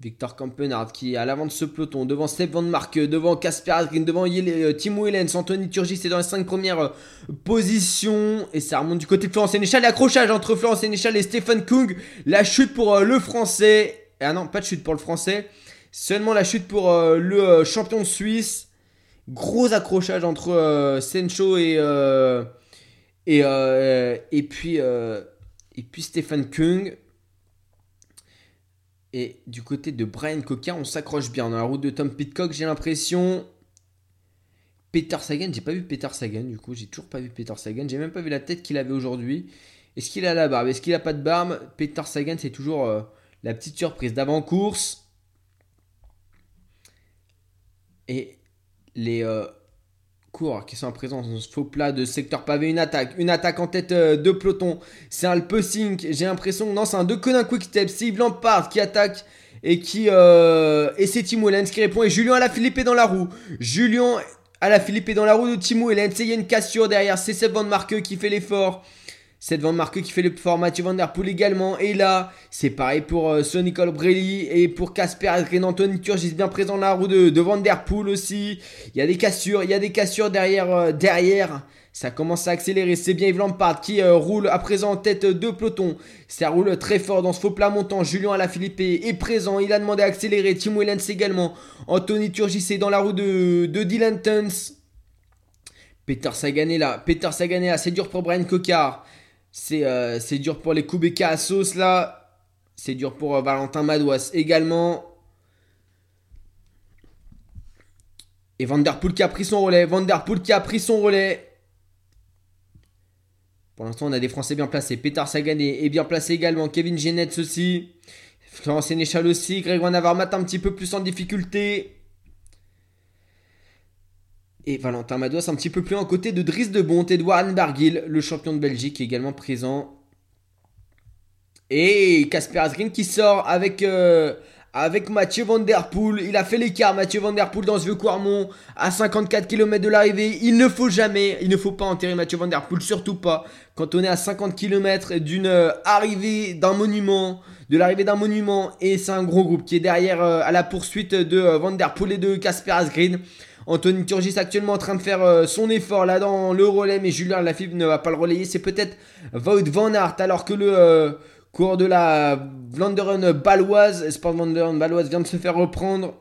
Speaker 1: Victor Kampenhardt qui est à l'avant de ce peloton, devant Steve Van devant Casper Asgreen, devant euh, Timo Anthony Turgis est dans les 5 premières euh, positions. Et ça remonte du côté de Florence Sénéchal. L'accrochage entre Florence Sénéchal et Stephen Kung. La chute pour euh, le français. Ah non, pas de chute pour le français. Seulement la chute pour le champion suisse. Gros accrochage entre Sencho et, et, et, puis, et puis Stephen Kung. Et du côté de Brian Coca, on s'accroche bien. Dans la route de Tom Pitcock, j'ai l'impression. Peter Sagan, j'ai pas vu Peter Sagan du coup, j'ai toujours pas vu Peter Sagan, j'ai même pas vu la tête qu'il avait aujourd'hui. Est-ce qu'il a la barbe? Est-ce qu'il a pas de barbe? Peter Sagan, c'est toujours euh, la petite surprise d'avant-course. Et les, euh, qui sont en présence dans ce faux plat de secteur pavé. Une attaque, une attaque en tête euh, de peloton. C'est un Sink. J'ai l'impression, non, c'est un deux un Quick Step. C'est Yves Lampard qui attaque et qui. Euh, et c'est Timo Hellens qui répond. Et Julien à la Philippe dans la roue. Julien à la Philippe dans la roue de Timo Hellens. Et il y a une cassure derrière. C'est Seb Van Marke qui fait l'effort. Cette Van Marke qui fait le fort, Mathieu Van Der Poel également. Et là, c'est pareil pour euh, Colbrelli et pour Casper Anthony Turgis bien présent dans la roue de, de aussi. Il y a des cassures, il y a des cassures derrière. Euh, derrière. Ça commence à accélérer. C'est bien Yves Lampard qui euh, roule à présent en tête de peloton. Ça roule très fort dans ce faux plat montant. Julien Alaphilippe est présent. Il a demandé à accélérer. Tim Wellens également. Anthony Turgis est dans la roue de, de Dylan Tuns. Peter Sagan est là. Peter Sagan est là. C'est dur pour Brian Cocard. Euh, c'est dur pour les Kubeka à sauce là. C'est dur pour euh, Valentin Madouas également. Et Vanderpool qui a pris son relais. Vanderpool qui a pris son relais. Pour l'instant, on a des Français bien placés. Petar Sagané est bien placé également. Kevin Genetz aussi. Florent Sénéchal aussi. Grégoire Navarmat un petit peu plus en difficulté. Et Valentin Madouas un petit peu plus en côté de Dries de Bont Warren Barguil, le champion de Belgique, également présent. Et Casper Asgreen qui sort avec, euh, avec Mathieu Van Der Poel. Il a fait l'écart, Mathieu Van Der Poel, dans ce vieux Quarmont, à 54 km de l'arrivée. Il ne faut jamais, il ne faut pas enterrer Mathieu Van Der Poel, surtout pas quand on est à 50 km d'une euh, arrivée d'un monument, de l'arrivée d'un monument. Et c'est un gros groupe qui est derrière euh, à la poursuite de Van Der Poel et de Casper Asgreen. Anthony Turgis actuellement en train de faire son effort là dans le relais, mais Julien Lafilippe ne va pas le relayer. C'est peut-être Wout Van Aert, alors que le Cours de la Vlaanderen baloise, Sport Vlaanderen baloise vient de se faire reprendre.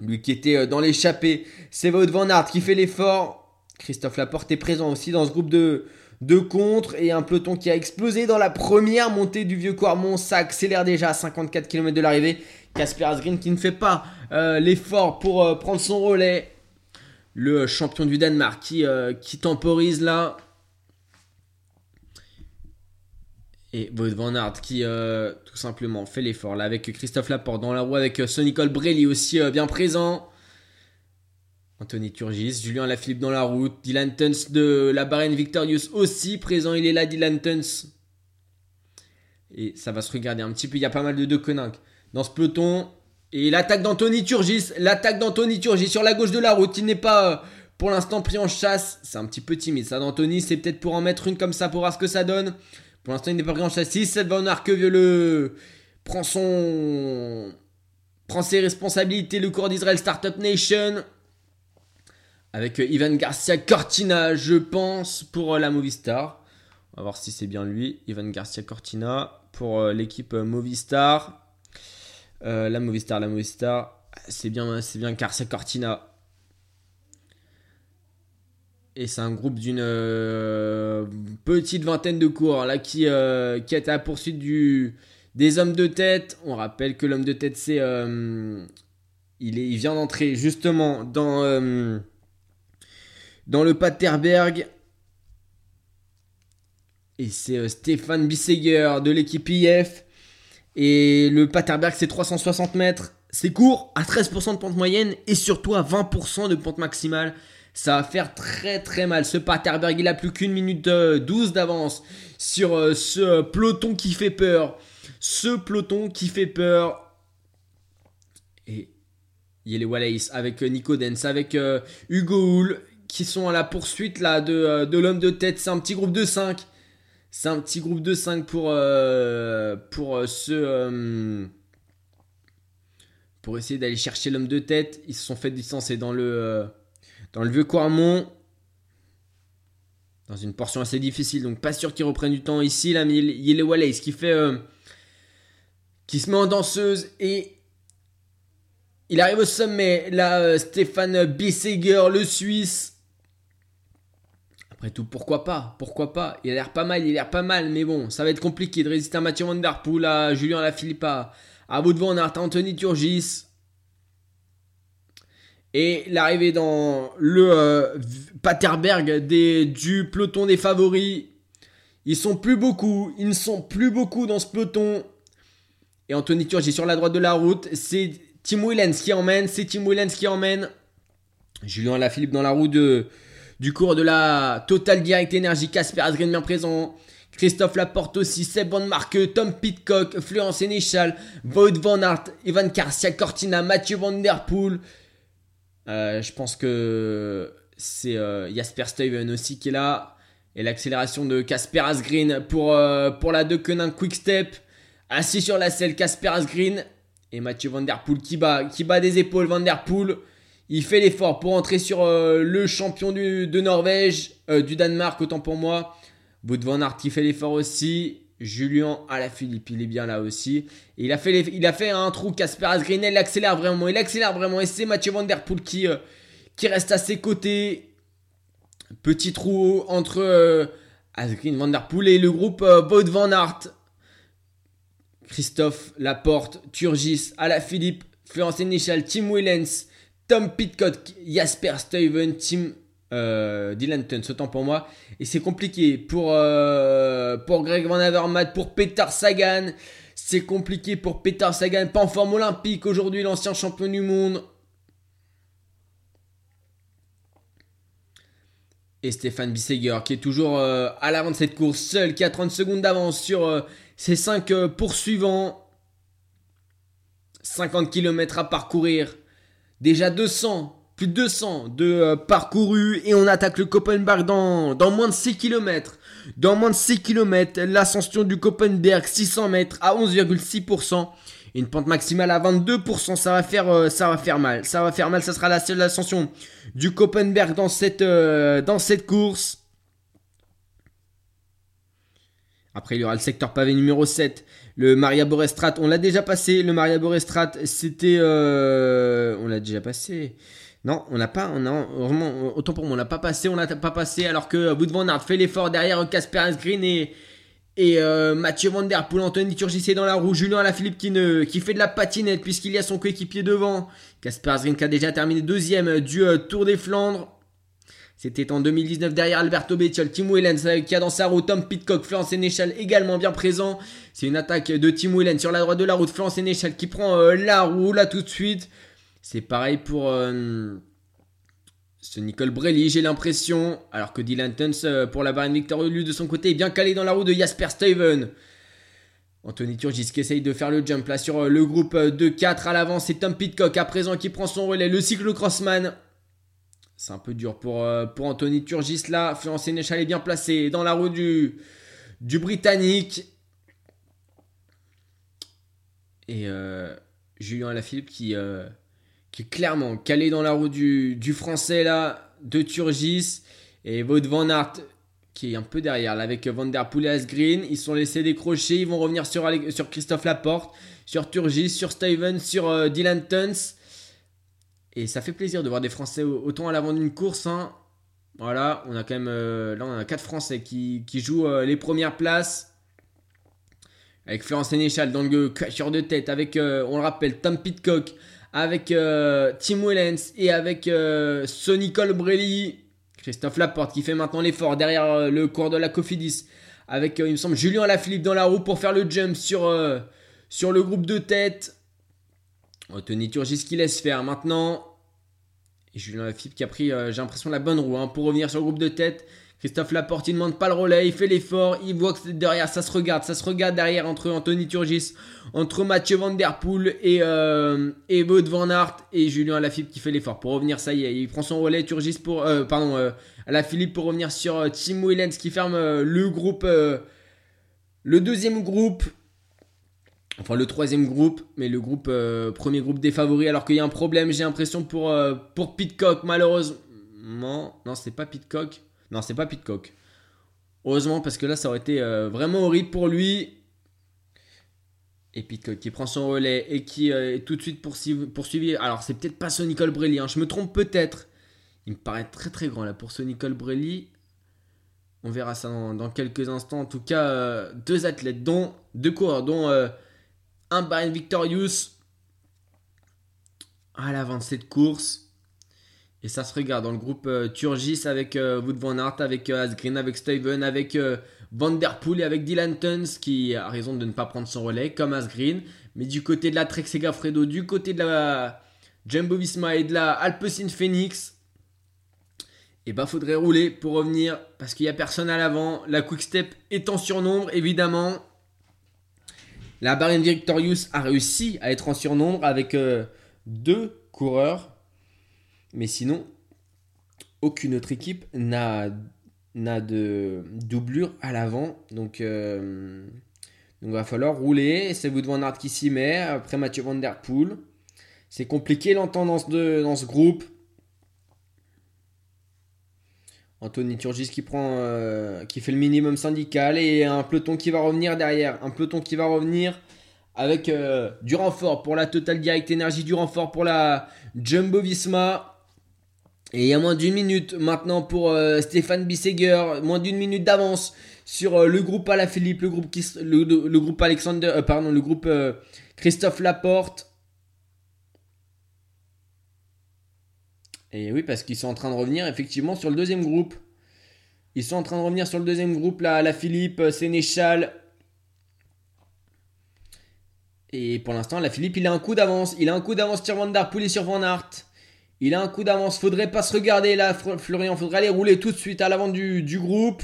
Speaker 1: Lui qui était euh, dans l'échappée, c'est Wout Van Aert qui fait l'effort. Christophe Laporte est présent aussi dans ce groupe de, de contre et un peloton qui a explosé dans la première montée du vieux Quarmont. Ça accélère déjà à 54 km de l'arrivée. Casper Asgreen qui ne fait pas euh, l'effort pour euh, prendre son relais. Le champion du Danemark qui, qui temporise là. et Wout Van Aert qui euh, tout simplement fait l'effort là avec Christophe Laporte dans la roue avec euh, Sonny Colbrelli aussi euh, bien présent. Anthony Turgis, Julien Lafilippe dans la route, Dylan Tuns de la Barenne Victorious aussi présent, il est là Dylan Tuns. Et ça va se regarder un petit peu, il y a pas mal de deux dans ce peloton. Et l'attaque d'Anthony Turgis, l'attaque d'Anthony Turgis sur la gauche de la route, il n'est pas pour l'instant pris en chasse. C'est un petit peu timide ça d'Anthony, c'est peut-être pour en mettre une comme ça pour voir ce que ça donne. Pour l'instant, il n'est pas pris en châssis. Seth Van le son prend ses responsabilités. Le corps d'Israël Startup Nation avec euh, Ivan Garcia Cortina, je pense, pour euh, la Movistar. On va voir si c'est bien lui, Ivan Garcia Cortina pour euh, l'équipe Movistar. La Movistar, la Movistar, c'est bien, c'est bien Garcia Cortina. Et c'est un groupe d'une euh, petite vingtaine de coureurs euh, qui est à la poursuite du, des hommes de tête. On rappelle que l'homme de tête, c'est. Euh, il, il vient d'entrer justement dans, dans le Paterberg. Et c'est Stéphane Bisseger de l'équipe IF. Et le Paterberg, c'est 360 mètres. C'est court, à 13% de pente moyenne et surtout à 20% de pente maximale. Ça va faire très très mal. Ce Paterberg, il a plus qu'une minute 12 euh, d'avance sur euh, ce peloton qui fait peur. Ce peloton qui fait peur. Et il y a les Wallace avec euh, Nico Dens, avec Hugo Hull qui sont à la poursuite de, de l'homme de tête. C'est un petit groupe de 5. C'est un petit groupe de 5 pour, pour ce. pour essayer d'aller chercher l'homme de tête. Ils se sont fait distancer dans le dans le vieux Quarmont, dans une portion assez difficile, donc pas sûr qu'il reprenne du temps ici. Là, mais il Wallace qui fait. Euh, qui se met en danseuse et il arrive au sommet. Là, euh, Stéphane Bisseger, le Suisse. Après tout, pourquoi pas Pourquoi pas Il a l'air pas mal, il a l'air pas mal, mais bon, ça va être compliqué de résister à Mathieu Van Der Poel, à Julien Lafilippe, à, à Van Aert, Anthony Turgis. Et l'arrivée dans le euh, Paterberg des, du peloton des favoris. Ils sont plus beaucoup. Ils ne sont plus beaucoup dans ce peloton. Et Anthony Turgi sur la droite de la route. C'est Tim Willens qui emmène. C'est Tim Willens qui emmène. Julien Lafilippe dans la roue de, du cours de la Total Direct Energy. Casper Asgren bien présent. Christophe Laporte aussi, Seb Van Marke, Tom Pitcock, Florence Sénéchal, Wout Van Aert, Ivan Garcia Cortina, Mathieu Van Der Poel, euh, je pense que c'est euh, Jasper Stuyven aussi qui est là. Et l'accélération de Casper Asgreen pour, euh, pour la Quick Step. Assis sur la selle, Casper Asgreen. Et Mathieu Van Der Poel qui bat, qui bat des épaules. Van Der Poel, il fait l'effort pour entrer sur le champion de Norvège, du Danemark, autant pour moi. Bout Van Aert qui fait l'effort aussi. Julien à la Philippe, il est bien là aussi. il a fait, un trou, Casper Asgreen, il accélère vraiment, il accélère vraiment. Et c'est Mathieu Van Der Poel qui, euh, qui reste à ses côtés. Petit trou entre euh, Asgreen, Van Der Poel et le groupe euh, Van Aert. Christophe Laporte, Turgis, Philippe, Florence Sénéchal, Tim Willens, Tom Pitcock, Jasper Stuyven, Tim euh, Dylan Tuns, autant pour moi. Et c'est compliqué pour, euh, pour Greg Van Avermaet, pour Peter Sagan. C'est compliqué pour Peter Sagan, pas en forme olympique aujourd'hui, l'ancien champion du monde. Et Stéphane Bisseger qui est toujours euh, à l'avant de cette course, seul, qui a 30 secondes d'avance sur ses 5 poursuivants. 50 km à parcourir. Déjà 200, plus de 200 de euh, parcourus et on attaque le Koppenberg dans, moins de 6 km. Dans moins de 6 km, l'ascension du Koppenberg, 600 mètres à 11,6%. Une pente maximale à 22%, ça va faire, euh, ça va faire mal. Ça va faire mal, ça sera la seule ascension du Koppenberg dans cette, euh, dans cette course. Après, il y aura le secteur pavé numéro 7. Le Maria Borestrat, on l'a déjà passé. Le Maria Borestrat, c'était. Euh, on l'a déjà passé. Non, on n'a pas. On a, vraiment, autant pour moi, on l'a pas passé. On l'a pas passé. Alors que Wood Van fait l'effort derrière Casper Asgreen et, euh, Mathieu Van Der Poel, Anthony Turgis dans la roue. Julien Alaphilippe qui, qui fait de la patinette puisqu'il y a son coéquipier devant. Casper Asgreen qui a déjà terminé deuxième du euh, Tour des Flandres. C'était en 2019 derrière Alberto Bettiol, Tim Wellens euh, qui a dans sa roue Tom Pitcock, Florence Sénéchal également bien présent. C'est une attaque de Tim Wellens sur la droite de la route, Florence Sénéchal qui prend euh, la roue là tout de suite. C'est pareil pour euh, ce Nicole Brelli, j'ai l'impression. Alors que Dylan Tuns pour la barre victorieuse lui de son côté est bien calé dans la roue de Jasper Steven. Anthony Turgis qui essaye de faire le jump là sur le groupe de 4 à l'avant. C'est Tom Pitcock à présent qui prend son relais. Le cyclo-crossman c'est un peu dur pour, euh, pour Anthony Turgis là. Florence Sénéchal est bien placé dans la roue du, du Britannique. Et euh, Julien Alaphilippe qui, euh, qui est clairement calé dans la roue du, du Français là, de Turgis. Et Wout Van Aert qui est un peu derrière là, avec Van Der Poel et Asgreen. Ils sont laissés décrocher. Ils vont revenir sur, sur Christophe Laporte, sur Turgis, sur Steven, sur Dylan Tuns. Et ça fait plaisir de voir des Français autant à l'avant d'une course. Hein. Voilà, on a quand même. Euh, là, on a 4 Français qui, jouent euh, les premières places. Avec Florence Sénéchal dans le crasher de tête. Avec, euh, on le rappelle, Tom Pitcock. Avec Tim Wellens. Et avec Sonny Colbrelli. Christophe Laporte qui fait maintenant l'effort derrière le cours de la Cofidis. Avec, il me semble, Julien Lafilippe dans la roue pour faire le jump sur, sur le groupe de tête. Anthony Turgis qui laisse faire maintenant. Julien Lafitte qui a pris, euh, j'ai l'impression, la bonne roue hein, pour revenir sur le groupe de tête. Christophe Laporte, il ne demande pas le relais, il fait l'effort, il voit que derrière, ça se regarde, ça se regarde derrière entre Anthony Turgis, entre Mathieu Van Der Poel et, euh, et Van Aert et Julien Alaphilippe qui fait l'effort pour revenir, ça y est, il prend son relais Turgis pour, euh, pardon, euh, pour revenir sur euh, Tim Wellens qui ferme le groupe, le deuxième groupe, Enfin, le troisième groupe, mais le groupe euh, premier groupe des favoris. Alors qu'il y a un problème, j'ai l'impression, pour, euh, pour Pitcock, malheureusement. Non, c'est pas Pitcock. Non, c'est pas Pitcock. Heureusement, parce que là, ça aurait été euh, vraiment horrible pour lui. Et Pitcock qui prend son relais et qui est tout de suite poursuivi. Alors, c'est peut-être pas ce Nicole Brelli, hein. je me trompe peut-être. Il me paraît très très grand là pour ce Nicole Brelli. On verra ça dans, quelques instants. En tout cas, deux athlètes, dont deux coureurs, dont un Bayern Victorious à l'avant de cette course. Et ça se regarde dans le groupe euh, Turgis avec euh, Wood Van Aert, avec euh, Asgreen, avec Steven, avec Van Der Poel et avec Dylan Tuns qui a raison de ne pas prendre son relais comme Asgreen. Mais du côté de la Trek Segafredo, du côté de la Jumbo Visma et de la Alpecin Phoenix, et eh bah ben, faudrait rouler pour revenir parce qu'il n'y a personne à l'avant. La Quick Step est en surnombre évidemment. La Bahrain Victorious a réussi à être en surnombre avec euh, deux coureurs. Mais sinon, aucune autre équipe n'a, de doublure à l'avant. Donc, euh, il va falloir rouler. C'est Wood Van qui s'y met. Après Mathieu Van. C'est compliqué l'entendance dans ce groupe. Anthony Turgis qui prend, euh, qui fait le minimum syndical et un peloton qui va revenir derrière. Un peloton qui va revenir avec euh, du renfort pour la Total Direct Energy, du renfort pour la Jumbo Visma. Et il y a moins d'une minute maintenant pour euh, Stéphane Bisseger, moins d'une minute d'avance sur le groupe Alaphilippe, le groupe, le, le groupe Alexander, pardon, le groupe Christophe Laporte. Et oui, parce qu'ils sont en train de revenir effectivement sur le deuxième groupe. Ils sont en train de revenir sur le deuxième groupe, là, la Philippe, euh, Sénéchal. Et pour l'instant, la Philippe, il a un coup d'avance. Il a un coup d'avance sur Van Der Poel et sur Van Aert. Il a un coup d'avance. Faudrait pas se regarder là, Florian. Faudrait aller rouler tout de suite à l'avant du, groupe.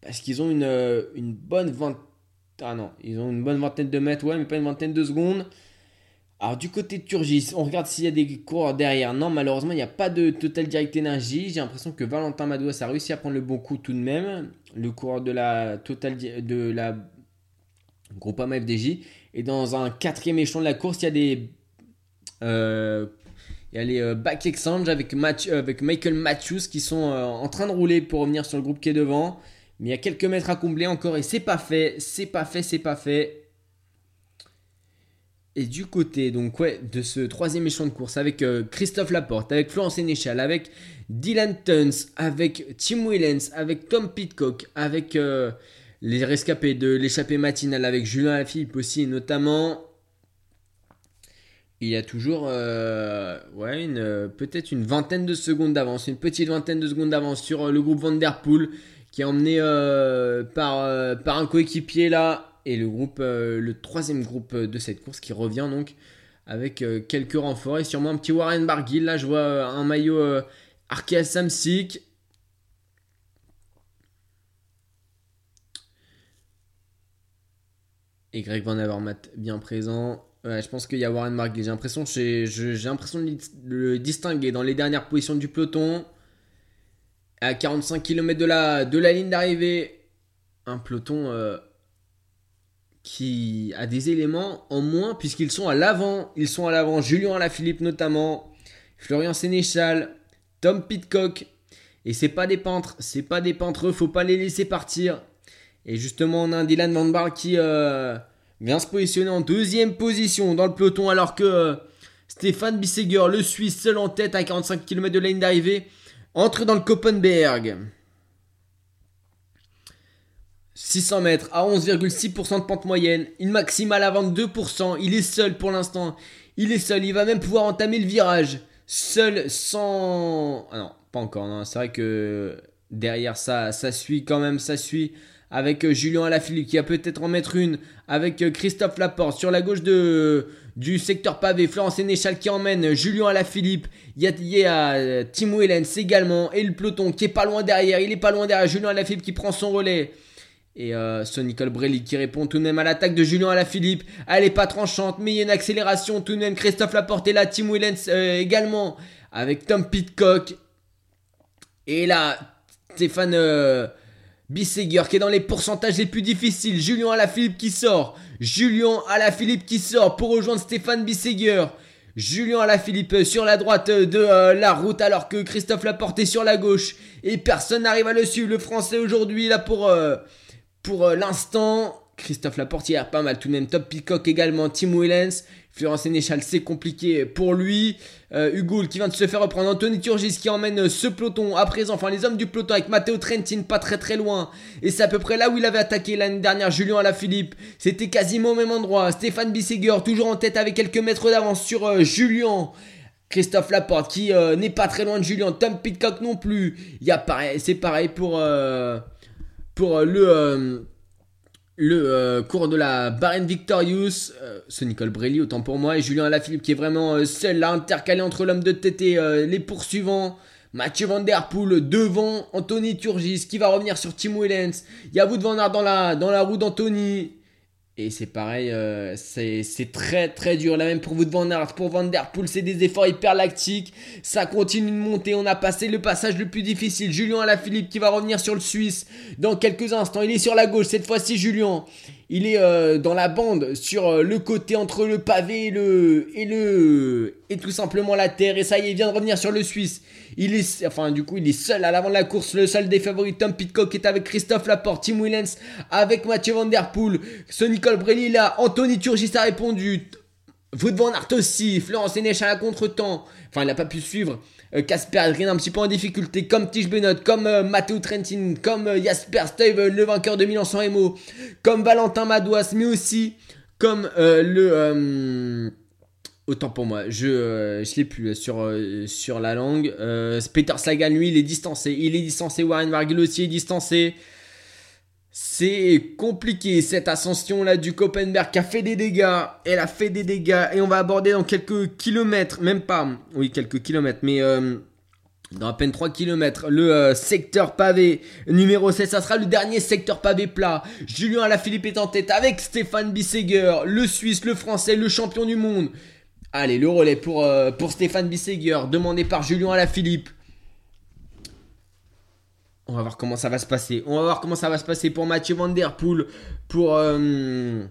Speaker 1: Parce qu'ils ont une, euh, une bonne vingtaine. Ah non, ils ont une bonne vingtaine de mètres, ouais, mais pas une vingtaine de secondes. Alors du côté de Turgis, on regarde s'il y a des coureurs derrière. Non, malheureusement, il n'y a pas de Total Direct Energy. J'ai l'impression que Valentin Madouas a réussi à prendre le bon coup tout de même. Le coureur de la Total de la Groupama FDJ. Et dans un quatrième échelon de la course, il y a des euh, il y a les euh, back exchange avec, euh, avec Michael Matthews qui sont en train de rouler pour revenir sur le groupe qui est devant. Mais il y a quelques mètres à combler encore et c'est pas fait, c'est pas fait, c'est pas fait. Et du côté donc ouais, de ce troisième échelon de course avec euh, Christophe Laporte, avec Florence Sénéchal, avec Dylan Tuns, avec Tim Willens, avec Tom Pitcock, avec euh, les rescapés de l'échappée matinale, avec Julien Lafilippe aussi notamment. Il y a toujours euh, ouais, peut-être une vingtaine de secondes d'avance, une petite vingtaine de secondes d'avance sur le groupe Vanderpool qui est emmené par, par un coéquipier là et le groupe, euh, le troisième groupe de cette course qui revient donc avec euh, quelques renforts et sûrement un petit Warren Barguil. Là, je vois euh, un maillot Arkea Samsic. Et Greg Van Avermaet bien présent. je pense qu'il y a Warren Barguil. J'ai l'impression, de le distinguer dans les dernières positions du peloton. À 45 km de la ligne d'arrivée. Un peloton qui a des éléments en moins puisqu'ils sont à l'avant. Ils sont à l'avant. Julien Alaphilippe notamment, Florian Sénéchal, Tom Pitcock. Et c'est pas des peintres, c'est pas des peintres, faut pas les laisser partir. Et justement, on a un Dylan Van Bar qui euh, vient se positionner en deuxième position dans le peloton alors que euh, Stéphane Bisseger, le Suisse, seul en tête à 45 km de ligne d'arrivée, entre dans le Koppenberg. 600 mètres à 11,6% de pente moyenne, une maximale à 22%, il est seul pour l'instant, il est seul, il va même pouvoir entamer le virage, seul sans... Ah non, pas encore, c'est vrai que derrière ça, ça suit quand même, ça suit avec euh, Julien Alaphilippe qui va peut-être en mettre une, avec euh, Christophe Laporte sur la gauche de, du secteur pavé, Florence Sénéchal qui emmène Julien Alaphilippe, il y a, euh, également, et le peloton qui est pas loin derrière, il est pas loin derrière, Julien Alaphilippe qui prend son relais, et euh, Nicole Brelli qui répond tout de même à l'attaque de Julien Alaphilippe. Elle est pas tranchante, mais il y a une accélération tout de même. Christophe Laporte est là, Tim Willens euh, également, avec Tom Pitcock. Et là, Stéphane euh, qui est dans les pourcentages les plus difficiles. Julien Alaphilippe qui sort. Julien Alaphilippe qui sort pour rejoindre Stéphane Bisseger. Julien Alaphilippe sur la droite de euh, la route alors que Christophe Laporte est sur la gauche. Et personne n'arrive à le suivre. Le français aujourd'hui là pour... Euh, pour euh, l'instant, Christophe Laportière, pas mal tout de même. Top Peacock également. Tim Willens. Florence Sénéchal, c'est compliqué pour lui. Euh, Hugo qui vient de se faire reprendre. Anthony Turgis qui emmène euh, ce peloton à présent. Enfin, les hommes du peloton avec Matteo Trentin pas très très loin. Et c'est à peu près là où il avait attaqué l'année dernière Julien Alaphilippe. C'était quasiment au même endroit. Stéphane Bisseger toujours en tête avec quelques mètres d'avance sur Julien. Christophe Laporte qui n'est pas très loin de Julien. Tom Pitcock non plus. Y a c'est pareil pour pour euh, le, euh, euh, cours de la Barren Victorious, ce Nicole Brelli autant pour moi, et Julien Alaphilippe qui est vraiment seul là, intercalé entre l'homme de TT, les poursuivants. Mathieu Van Der Poel devant Anthony Turgis qui va revenir sur Tim Willens. Il y a Wout Van Aert dans la, dans la roue d'Anthony. Et c'est pareil, euh, c'est très très dur. Là même pour vous de Van pour Van Der Poel, c'est des efforts hyper lactiques. Ça continue de monter. On a passé le passage le plus difficile. Julien Alaphilippe qui va revenir sur le Suisse dans quelques instants. Il est sur la gauche cette fois-ci, Julien. Il est euh, dans la bande sur euh, le côté entre le pavé et le et le et tout simplement la terre. Et ça y est, il vient de revenir sur le Suisse. Il est enfin du coup il est seul à l'avant de la course. Le seul des favoris Tom Pitcock est avec Christophe Laporte, Tim Willens avec Mathieu Van Der Poel, ce Nicole Brelli là, Anthony Turgis a répondu. Wout van Aert aussi, Florence Sénéchal à contre-temps. Enfin, il n'a pas pu suivre. Casper euh, un petit peu en difficulté, comme Tige Benot, comme euh, Matteo Trentin, comme euh, Jasper Stuyven, le vainqueur de Milan San Remo, comme Valentin Madouas, mais aussi comme le... Autant pour moi, je je l'ai plus sur, sur la langue. Peter Sagan, lui, il est distancé. Il est distancé. Warren Vargil aussi est distancé. C'est compliqué cette ascension là du Koppenberg qui a fait des dégâts. Elle a fait des dégâts et on va aborder dans quelques kilomètres, même pas, oui quelques kilomètres, mais euh, dans à peine 3 kilomètres, le euh, secteur pavé numéro 7. Ça sera le dernier secteur pavé plat. Julien Alaphilippe est en tête avec Stéphane Bisseger, le Suisse, le Français, le champion du monde. Allez, le relais pour, euh, pour Stéphane Bisseguer, demandé par Julien Alaphilippe. On va voir comment ça va se passer. On va voir comment ça va se passer pour Mathieu Van Der Poel, pour, euh,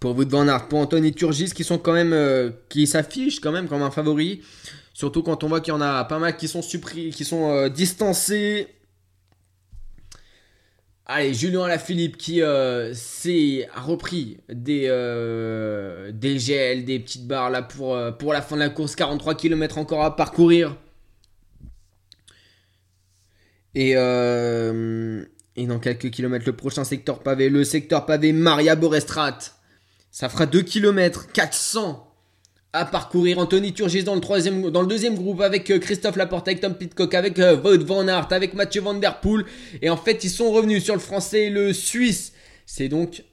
Speaker 1: pour Wout Van Aert, pour Anthony Turgis, qui sont quand même, euh, qui s'affichent quand même comme un favori. Surtout quand on voit qu'il y en a pas mal qui sont, qui sont distancés. Allez, Julien Alaphilippe qui euh, a repris des, euh, des gels, des petites barres là pour, euh, pour la fin de la course. 43 km encore à parcourir. Et, et dans quelques kilomètres, le prochain secteur pavé, le secteur pavé Maria Borestrat. Ça fera 2 km 400 à parcourir. Anthony Turgis dans le, troisième, dans le deuxième groupe avec euh, Christophe Laporte, avec Tom Pitcock, avec euh, Van Aert, avec Mathieu Van Der Poel. Et en fait, ils sont revenus sur le français et le suisse. C'est donc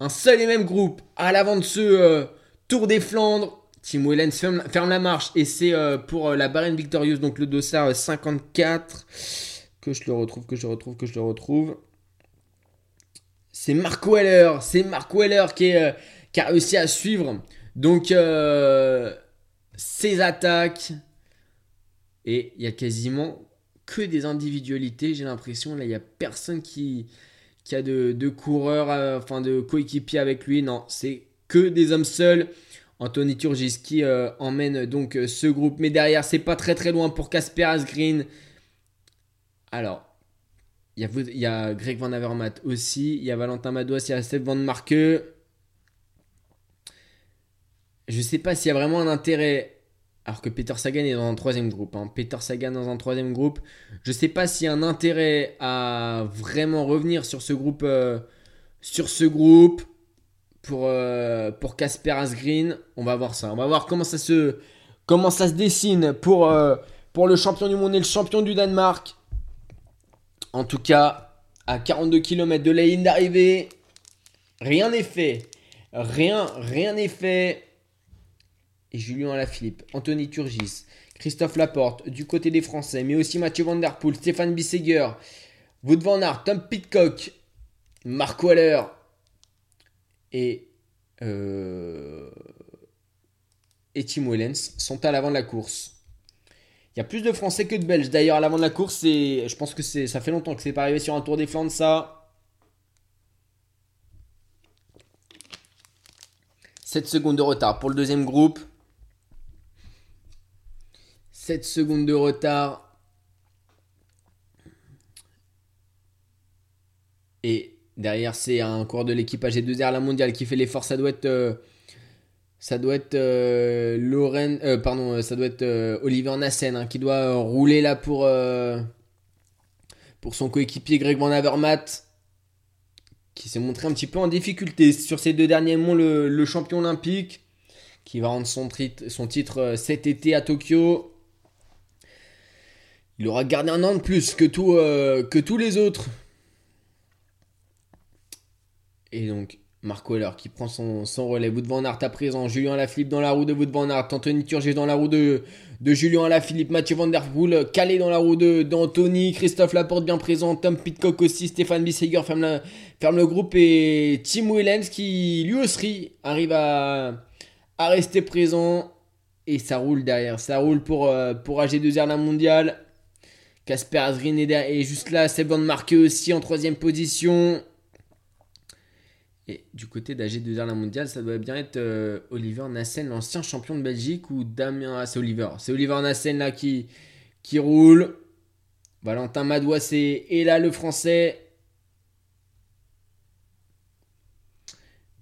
Speaker 1: un seul et même groupe à l'avant de ce euh, Tour des Flandres. Tim Wellens ferme, la marche et c'est pour la Barren Victorieuse, donc le dossard 54. Que je le retrouve, que je le retrouve, que je le retrouve. C'est Mark Weller, c'est Mark Weller qui, qui a réussi à suivre donc, euh, ces attaques. Et il y a quasiment que des individualités, j'ai l'impression. Là, il n'y a personne qui, a de, coureurs, euh, enfin de coéquipiers avec lui. Non, c'est que des hommes seuls. Anthony Turgis qui euh, emmène donc ce groupe. Mais derrière, c'est pas très très loin pour Casper Asgreen. Alors, il y, a Greg Van Avermaet aussi. Il y a Valentin Madouas, il y a Steph Van Marke je sais pas s'il y a vraiment un intérêt. Alors que Peter Sagan est dans un troisième groupe. Hein. Peter Sagan dans un troisième groupe. Je sais pas s'il y a un intérêt à vraiment revenir sur ce groupe. Euh, sur ce groupe. Pour, euh, pour Casper Asgreen. On va voir ça. On va voir comment ça se, comment ça se dessine pour, euh, pour le champion du monde et le champion du Danemark. En tout cas, à 42 km de la ligne d'arrivée, rien n'est fait. Rien, rien n'est fait et Julien Alaphilippe, Anthony Turgis, Christophe Laporte du côté des Français, mais aussi Mathieu Van Der Poel, Stéphane Bisseger, Wout Van Aert, Tom Pitcock, Mark Waller et, euh, et Tim Wellens sont à l'avant de la course. Il y a plus de Français que de Belges d'ailleurs à l'avant de la course je pense que ça fait longtemps que c'est pas arrivé sur un Tour des Flandres ça. 7 secondes de retard pour le deuxième groupe. 7 secondes de retard. Et derrière, c'est un coureur de l'équipe AG2R, la mondiale, qui fait l'effort. Ça doit être. Euh, ça doit être euh, euh, être Oliver Nassen hein, qui doit rouler là pour, son coéquipier Greg Van Avermaet qui s'est montré un petit peu en difficulté sur ces deux derniers monts, le, champion olympique qui va rendre son, titre cet été à Tokyo. Il aura gardé un an de plus euh, que tous les autres. Et donc, Marc Weller qui prend son, relais. Wout van à présent. Julien Lafilippe dans la roue de Wout van. Anthony Turgis dans la roue de, de Julien Lafilippe. Mathieu Van Der Poel calé dans la roue d'Anthony. Christophe Laporte bien présent. Tom Pitcock aussi. Stéphane Bisseger ferme, le groupe. Et Tim Wellens qui lui aussi arrive à, rester présent. Et ça roule derrière. Ça roule pour, euh, pour AG2R la mondiale. Casper Azrin est, juste là. C'est bon de marquer aussi en troisième position. Et du côté d'AG2R la mondiale, ça doit bien être euh, Oliver Nassen, l'ancien champion de Belgique, ou Damien. Ah, c'est Oliver. C'est Oliver Nassen là qui, roule. Valentin Madois, c'est. Et là, le français.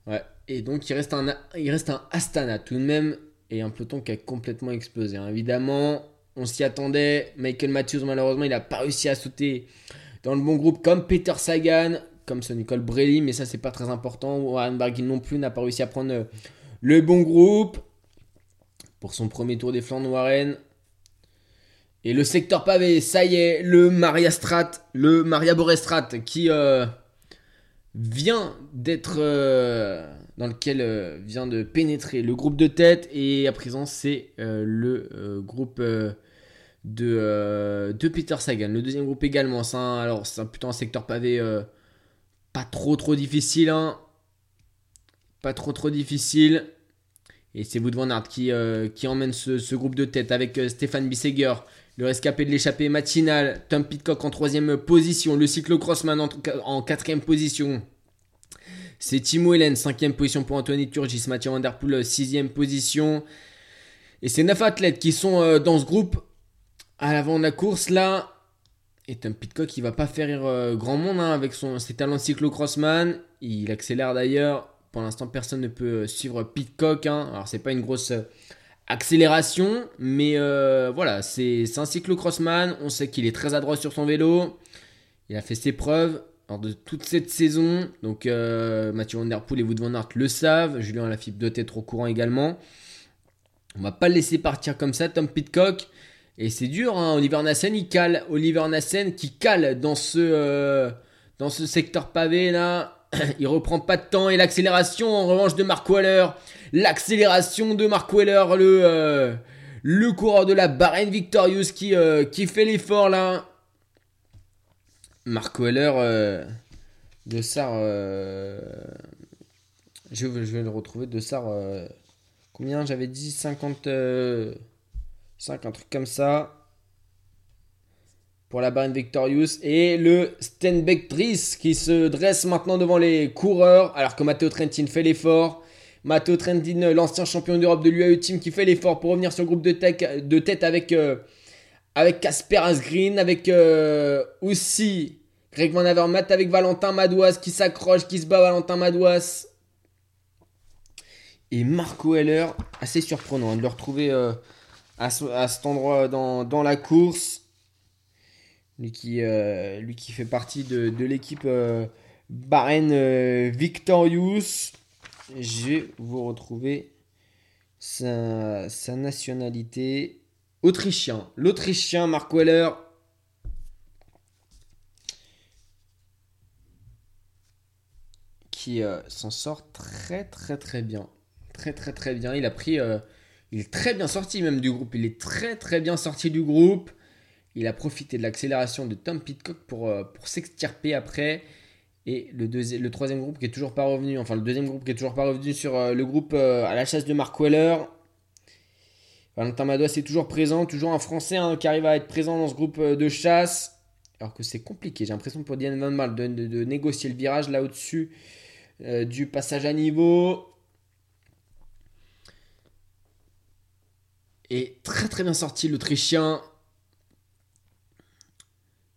Speaker 1: Ouais. Et donc, il reste un, il reste un Astana tout de même. Et un peloton qui a complètement explosé. Hein. Évidemment, on s'y attendait. Michael Matthews, malheureusement, il n'a pas réussi à sauter dans le bon groupe comme Peter Sagan, comme ce Nicole Brelli, mais ça, c'est pas très important. Warren Barguil non plus n'a pas réussi à prendre euh, le bon groupe pour son premier tour des Flandres, Warren. Et le secteur pavé, ça y est, le Maria Strat, le Maria Borestrat qui euh, vient d'être. Euh, dans lequel vient de pénétrer le groupe de tête. Et à présent, c'est le groupe de, Peter Sagan. Le deuxième groupe également. Alors, c'est plutôt un secteur pavé pas trop trop difficile. Hein. Pas trop trop difficile. Et c'est Wood Van Aert qui, qui emmène ce, groupe de tête avec Stéphane Bisseger, le rescapé de l'échappée matinale, Tom Pitcock en troisième position, le cyclo-crossman en, en quatrième position. C'est Timo Hélène, cinquième position pour Anthony Turgis, Mathieu Van Der Poel, sixième position. Et c'est neuf athlètes qui sont euh, dans ce groupe à l'avant de la course là. Et Tom Pitcock, il va pas faire euh, grand monde hein, avec son, ses talents cyclo-crossman. Il accélère d'ailleurs. Pour l'instant, personne ne peut euh, suivre Pitcock. Hein. Alors, c'est pas une grosse accélération, mais voilà, c'est un cyclo-crossman. On sait qu'il est très adroit sur son vélo. Il a fait ses preuves de toute cette saison. Donc Mathieu Van Der Poel et Wood Van Aert le savent. Julien Lafitte doit être au courant également. On va pas le laisser partir comme ça, Tom Pitcock. Et c'est dur, hein. Oliver Nassen, il cale. Oliver Nassen qui cale dans ce, euh, dans ce secteur pavé là. il reprend pas de temps. Et l'accélération en revanche de Mark Weller. L'accélération de Mark Weller, le, euh, le coureur de la Bahrain Victorious qui, euh, qui fait l'effort là. Mark Weller de Sar. Je, je, vais le retrouver de Sar Combien? J'avais dit 50, 5, euh, un truc comme ça. Pour la Bahrain Victorious. Et le Stenbeck Driss qui se dresse maintenant devant les coureurs. Alors que Matteo Trentin fait l'effort. Matteo Trentin, l'ancien champion d'Europe de l'UAE Team, qui fait l'effort pour revenir sur le groupe de, de tête avec euh, avec Casper Asgreen, avec euh, aussi Greg Van Avermaet, avec Valentin Madouas qui s'accroche, qui se bat Valentin Madouas et Marco Heller, assez surprenant hein, de le retrouver euh, à, cet endroit dans, la course. Lui qui, euh, lui qui fait partie de, l'équipe euh, Victorious. Je vais vous retrouver sa, nationalité. Autrichien. L'Autrichien Marco Heller. Qui s'en sort très très très bien très très très bien. Il a pris, euh, il est très bien sorti même du groupe. Il est très très bien sorti du groupe. Il a profité de l'accélération de Tom Pitcock pour, euh, pour s'extirper après. Et le, le troisième groupe qui est toujours pas revenu, enfin le deuxième groupe qui est toujours pas revenu sur euh, le groupe à la chasse de Mark Weller. Valentin Madois est toujours présent, toujours un Français hein, qui arrive à être présent dans ce groupe de chasse. Alors que c'est compliqué, j'ai l'impression pour Diane Van Mal de, de, négocier le virage là au-dessus du passage à niveau. Et très très bien sorti l'Autrichien.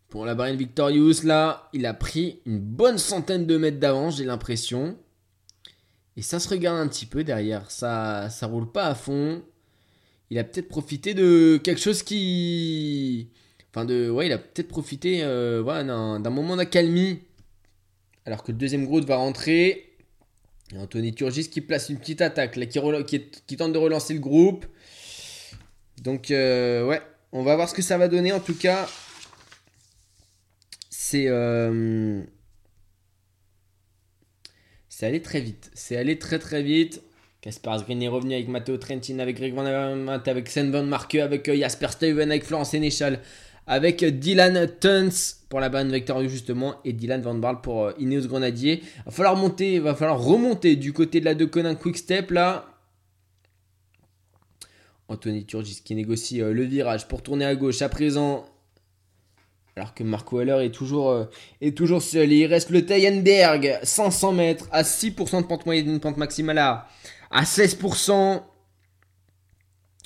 Speaker 1: Pour la Bahrain Victorious, là, il a pris une bonne centaine de mètres d'avance, j'ai l'impression. Et ça se regarde un petit peu derrière. Ça, ça roule pas à fond. Il a peut-être profité de quelque chose qui. Enfin, de. Ouais, il a peut-être profité euh, d'un moment d'accalmie. Alors que le deuxième groupe va rentrer. Et Anthony Turgis qui place une petite attaque, là, qui tente de relancer le groupe. Donc, euh, ouais, on va voir ce que ça va donner. En tout cas, c'est. Euh, c'est allé très vite. C'est allé très très vite. Casper Asgreen est revenu avec Matteo Trentin, avec Greg Van Avermaet, avec Sven Van Marke, avec euh, Jasper Steven, avec Florence Sénéchal, avec Dylan Tuns pour la bande Vector justement et Dylan Van Barl pour Ineos Grenadier. Va falloir monter, va falloir remonter du côté de la De Conin Quick Step là. Anthony Turgis qui négocie euh, le virage pour tourner à gauche à présent. Alors que Marco Heller est toujours, euh, toujours seul. il reste le Tayenberg, 500 mètres, à 6% de pente moyenne, pente maximale à, à 16%.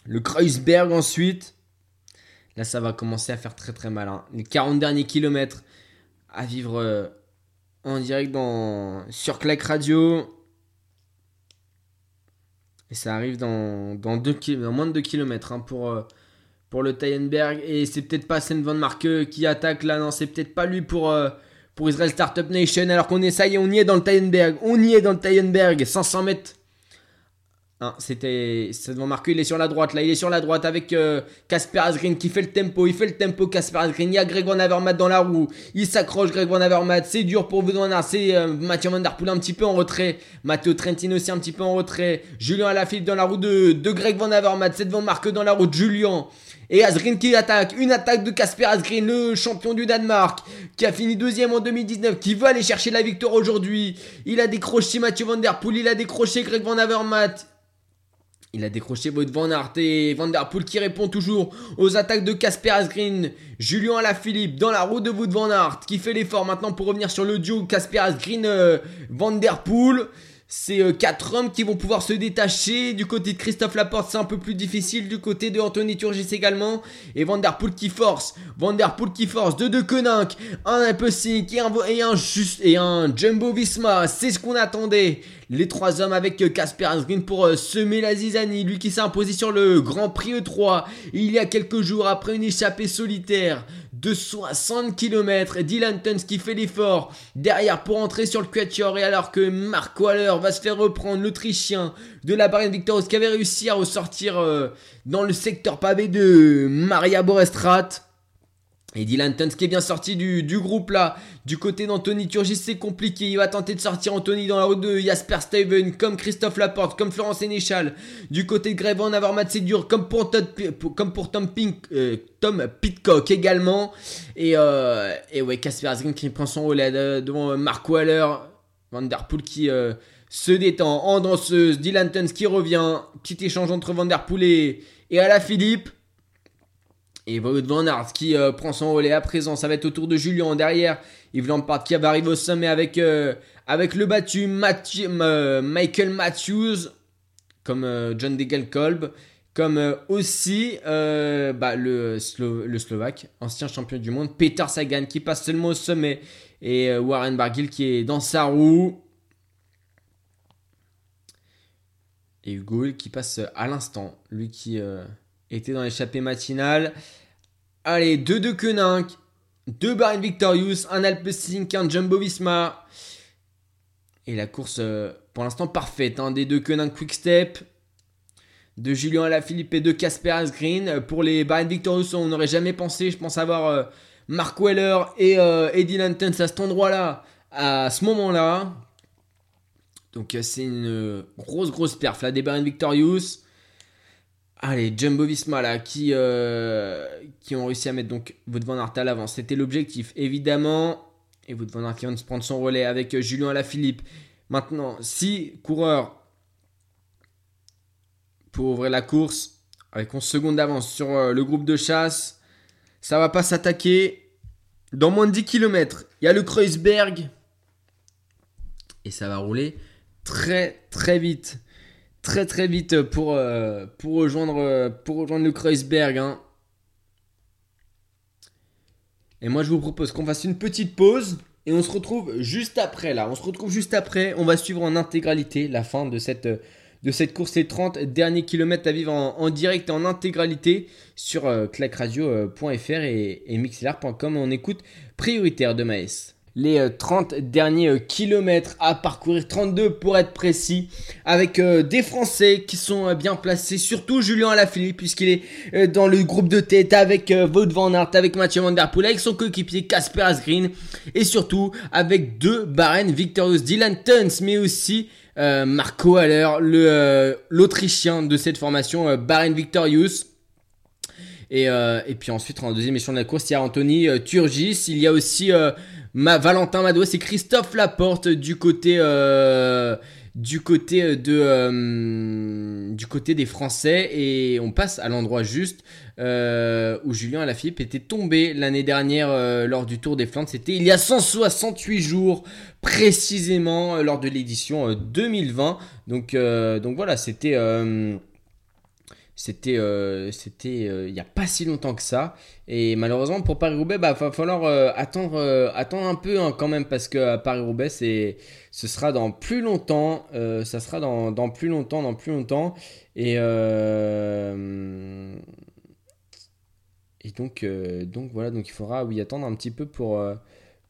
Speaker 1: Le Kreuzberg ensuite. Là, ça va commencer à faire très très mal. Hein. Les 40 derniers kilomètres à vivre euh, en direct dans, sur Clack Radio. Et ça arrive dans, dans, moins de 2 km hein, pour, euh, pour le Tayenberg. Et c'est peut-être pas Sven Van Marke qui attaque là. Non, c'est peut-être pas lui pour, euh, pour Israel Startup Nation. Alors qu'on est, ça y est, on y est dans le Tayenberg. On y est dans le Tayenberg. 500 mètres Hein, c'était devant marqué, il est sur la droite là, il est sur la droite avec Casper euh, Asgreen qui fait le tempo, il fait le tempo Casper Asgreen, il y a Greg Van Avermaet dans la roue, il s'accroche Greg Van Avermaet, c'est dur pour vous c'est euh, Mathieu Van Der Poel un petit peu en retrait, Matteo Trentin aussi un petit peu en retrait, Julien Alaphilippe dans la roue de, de Greg Van Avermaet, c'est devant marque dans la roue de Julien, et Asgreen qui attaque, une attaque de Casper Asgreen, le champion du Danemark, qui a fini deuxième en 2019, qui veut aller chercher la victoire aujourd'hui. Il a décroché Mathieu Van Der Poel, il a décroché Greg Van Avermaet. Il a décroché votre Van Aert et Van Der Poel qui répond toujours aux attaques de Casper Asgreen. Julien Alaphilippe dans la route de Wout Van Aert qui fait l'effort maintenant pour revenir sur le duo Casper Asgreen euh, Der Poel. C'est euh, quatre hommes qui vont pouvoir se détacher. Du côté de Christophe Laporte, c'est un peu plus difficile. Du côté de Anthony Turgis également. Et Van Der Poel qui force. Van Der Poel qui force. De deux Koenig. Un peu et et un, juste, et un Jumbo Visma. C'est ce qu'on attendait. Les trois hommes avec Casper euh, Asgreen pour euh, semer la zizanie. Lui qui s'est imposé sur le Grand Prix E3 il y a quelques jours après une échappée solitaire de 60 km. Dylan Tuns qui fait l'effort derrière pour entrer sur le quatuor et alors que Mark Waller va se faire reprendre l'Autrichien de la Barrière Victorious qui avait réussi à ressortir euh, dans le secteur pavé de Maria Borestrat. Et Dylan Tuns qui est bien sorti du, groupe là. Du côté d'Anthony Turgis, c'est compliqué. Il va tenter de sortir Anthony dans la route de Jasper Steven, comme Christophe Laporte, comme Florence Sénéchal. Du côté de Greve, avoir Avermaet, c'est dur, comme pour, Tom, Pink, euh, Tom Pitcock également. Et, euh, et ouais, Casper Asgreen qui prend son relais devant Mark Waller. Van Der Poel qui euh, se détend en danseuse. Dylan Tuns qui revient. Petit échange entre Van Der Poel et, et Philippe. Et Wout Van qui euh, prend son relais à présent. Ça va être autour de Julien derrière. Yves Lampard qui va arriver au sommet avec, euh, avec le battu Michael Matthews. Comme euh, John Degelkolb. Comme aussi bah, le, le Slovaque, ancien champion du monde. Peter Sagan qui passe seulement au sommet. Et Warren Barguil qui est dans sa roue. Et Hugo qui passe à l'instant. Lui qui était dans l'échappée matinale. Allez, 2 de Koenig, 2 Baron Victorious, un Alpecin, un Jumbo Visma. Et la course, euh, pour l'instant, parfaite. Hein. Des deux Koenig Quick Step, de Julien Alaphilippe et de Casper Asgreen. Pour les Baron Victorious, on n'aurait jamais pensé, je pense, avoir euh, Mark Weller et euh, Eddie Lantens à cet endroit-là, à ce moment-là. Donc, c'est une grosse, grosse perf là, des Baron Victorious. Allez, Jumbo Visma là, qui, euh, qui ont réussi à mettre donc Wout à l'avance. C'était l'objectif, évidemment. Et Wout van vient de prendre son relais avec euh, Julien Alaphilippe. Maintenant, si coureurs pour ouvrir la course, avec 11 secondes d'avance sur euh, le groupe de chasse, ça va pas s'attaquer. Dans moins de 10 km, il y a le Kreuzberg. Et ça va rouler très très vite très très vite pour, euh, pour, rejoindre, pour rejoindre le Kreuzberg. Hein. Et moi je vous propose qu'on fasse une petite pause et on se retrouve juste après là. On se retrouve juste après. On va suivre en intégralité la fin de cette, de cette course, les 30 derniers kilomètres à vivre en, direct et en intégralité sur euh, clacradio.fr et, et mixlr.com. On écoute prioritaire de Maes les 30 euh, derniers euh, kilomètres à parcourir, 32 pour être précis, avec euh, des Français qui sont bien placés, surtout Julien Alaphilippe, puisqu'il est dans le groupe de tête avec Wout van Aert, avec Mathieu Van Der Poel, avec son coéquipier Casper Asgreen, et surtout avec deux Baren Victorious, Dylan Tuns, mais aussi Marco Haller, l'Autrichien de cette formation, Baren Victorious. Et, et, puis ensuite, en deuxième émission de la course, il y a Anthony Turgis. Il y a aussi Valentin Madouas, c'est Christophe Laporte du côté, euh, du, côté de, euh, du côté des Français. Et on passe à l'endroit juste euh, où Julien Alaphilippe était tombé l'année dernière lors du Tour des Flandres. C'était il y a 168 jours précisément lors de l'édition 2020. Donc, donc voilà, c'était... C'était euh, c'était euh, il n'y a pas si longtemps que ça. Et malheureusement pour Paris-Roubaix, il bah, va falloir euh, attendre, attendre un peu hein, quand même parce que Paris-Roubaix, ce sera dans plus longtemps. ça sera dans, dans, plus longtemps, dans plus longtemps. Et, et donc, donc voilà, donc il faudra oui, attendre un petit peu pour,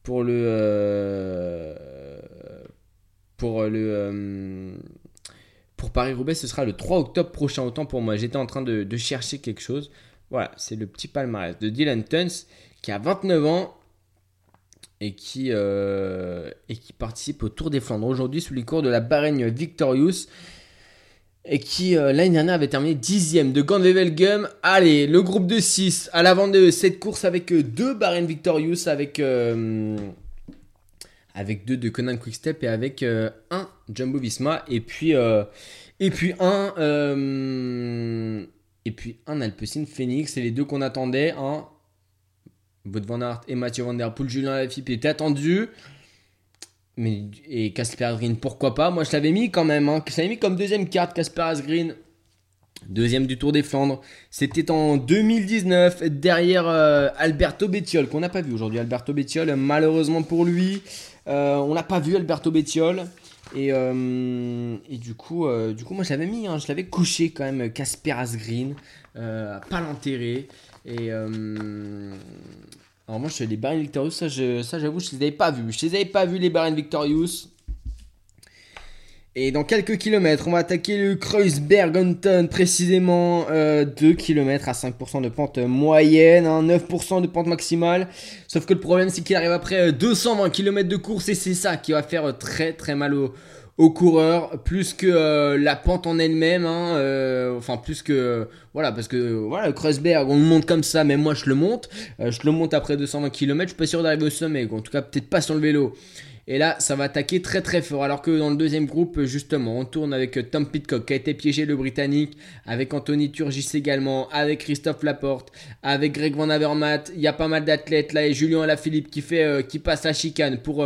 Speaker 1: pour le... pour le pour Paris-Roubaix, ce sera le 3 octobre prochain. Autant pour moi, j'étais en train de, chercher quelque chose. Voilà, c'est le petit palmarès de Dylan Tuns qui a 29 ans et qui, euh, et qui participe au Tour des Flandres aujourd'hui sous les cours de la Bahreïn Victorious et qui euh, l'année dernière avait terminé dixième de Gandwevelgem. Allez, le groupe de 6 à l'avant de cette course avec euh, deux Bahreïn Victorious avec avec deux de Conan Quickstep et avec euh, un Jumbo Visma. Et puis, euh, Et puis un, euh, et puis un Alpecin Phoenix, c'est les deux qu'on attendait. Hein. Wout van Aert et Mathieu Van Der Poel, Julien Lafilippe étaient attendus. Mais, et Casper Asgreen, pourquoi pas? Moi, je l'avais mis quand même. Hein. Je l'avais mis comme deuxième carte, Casper Asgreen. Deuxième du Tour des Flandres. C'était en 2019, derrière euh, Alberto Bettiol, qu'on n'a pas vu aujourd'hui. Alberto Bettiol, malheureusement pour lui, on n'a pas vu Alberto Bettiol. Et, euh, du, coup, du coup, moi je l'avais mis, hein. je l'avais couché quand même, Casper Asgreen, pas l'enterrer. Et alors moi, les Barren Victorious, ça, ça j'avoue, je les avais pas vus. Je les avais pas vus les Barren Victorious. Et dans quelques kilomètres, on va attaquer le Kreuzberg-Anton, précisément 2 euh, km à 5% de pente moyenne, 9% hein, de pente maximale. Sauf que le problème, c'est qu'il arrive après 220 euh, km de course et c'est ça qui va faire euh, très très mal au, aux coureurs. Plus que la pente en elle-même hein, enfin plus que voilà parce que voilà le Kreuzberg on le monte comme ça mais moi je le monte. Je le monte après 220 km je suis pas sûr d'arriver au sommet en tout cas peut-être pas sur le vélo et là ça va attaquer très très fort. Alors que dans le deuxième groupe justement on tourne avec Tom Pitcock qui a été piégé le britannique avec Anthony Turgis également avec Christophe Laporte avec Greg Van Avermaet. Il y a pas mal d'athlètes là et Julien Alaphilippe qui fait qui passe la chicane pour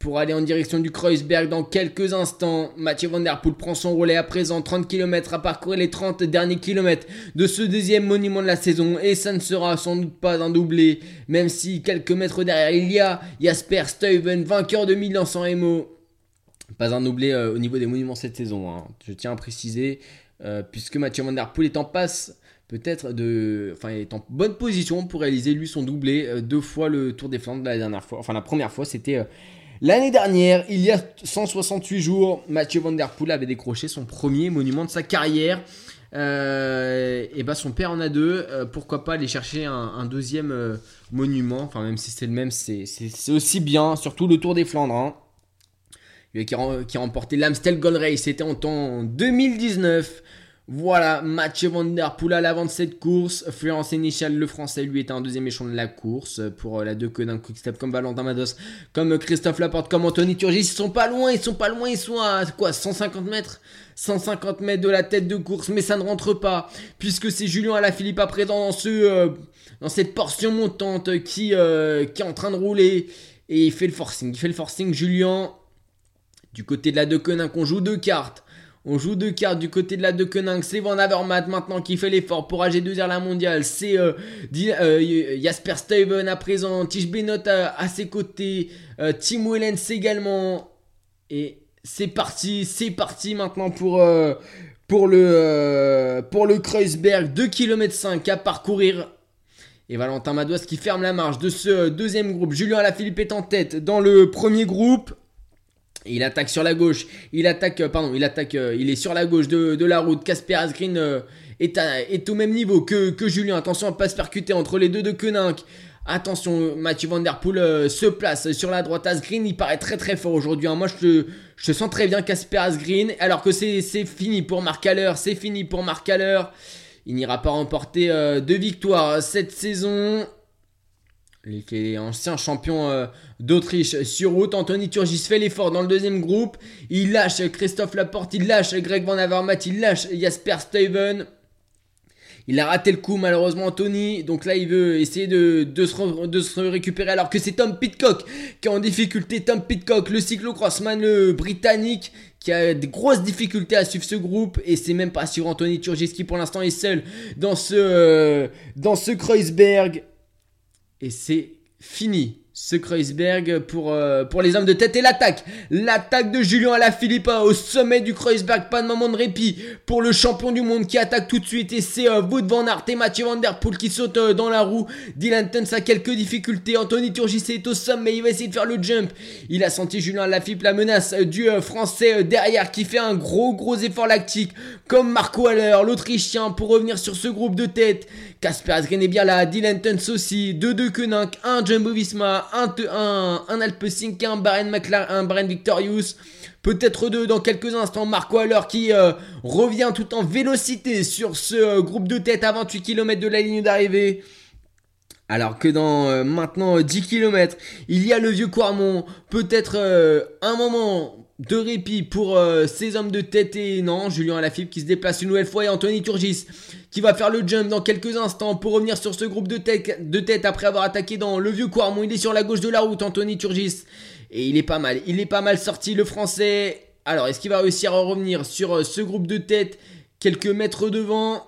Speaker 1: pour aller en direction du Kreuzberg dans quelques instants. Mathieu Van Der Poel prend son relais à présent, 30 km à parcourir les 30 derniers kilomètres de ce deuxième monument de la saison et ça ne sera sans doute pas un doublé, même si quelques mètres derrière il y a Jasper Stuyven, vainqueur de Milan San Remo. Pas un doublé euh, au niveau des monuments cette saison, hein. je tiens à préciser, euh, puisque Mathieu Van Der Poel est en passe peut-être de, enfin, est en bonne position pour réaliser lui son doublé euh, deux fois le Tour des Flandres la dernière fois. Enfin, la première fois, c'était L'année dernière, il y a 168 jours, Mathieu Van avait décroché son premier monument de sa carrière. Euh, et bah son père en a deux. Euh, pourquoi pas aller chercher un, deuxième euh, monument? Enfin, même si c'est le même, c'est aussi bien. Surtout le Tour des Flandres. Hein. Qui, a, remporté l'Amstel Gold Race. C'était en, en 2019. Voilà, Mathieu Van Der à l'avant de cette course. Florence Sénéchal, le français, lui est un deuxième échelon de la course pour euh, la deux queues d'un quick-step comme Valentin Mados, comme Christophe Laporte, comme Anthony Turgis. Ils sont pas loin, ils sont pas loin, ils sont à quoi 150 mètres? 150 mètres de la tête de course, mais ça ne rentre pas, puisque c'est Julien Alaphilippe à présent dans, ce, euh, dans cette portion montante qui, euh, qui est en train de rouler. Et il fait le forcing, il fait le forcing, Julien. Du côté de la deux queues qu'on joue deux cartes. On joue deux cartes du côté de la De Koenig. C'est Van Avermaet maintenant qui fait l'effort pour AG2R la mondiale. C'est euh, euh, Jasper Steven à présent. Tige Benot à, ses côtés. Euh, Tim Wellens également. Et c'est parti, c'est parti maintenant pour, pour, le, pour le Kreuzberg. 2 km 5 à parcourir. Et Valentin Madouas qui ferme la marche de ce deuxième groupe. Julien Alaphilippe est en tête dans le premier groupe. Il attaque sur la gauche. Il attaque, euh, pardon, il attaque, euh, il est sur la gauche de, la route. Casper Asgreen euh, est, au même niveau que, Julien. Attention à ne pas se percuter entre les deux de Koenig. Attention, Mathieu Van Der Poel se place sur la droite. Asgreen, il paraît très très fort aujourd'hui. Hein. Moi, je, je sens très bien Casper Asgreen. Alors que c'est fini pour Marc Haller. C'est fini pour Marc Haller. Il n'ira pas remporter de victoire cette saison. Il fait ancien champion euh, d'Autriche sur route. Anthony Turgis fait l'effort dans le deuxième groupe. Il lâche Christophe Laporte, il lâche Greg Van Avermaet, il lâche Jasper Steven. Il a raté le coup malheureusement Anthony. Donc là il veut essayer de, se, de se, récupérer alors que c'est Tom Pitcock qui est en difficulté. Tom Pitcock, le cyclocrossman le britannique qui a des grosses difficultés à suivre ce groupe et c'est même pas sur Anthony Turgis qui pour l'instant est seul dans ce, euh, dans ce Kreuzberg. Et c'est fini ce Kreuzberg pour, euh, pour les hommes de tête et l'attaque. L'attaque de Julien Alaphilippe hein, au sommet du Kreuzberg. Pas de moment de répit pour le champion du monde qui attaque tout de suite. Et c'est euh, van Aert et Mathieu Van Der Poel qui sautent euh, dans la roue. Dylan Tuns a quelques difficultés. Anthony Turgis est au sommet. Il va essayer de faire le jump. Il a senti Julien Alaphilippe la menace du français derrière qui fait un gros gros effort lactique. Comme Marco Haller, l'Autrichien, pour revenir sur ce groupe de tête. Casper Asgreen est bien là. Dylan Tuns aussi. 2-2 Koenig. Un Jumbo Visma un, un, un Alpecin, un Baren un Baren Victorious. Peut-être deux dans quelques instants. Marco Haller qui euh, revient tout en vélocité sur ce euh, groupe de tête à 28 km de la ligne d'arrivée. Alors que dans euh, maintenant 10 km, il y a le vieux Quarmont. Peut-être un moment de répit pour ces hommes de tête et non, Julien Alaphilippe qui se déplace une nouvelle fois et Anthony Turgis qui va faire le jump dans quelques instants pour revenir sur ce groupe de tête, après avoir attaqué dans le vieux Quarmont. Il est sur la gauche de la route, Anthony Turgis. Et il est pas mal, il est pas mal sorti le français. Alors, est-ce qu'il va réussir à revenir sur ce groupe de tête quelques mètres devant?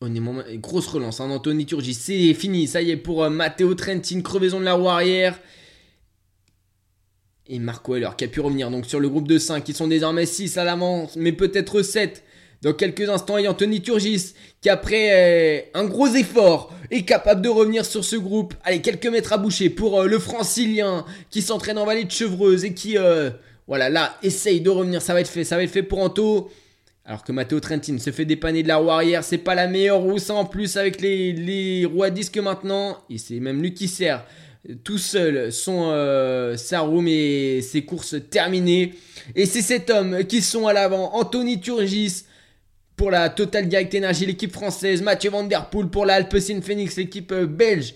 Speaker 1: Honnêtement, grosse relance, hein, Anthony Turgis. C'est fini, ça y est, pour euh, Matteo Trentin, crevaison de la roue arrière. Et Marco Heller qui a pu revenir donc sur le groupe de 5, qui sont désormais 6 à l'avance, mais peut-être 7 dans quelques instants. Et Anthony Turgis qui après euh, un gros effort est capable de revenir sur ce groupe. Allez, quelques mètres à boucher pour euh, le francilien qui s'entraîne en vallée de Chevreuse et qui, voilà, là, essaye de revenir. Ça va être fait, ça va être fait pour Anto. Alors que Matteo Trentin se fait dépanner de la roue arrière, c'est pas la meilleure roue, ça en plus avec les, les roues à disque maintenant. Et c'est même lui qui sert tout seul son, euh, sa roue, mais ses courses terminées. Et c'est cet homme qui sont à l'avant, Anthony Turgis pour la Total Direct Energy, l'équipe française, Mathieu Van Der Poel pour la Alpecin Phoenix, l'équipe euh, belge.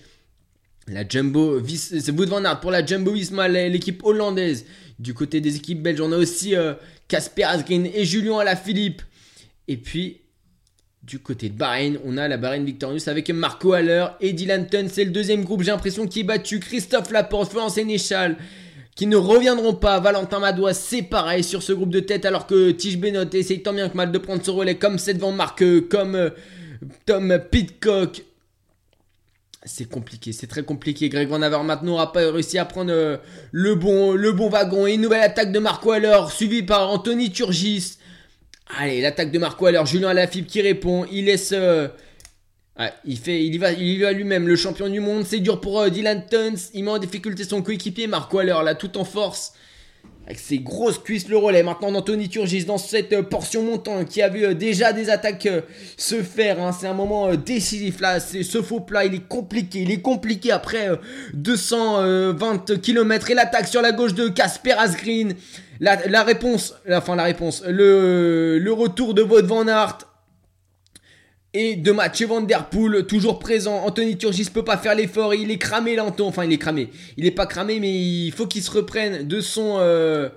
Speaker 1: La Jumbo, c'est Wood Van pour la Jumbo Visma, l'équipe hollandaise. Du côté des équipes belges, on a aussi euh, Casper Asgreen et Julien Alaphilippe. Et puis, du côté de Bahreïn, on a la Bahreïn Victorious avec Marco Haller et Dylan. C'est le deuxième groupe, j'ai l'impression, qui est battu. Christophe Laporte, Florence Sénéchal, qui ne reviendront pas. Valentin Madois, c'est pareil sur ce groupe de tête, alors que Tige Benot essaye tant bien que mal de prendre ce relais, comme c'est devant Marc, comme euh, Tom Pitcock c'est compliqué, c'est très compliqué. Greg Van maintenant n'a pas réussi à prendre euh, le, bon, le bon wagon. Et une nouvelle attaque de Marco Haller, suivie par Anthony Turgis. Allez, l'attaque de Marco Haller, Julien Alaphilippe qui répond. Il laisse. Euh, il, fait, il, va, il va lui-même, le champion du monde. C'est dur pour euh, Dylan Tuns. Il met en difficulté son coéquipier, Marco Haller, là, tout en force avec ses grosses cuisses le relais. Maintenant d'Anthony Turgis dans cette euh, portion montante qui a vu déjà des attaques se faire. Hein. C'est un moment décisif là. Ce faux plat, il est compliqué. Il est compliqué après 220 km et l'attaque sur la gauche de Casper Asgreen. La, la réponse, enfin la réponse, le, retour de Wout van Aert et de Mathieu Van Der Poel, toujours présent. Anthony Turgis peut pas faire l'effort. Il est cramé là, Enfin, il est cramé. Il est pas cramé, mais il faut qu'il se reprenne de son, euh,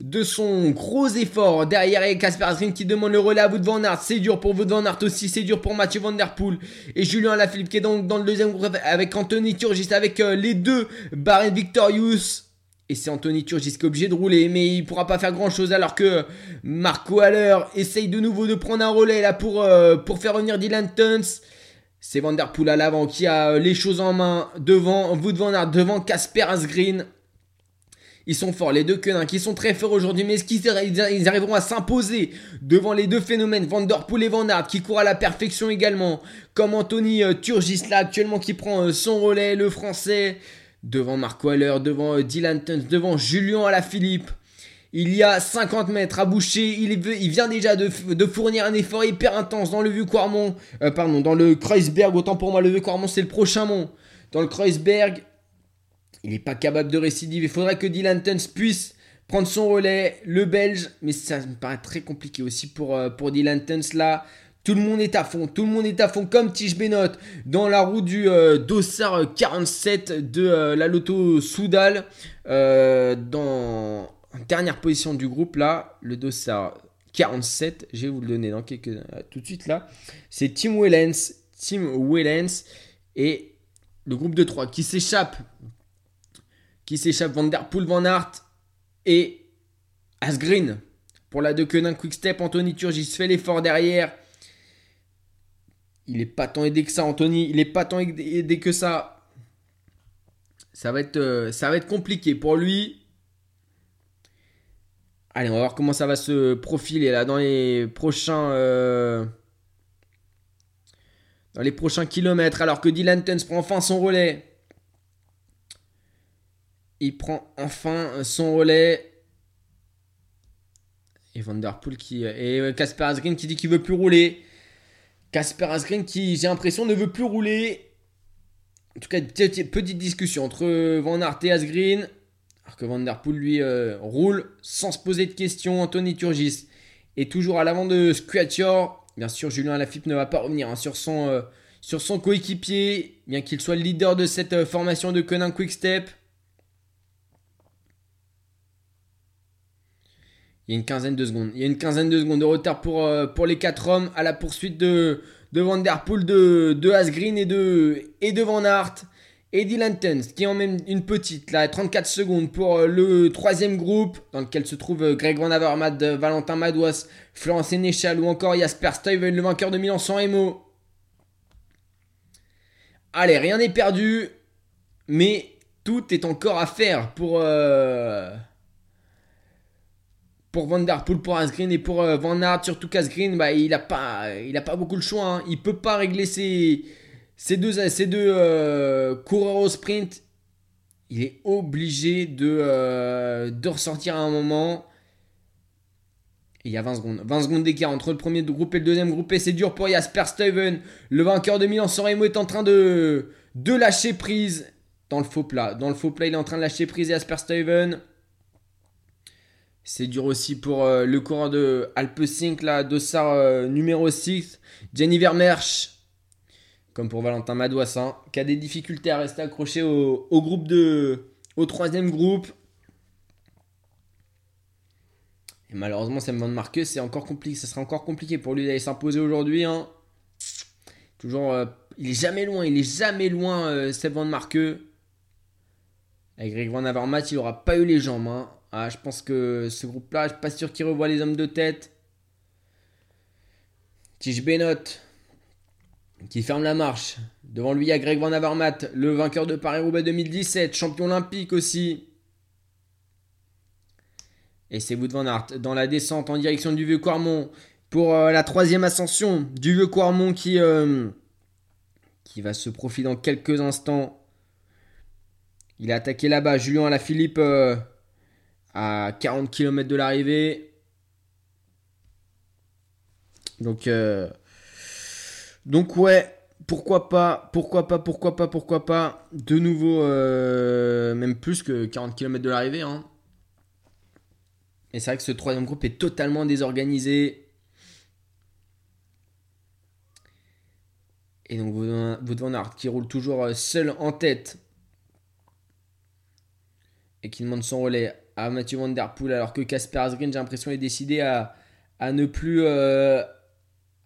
Speaker 1: gros effort. Derrière, il y qui demande le relais à Van Aert. C'est dur pour Wout Van Aert aussi. C'est dur pour Mathieu Van Der Poel. Et Julien Alaphilippe qui est donc dans le deuxième groupe avec Anthony Turgis, avec euh, les deux Barren Victorious. Et c'est Anthony Turgis qui est obligé de rouler, mais il pourra pas faire grand chose alors que Marco Haller essaye de nouveau de prendre un relais là pour, euh, pour faire revenir Dylan Tuns. C'est Vanderpool à l'avant qui a euh, les choses en main devant Wood Van Aert, devant Casper Asgreen. Ils sont forts, les deux quenins qui sont très forts aujourd'hui, mais est-ce qu'ils arriveront à s'imposer devant les deux phénomènes, Vanderpool et Van Aert, qui courent à la perfection également, comme Anthony euh, Turgis là actuellement qui prend son relais, le français devant Mark Waller, devant euh, Dylan Tuns, devant Julien Alaphilippe. Il y a 50 mètres à boucher. Il, vient déjà de, fournir un effort hyper intense dans le vieux Quarmont. Euh, pardon, dans le Kreuzberg. Autant pour moi, le vieux Quarmont, c'est le prochain mont. Dans le Kreuzberg, il n'est pas capable de récidive. Il faudrait que Dylan Tuns puisse prendre son relais. Le Belge, mais ça me paraît très compliqué aussi pour, euh, pour Dylan Tuns là. Tout le monde est à fond, tout le monde est à fond comme Tige Benot dans la roue du euh, Dossard 47 de euh, la Loto Soudal. Euh, dans dernière position du groupe là, le Dossard 47, je vais vous le donner dans quelques tout de suite là. C'est Tim Wellens, Tim Wellens et le groupe de 3 qui s'échappe qui s'échappe Van Der Poel, Van Aert et Asgreen. Pour la De Quick Quickstep, Anthony Turgis fait l'effort derrière. Il est pas tant aidé que ça, Anthony. Il est pas tant aidé que ça. Ça va être, euh, ça compliqué pour lui. Allez, on va voir comment ça va se profiler là dans les prochains. Euh, kilomètres. Alors que Dylan Tuns prend enfin son relais. Il prend enfin son relais. Et Vanderpool qui. Et Casper Asgreen qui dit qu'il veut plus rouler. Casper Asgreen qui, j'ai l'impression, ne veut plus rouler. En tout cas, petite, discussion entre Van Aert et Asgreen. Alors que Van Der Poel, lui, euh, roule sans se poser de questions. Anthony Turgis est toujours à l'avant de Squatcher. Bien sûr, Julien Alaphilippe ne va pas revenir hein, sur son, euh, sur son coéquipier, bien qu'il soit le leader de cette euh, formation de Conan Quickstep. Il y a une quinzaine de secondes. Il y a une quinzaine de secondes de retard pour, euh, pour les quatre hommes à la poursuite de, de Van Der Poel, de, de Asgreen et de, et de Van Aert. Eddie Lantens qui emmène une petite, là, 34 secondes pour euh, le troisième groupe, dans lequel se trouvent euh, Greg Van Avermaet, Valentin Madouas, Florence Sénéchal ou encore Jasper Stuyven, le vainqueur de Milan sans Emo. Allez, rien n'est perdu, mais tout est encore à faire pour, pour Van Der Poel, pour Asgreen et pour Van Aert, surtout qu'Asgreen, bah, il n'a pas, il pas beaucoup de choix, hein. il peut pas régler ses deux, deux euh, coureurs au sprint, il est obligé de, euh, de ressortir à un moment. il y a 20 secondes. 20 secondes d'écart entre le premier groupe et le deuxième groupe. Et c'est dur pour Jasper Stuyven. Le vainqueur de Milan Sanremo est en train de, de lâcher prise dans le faux plat. Dans le faux plat, il est en train de lâcher prise Jasper Stuyven. C'est dur aussi pour euh, le coureur de Alpe 5, là, Dossard numéro 6. Jenny Vermersch comme pour Valentin Madouassin, qui a des difficultés à rester accroché au, groupe de, au troisième groupe. Et malheureusement, Sam Van Marke, c'est encore compliqué. Ça sera encore compliqué pour lui d'aller s'imposer aujourd'hui. Hein. Toujours, euh, il est jamais loin. Il est jamais loin, euh, Seb Van Marke. Avec Greg Van Avermaet, il n'aura pas eu les jambes. Hein. Ah, je pense que ce groupe-là, je suis pas sûr qu'il revoit les hommes de tête. Tige Benot, qui ferme la marche. Devant lui, il y a Greg Van Avermaet, le vainqueur de Paris-Roubaix 2017, champion olympique aussi. Et c'est Wout Van Aert dans la descente en direction du Vieux Quarmont pour euh, la troisième ascension du Vieux Quarmont qui, euh, qui va se profiler dans quelques instants. Il a attaqué là-bas, Julien Alaphilippe euh, à 40 km de l'arrivée. Donc donc ouais, pourquoi pas, pourquoi pas, pourquoi pas, pourquoi pas. De nouveau, euh, même plus que 40 km de l'arrivée. Hein. Et c'est vrai que ce troisième groupe est totalement désorganisé. Et donc Wout van qui roule toujours euh, seul en tête. Et qui demande son relais à Mathieu Van Der Poel alors que Casper Asgreen j'ai l'impression est décidé à, à ne plus... Euh,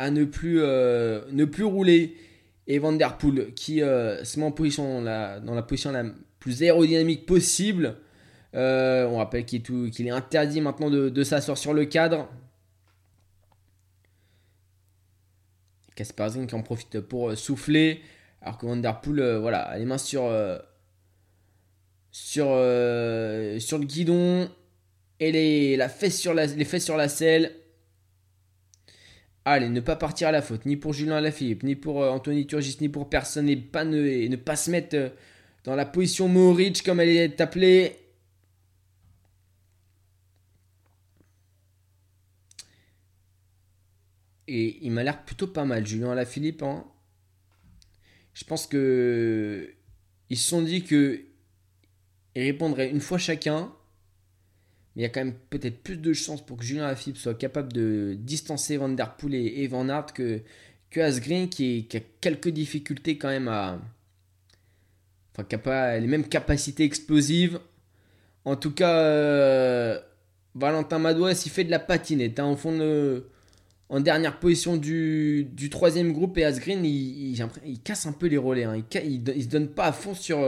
Speaker 1: euh, ne plus rouler. Et Van Der Poel qui euh, se met en position dans la position la plus aérodynamique possible. On rappelle qu'il est, interdit maintenant de, s'asseoir sur le cadre. Casper qui en profite pour souffler. Alors que Van Der Poel voilà, a les mains sur, sur, sur le guidon et les, la fesse sur fesses sur la selle. Allez, ne pas partir à la faute, ni pour Julien Alaphilippe, ni pour euh, Anthony Turgis, ni pour personne, et, ne, ne pas se mettre euh, dans la position Moritz comme elle est appelée. Et il m'a l'air plutôt pas mal, Julien Alaphilippe. Hein. Je pense que ils se sont dit que ils répondraient une fois chacun mais il y a quand même peut-être plus de chances pour que Julien Lafilippe soit capable de distancer Van Der Poel et, Van Aert que, que Asgreen qui, a quelques difficultés quand même à. Enfin, qui n'a pas les mêmes capacités explosives. En tout cas, euh, Valentin Madouas, il fait de la patinette. Hein, au fond, en dernière position du, du troisième groupe, et Asgreen, il, il, casse un peu les relais. Hein. Il ne se donne pas à fond sur,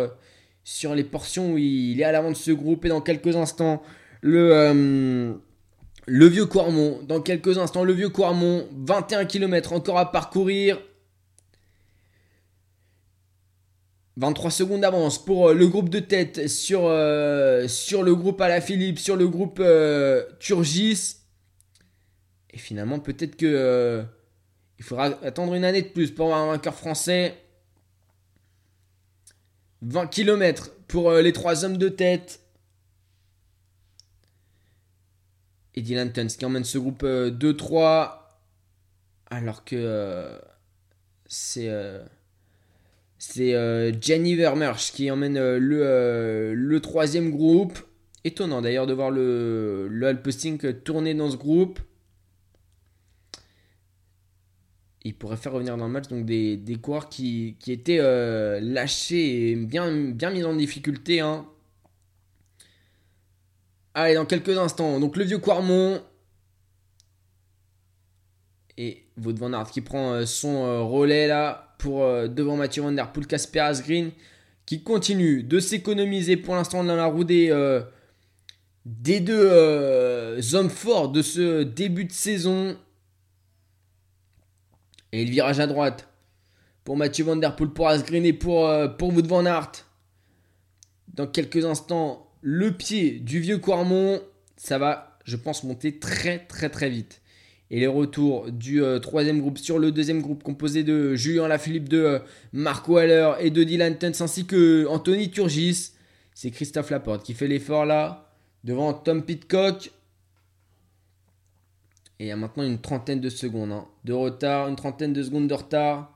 Speaker 1: sur les portions où il est à l'avant de ce groupe. Et dans quelques instants, le, euh, vieux Cormont. Dans quelques instants, le vieux Cormont. 21 km encore à parcourir. 23 secondes d'avance pour euh, le groupe de tête sur, euh, sur le groupe à la Philippe, sur le groupe Turgis. Et finalement, peut-être que il faudra attendre une année de plus pour avoir un vainqueur français. 20 km pour les trois hommes de tête. Eddie Lantons qui emmène ce groupe 2-3 euh, alors que euh, c'est euh, Jenny Vermersch qui emmène le, le troisième groupe. Étonnant d'ailleurs de voir le, le Alpesting tourner dans ce groupe. Il pourrait faire revenir dans le match donc des, des coureurs qui, étaient lâchés et bien, mis en difficulté. Hein. Allez, dans quelques instants, donc le vieux Quarmont. Et Wout van qui prend son relais là pour devant Mathieu Van Der Poel, Casper Asgreen qui continue de s'économiser pour l'instant dans la roue des deux hommes forts de ce début de saison. Et le virage à droite pour Mathieu Van Der Poel, pour Asgreen et pour, euh, pour Wout Van Aert. Dans quelques instants, le pied du vieux Quarmont, ça va, je pense, monter très très très vite. Et les retours du euh, troisième groupe sur le deuxième groupe composé de Julien Lafilippe, de euh, Marc Waller et de Dylan Tuns ainsi que Anthony Turgis. C'est Christophe Laporte qui fait l'effort là devant Tom Pitcock. Et il y a maintenant une trentaine de secondes hein, de retard, une trentaine de secondes de retard.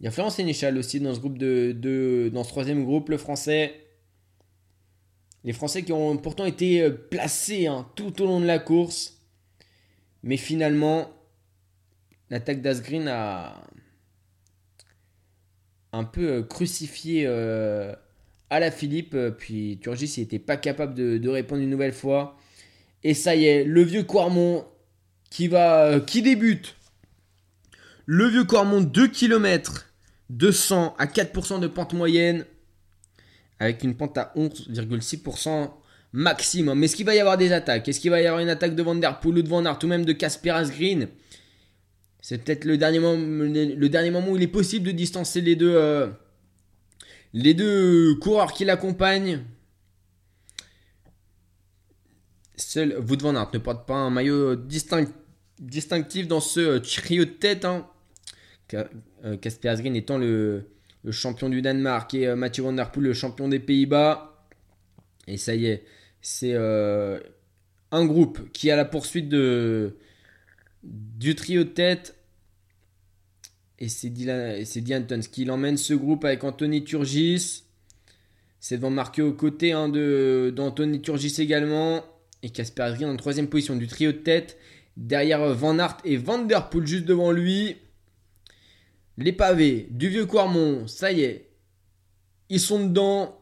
Speaker 1: Il y a Florence Sénéchal aussi dans ce groupe de, dans ce troisième groupe, le français. Les Français qui ont pourtant été euh, placés hein, tout au long de la course. Mais finalement, l'attaque d'Asgreen a un peu euh, crucifié euh, à la Philippe. Puis Turgis n'était pas capable de, de, répondre une nouvelle fois. Et ça y est, le vieux Quarmont qui va qui débute. Le vieux Cormont 2 km 200 à 4% de pente moyenne avec une pente à 11,6% maximum. Est-ce qu'il va y avoir des attaques? Est-ce qu'il va y avoir une attaque de Van Der Poel ou de Van Aert ou même de Casper Asgreen C'est peut-être le dernier, moment, le dernier moment où il est possible de distancer les deux, euh, les deux coureurs qui l'accompagnent. Seul Wout Van Aert ne porte pas un maillot distinctif dans ce euh, trio de tête. Hein. Casper Asgreen étant le, champion du Danemark et euh, Mathieu Van Der Poel le champion des Pays-Bas. Et ça y est, c'est euh, un groupe qui a la poursuite de, du trio de tête. Et c'est Dylan, Dylan qui l'emmène ce groupe avec Anthony Turgis. C'est devant marqué aux côtés hein, d'Anthony Turgis également. Et Casper Asgreen en troisième position du trio de tête. Derrière Van Aert et Van Der Poel juste devant lui. Les pavés du vieux Quarmont, ça y est. Ils sont dedans.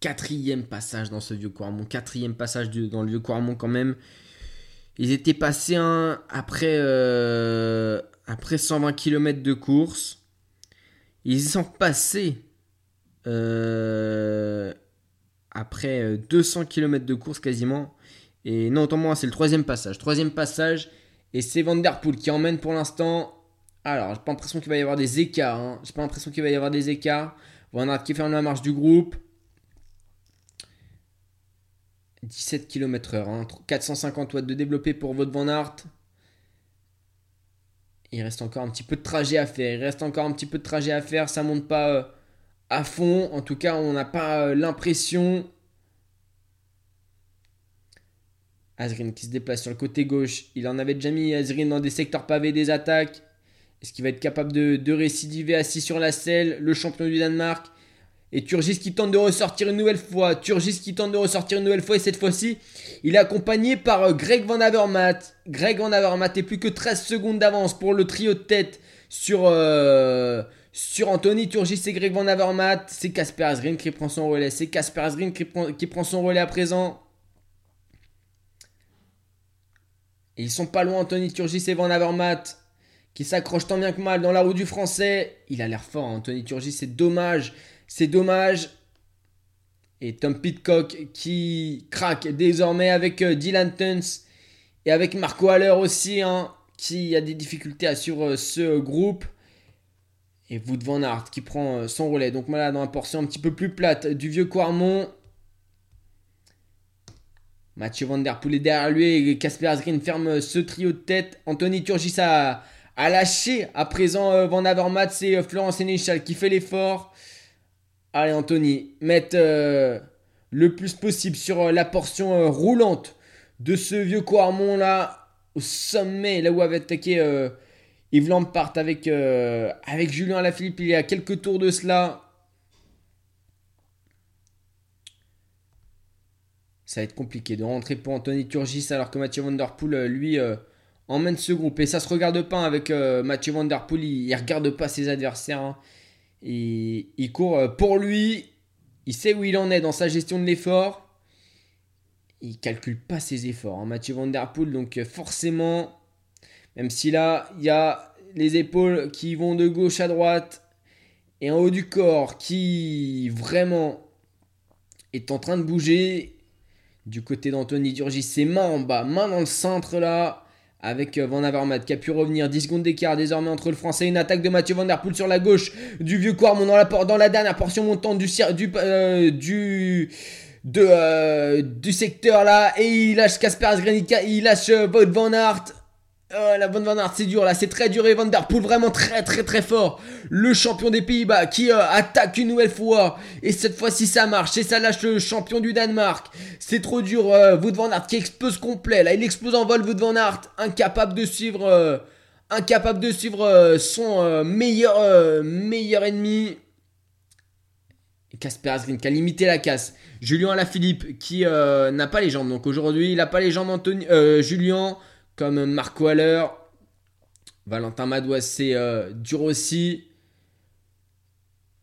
Speaker 1: Quatrième passage dans ce vieux Quarmont. Quatrième passage dans le vieux Quarmont quand même. Ils étaient passés après, euh, après 120 km de course. Ils sont passés euh, après 200 km de course quasiment. Et non, autant moi, c'est le troisième passage. Troisième passage. Et c'est Van Der Poel qui emmène pour l'instant. Alors, j'ai pas l'impression qu'il va y avoir des écarts. Hein. J'ai pas l'impression qu'il va y avoir des écarts. Van Aert qui ferme la marche du groupe. 17 km/h. 450 watts de développé pour votre Van Aert. Il reste encore un petit peu de trajet à faire. Il reste encore un petit peu de trajet à faire. Ça monte pas euh, à fond. En tout cas, on n'a pas euh, l'impression Azrin qui se déplace sur le côté gauche. Il en avait déjà mis Azrin dans des secteurs pavés des attaques. Est-ce qu'il va être capable de, récidiver assis sur la selle Le champion du Danemark? Et Turgis qui tente de ressortir une nouvelle fois. Turgis qui tente de ressortir une nouvelle fois. Et cette fois-ci, il est accompagné par euh, Greg Van Avermaet. Greg Van Avermaet est plus que 13 secondes d'avance pour le trio de tête sur, euh, sur Anthony Turgis et Greg Van Avermaet. C'est Casper Asgreen qui prend son relais. C'est Casper Asgreen qui prend son relais à présent. Et ils sont pas loin, Anthony Turgis et Van Avermaet, qui s'accrochent tant bien que mal dans la roue du français. Il a l'air fort, Anthony Turgis, c'est dommage. C'est dommage. Et Tom Pitcock qui craque désormais avec euh, Dylan Tuns et avec Marco Haller aussi, hein, qui a des difficultés sur euh, ce groupe. Et Wout Van Aert qui prend euh, son relais. Donc voilà, dans la portion un petit peu plus plate du vieux Quarmont. Mathieu Van Der Poel derrière lui Casper Asgreen ferme ce trio de tête. Anthony Turgis a, lâché. À présent, euh, Van Avermaet, c'est euh, Florence Sénéchal qui fait l'effort. Allez, Anthony, mettre euh, le plus possible sur la portion roulante de ce vieux Quarmont là, au sommet, là où avait attaqué Yves Lampart avec, avec Julien Lafilippe il y a quelques tours de cela. ça va être compliqué de rentrer pour Anthony Turgis alors que Mathieu Van Der Poel, euh, lui, euh, emmène ce groupe. Et ça se regarde pas avec euh, Mathieu Van il, ne regarde pas ses adversaires. Hein. Il, court pour lui. Il sait où il en est dans sa gestion de l'effort. Il calcule pas ses efforts, hein, Mathieu Van. Donc euh, forcément, même si là, il y a les épaules qui vont de gauche à droite et en haut du corps qui vraiment est en train de bouger. Du côté d'Anthony Durgis, ses mains en bas, main dans le centre là avec euh, Van Avermaet qui a pu revenir 10 secondes d'écart désormais entre le français une attaque de Mathieu Van Der Poel sur la gauche du vieux Quarmont dans la, dans la dernière portion montante du, euh, euh, du secteur là et il lâche Casper Asgreen il lâche Wout Van Aert Oh, la Van Van Aert, c'est dur là, c'est très dur et Van Der Poel vraiment très très très fort. Le champion des Pays-Bas qui euh, attaque une nouvelle fois et cette fois-ci ça marche et ça lâche le champion du Danemark. C'est trop dur, euh, Van Aert qui explose complet là, il explose en vol Wout Van Aert, incapable de suivre, euh, incapable de suivre son meilleur meilleur ennemi. Casper Asgreen qui a limité la casse. Julien Alaphilippe qui n'a pas les jambes donc aujourd'hui il n'a pas les jambes Anthony, Julien comme Marco Haller. Valentin Madouas, c'est euh, dur aussi.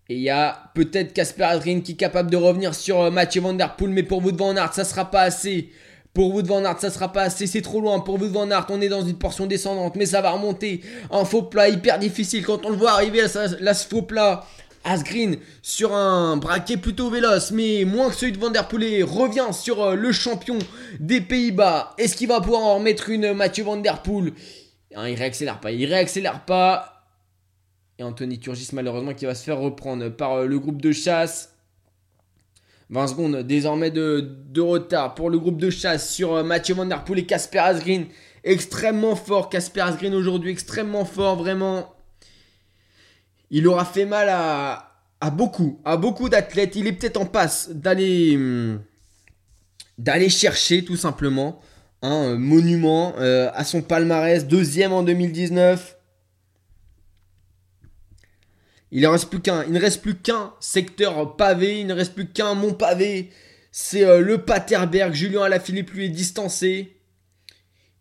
Speaker 1: Et il y a peut-être Casper Adrien qui est capable de revenir sur euh, Mathieu Van Der Poel, mais pour vous de Van Aert, ça sera pas assez. Pour vous de Van Aert, ça sera pas assez, c'est trop loin. Pour vous de Van Aert, on est dans une portion descendante, mais ça va remonter. Un faux plat hyper difficile quand on le voit arriver là, ce faux plat. Asgreen sur un braquet plutôt véloce, mais moins que celui de Van Der revient sur euh, le champion des Pays-Bas. Est-ce qu'il va pouvoir en remettre une Mathieu Van Der Poel? Hein, Il réaccélère pas, il réaccélère pas. Et Anthony Turgis malheureusement qui va se faire reprendre par euh, le groupe de chasse. 20 secondes désormais de, retard pour le groupe de chasse sur euh, Mathieu Van Der et Casper Asgreen. Extrêmement fort, Casper Asgreen aujourd'hui, extrêmement fort, vraiment il aura fait mal à, beaucoup, à beaucoup d'athlètes. Il est peut-être en passe d'aller d'aller chercher tout simplement un monument euh, à son palmarès, deuxième en 2019. Il ne reste plus qu'un, il ne reste plus qu'un secteur pavé, il ne reste plus qu'un mont pavé. C'est euh, le Paterberg. Julien Alaphilippe lui est distancé.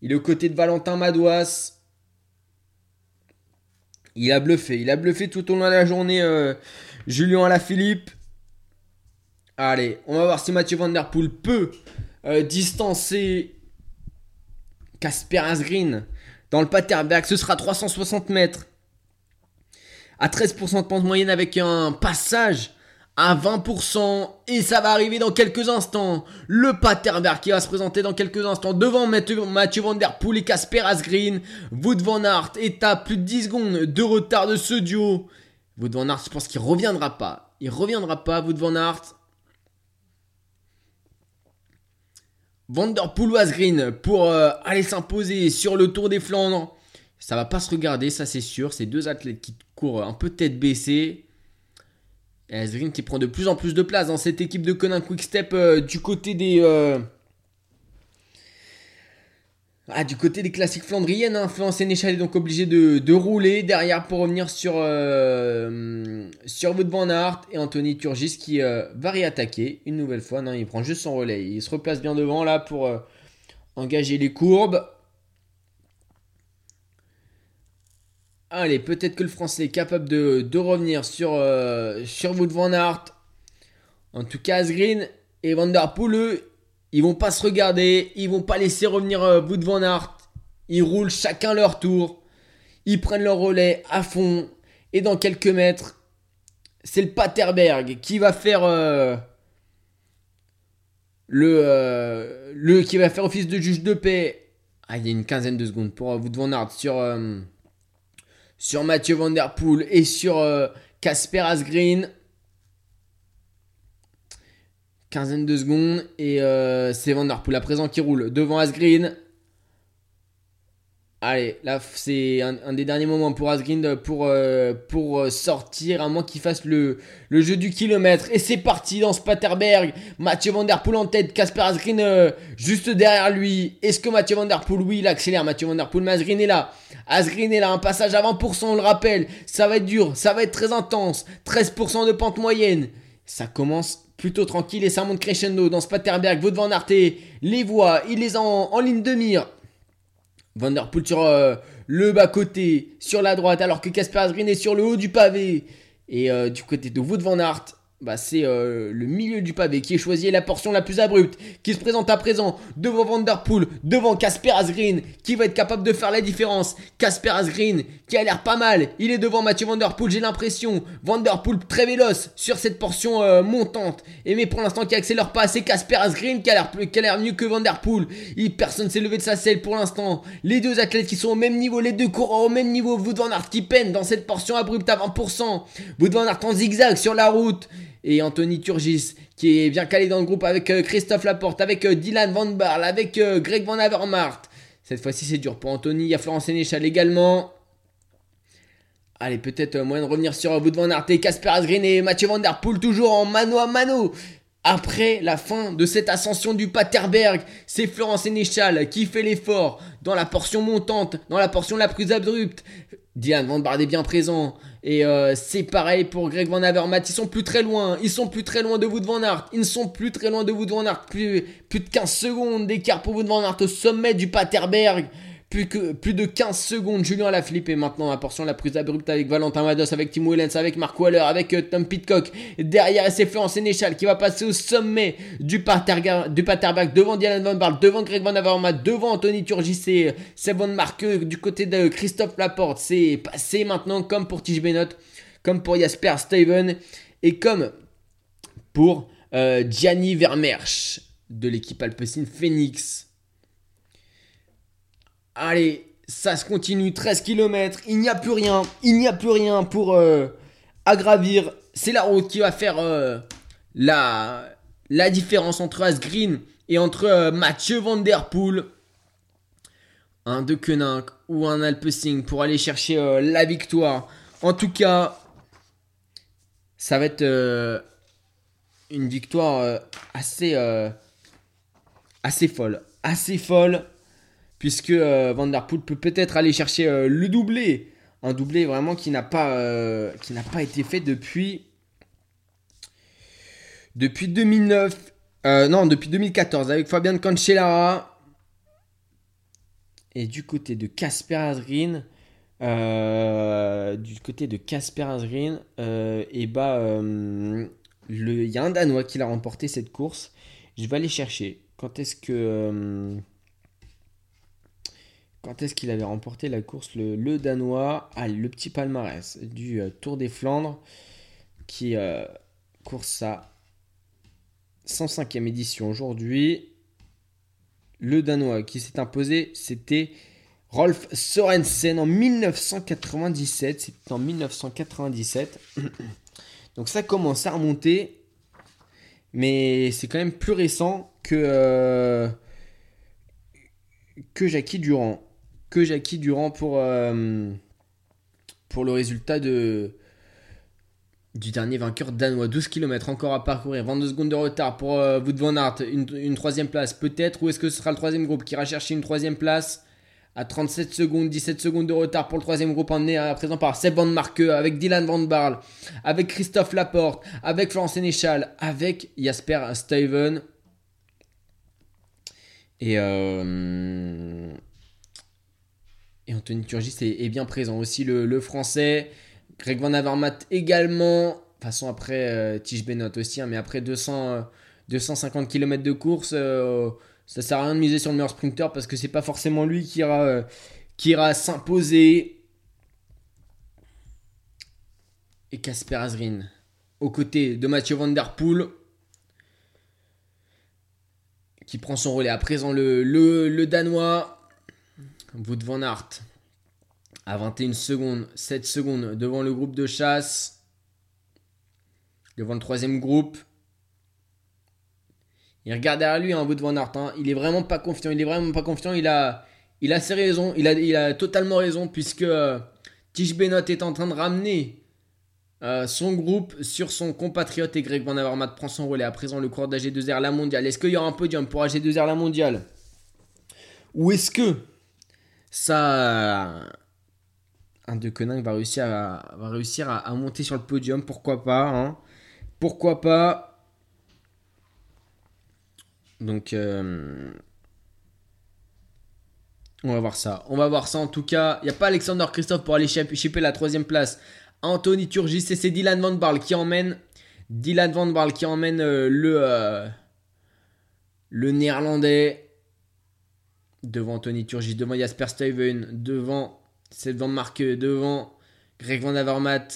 Speaker 1: Il est aux côtés de Valentin Madouas. Il a bluffé. Il a bluffé tout au long de la journée. Euh, Julien Alaphilippe. Allez, on va voir si Mathieu Van Der Poel peut euh, distancer Casper Asgreen dans le Paterberg. Ce sera 360 mètres. À 13% de pente moyenne avec un passage à 20% et ça va arriver dans quelques instants. Le Paterberg qui va se présenter dans quelques instants devant Mathieu Van Der Poel et Casper Asgreen. Wout Van Aert est à plus de 10 secondes de retard de ce duo. Wout Van Aert, je pense qu'il reviendra pas. Il reviendra pas, Wout Van Aert. Van Der Poel ou Asgreen pour euh, aller s'imposer sur le Tour des Flandres. Ça va pas se regarder, ça c'est sûr. C'est deux athlètes qui courent un peu tête baissée. Asgreen qui prend de plus en plus de place dans cette équipe de Conan Quickstep euh, du côté des. Euh, ah, du côté des classiques flandriennes, hein, Florent Sénéchal est donc obligé de, rouler derrière pour revenir sur, euh, sur Van et Anthony Turgis qui va réattaquer une nouvelle fois. Non, il prend juste son relais. Il se replace bien devant là pour engager les courbes. Allez, peut-être que le français est capable de, revenir sur, euh, Wout van Aert. En tout cas, Asgreen et Van Der Poel, ils vont pas se regarder. Ils vont pas laisser revenir euh, Wout van Aert. Ils roulent chacun leur tour. Ils prennent leur relais à fond. Et dans quelques mètres, c'est le Paterberg qui va faire euh, le, le qui va faire office de juge de paix. Ah, il y a une quinzaine de secondes pour Wout van Aert sur sur Mathieu Van et sur euh, Casper Asgreen. Quinzaine de secondes et euh, c'est Van Der Poel à présent qui roule devant Asgreen. Allez, là c'est un, des derniers moments pour Asgreen pour, euh, pour euh, sortir, à moins qu'il fasse le, le, jeu du kilomètre. Et c'est parti dans ce Paterberg. Mathieu Van Der Poel en tête, Casper Asgreen euh, juste derrière lui. Est-ce que Mathieu Van Der Poel, oui, il accélère. Mathieu Van Der Poel, mais Asgreen est là. Asgreen est là, un passage à 20%, on le rappelle. Ça va être dur, ça va être très intense. 13% de pente moyenne. Ça commence plutôt tranquille et ça monte crescendo dans ce Paterberg. Vaut Van Aert les voit, il les a en, en ligne de mire. Van Der Poel sur euh, le bas-côté, sur la droite, alors que Casper Asgreen est sur le haut du pavé. Et euh, du côté de Wout Van Aert, bah, c'est euh, le milieu du pavé qui est choisi la portion la plus abrupte, qui se présente à présent devant Vanderpool, devant Casper Asgreen, qui va être capable de faire la différence. Casper Asgreen, qui a l'air pas mal, il est devant Mathieu Vanderpool, j'ai l'impression. Vanderpool très véloce sur cette portion euh, montante, et mais pour l'instant qui accélère pas, c'est Casper Asgreen qui a l'air mieux que Vanderpool. Il, personne s'est levé de sa selle pour l'instant. Les deux athlètes qui sont au même niveau, les deux coureurs au même niveau. Wout van Aert qui peine dans cette portion abrupte à 20%. Wout van Aert en zigzag sur la route et Anthony Turgis qui est bien calé dans le groupe avec euh, Christophe Laporte, avec euh, Dylan Van Barl, avec euh, Greg Van Avermaet. Cette fois-ci c'est dur pour Anthony, il y a Florence Sénéchal également. Allez, peut-être moyen de revenir sur Wout Van Aert et Casper Asgreen et Mathieu Van Der Poel toujours en mano à mano. Après la fin de cette ascension du Paterberg, c'est Florence Sénéchal qui fait l'effort dans la portion montante, dans la portion la plus abrupte. Dylan Van Bard est bien présent. Et euh, c'est pareil pour Greg Van Avermaet. Ils sont plus très loin. Ils sont plus très loin de Wood Van Aert. Ils ne sont plus très loin de Wood Van Aert. Plus, plus de 15 secondes d'écart pour Wood Van Aert au sommet du Paterberg. Plus, de 15 secondes. Julien Alaphilippe est maintenant la portion la plus abrupte avec Valentin Mados, avec Tim Wellens, avec Mark Waller, avec euh, Tom Pitcock. Derrière, c'est Florent Sénéchal qui va passer au sommet du, Paterberg devant Dylan Van Barl, devant Greg Van Avermaet, devant Anthony Turgis et Sebon Marqueux du côté de Christophe Laporte. C'est passé maintenant comme pour Tige Benot, comme pour Jasper Steven et comme pour euh, Gianni Vermersch de l'équipe Alpecin Phoenix. Allez, ça se continue, 13 km, il n'y a plus rien, il n'y a plus rien pour euh, aggravir. C'est la route qui va faire euh, la, différence entre Asgreen et entre euh, Mathieu Van Der Poel. Un De Koenig ou un Alpecin pour aller chercher la victoire. En tout cas, ça va être une victoire assez folle. Assez folle puisque euh, Van peut peut-être aller chercher euh, le doublé. Un doublé vraiment qui n'a pas, euh, qui pas été fait depuis, depuis 2009. non, depuis 2014 avec Fabien Cancellara. Et du côté de Casper Asgreen, du côté de Casper Asgreen, et bah, il y a un Danois qui l'a remporté cette course. Je vais aller chercher. Quand est-ce que quand est-ce qu'il avait remporté la course le, Danois? Ah, Le petit palmarès du euh, Tour des Flandres, qui euh, course sa 105e édition aujourd'hui. Le Danois qui s'est imposé, c'était Rolf Sorensen en 1997. C'était en 1997. Donc ça commence à remonter. Mais c'est quand même plus récent que, euh, que Jackie Durand que Jackie Durand pour, euh, pour le résultat du dernier vainqueur danois. 12 km encore à parcourir, 22 secondes de retard pour euh, Wout van Aert, une, troisième place peut-être, ou est-ce que ce sera le troisième groupe qui ira chercher une troisième place à 37 secondes, 17 secondes de retard pour le troisième groupe emmené à présent par Seb Van Marke, avec Dylan Van Barl, avec Christophe Laporte, avec Florence Sénéchal, avec Jasper Steven. Et euh, et Anthony Turgis est, bien présent. Aussi le, français. Greg Van Avermaet également. De façon, après, euh, Tige Benot aussi. Hein, mais après 200, 250 km de course, euh, ça sert à rien de miser sur le meilleur sprinter parce que c'est pas forcément lui qui ira, euh, s'imposer. Et Casper Asgreen, aux côtés de Mathieu Van Der Poel, qui prend son relais. À présent, le Danois Wout van Aert à 21 secondes, 7 secondes devant le groupe de chasse, devant le troisième groupe. Il regarde derrière lui, hein, Aert. Hein. Il est vraiment pas confiant. Il est vraiment pas confiant. Il a, il a ses raisons. Il a, totalement raison puisque euh, Tige Benot est en train de ramener euh, son groupe sur son compatriote et Greg Van Avermaet prend son relais. À présent, le cours d'AG2R la mondiale. Est-ce qu'il y aura un podium pour AG2R la mondiale? Ou est-ce que ça, un de Koenig va réussir, à, monter sur le podium. Pourquoi pas hein Pourquoi pas Donc, euh, on va voir ça. On va voir ça en tout cas. Il n'y a pas Alexander Christophe pour aller chipper la troisième place. Anthony Turgis c'est Dylan Van Barl qui emmène Dylan Van Baarle qui emmène le, le néerlandais devant Tony Turgis, devant Jasper Stuyven, devant Seth Van Marke, devant Greg Van Avermaet.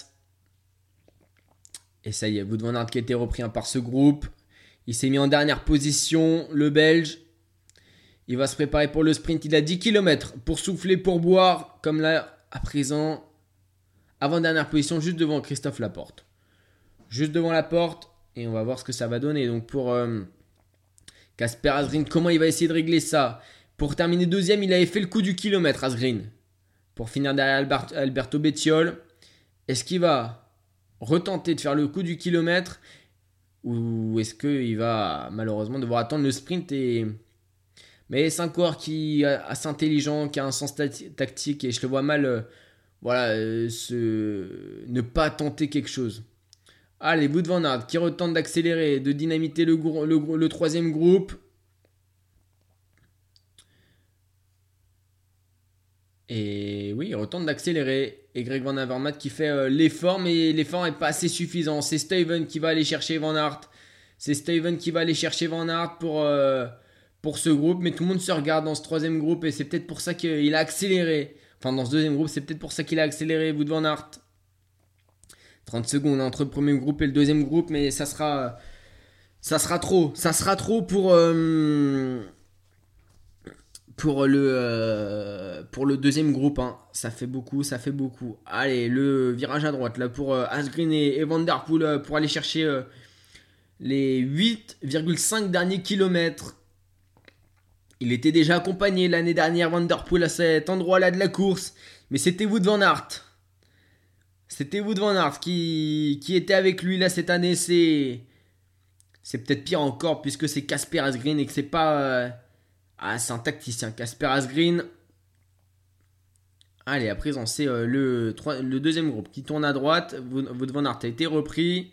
Speaker 1: Et ça y est, Wout Van Aert qui a été repris par ce groupe. Il s'est mis en dernière position, le Belge. Il va se préparer pour le sprint. Il a 10 km pour souffler, pour boire, comme là, à présent, avant dernière position, juste devant Christophe Laporte. Juste devant la porte, et on va voir ce que ça va donner. Donc pour euh, Casper Asgreen, comment il va essayer de régler ça? Pour terminer deuxième, il avait fait le coup du kilomètre, Asgreen. Pour finir derrière Alberto Bettiol. Est-ce qu'il va retenter de faire le coup du kilomètre ou est-ce qu'il va malheureusement devoir attendre le sprint. Mais c'est un qui est assez intelligent, qui a un sens tactique et je le vois mal euh, voilà, euh, ne pas tenter quelque chose. Allez, Wood Van qui retente d'accélérer, de dynamiter le troisième groupe. Et oui, il retente d'accélérer. Et Greg Van Avermaet qui fait euh, l'effort, mais l'effort n'est pas assez suffisant. C'est Steven qui va aller chercher Van Aert. C'est Steven qui va aller chercher Van Aert pour, euh, pour ce groupe. Mais tout le monde se regarde dans ce troisième groupe et c'est peut-être pour ça qu'il a accéléré. Enfin, dans ce deuxième groupe, c'est peut-être pour ça qu'il a accéléré, Wood Van Aert. 30 secondes entre le premier groupe et le deuxième groupe, mais ça sera, ça sera trop. Ça sera trop pour, euh, pour le, euh, pour le deuxième groupe, hein. ça fait beaucoup, ça fait beaucoup. Allez, le virage à droite, là, pour euh, Asgreen et, et Vanderpool, euh, pour aller chercher les 8,5 derniers kilomètres. Il était déjà accompagné l'année dernière, Vanderpool, à cet endroit-là de la course. Mais c'était Wood Van Aert. C'était Wood Van Aert qui, qui était avec lui, là, cette année. C'est, c'est peut-être pire encore, puisque c'est Casper Asgreen et que c'est pas ah, c'est un tacticien. Casper Asgreen. Allez, à présent, c'est euh, le, deuxième groupe qui tourne à droite. Votre Van a été repris.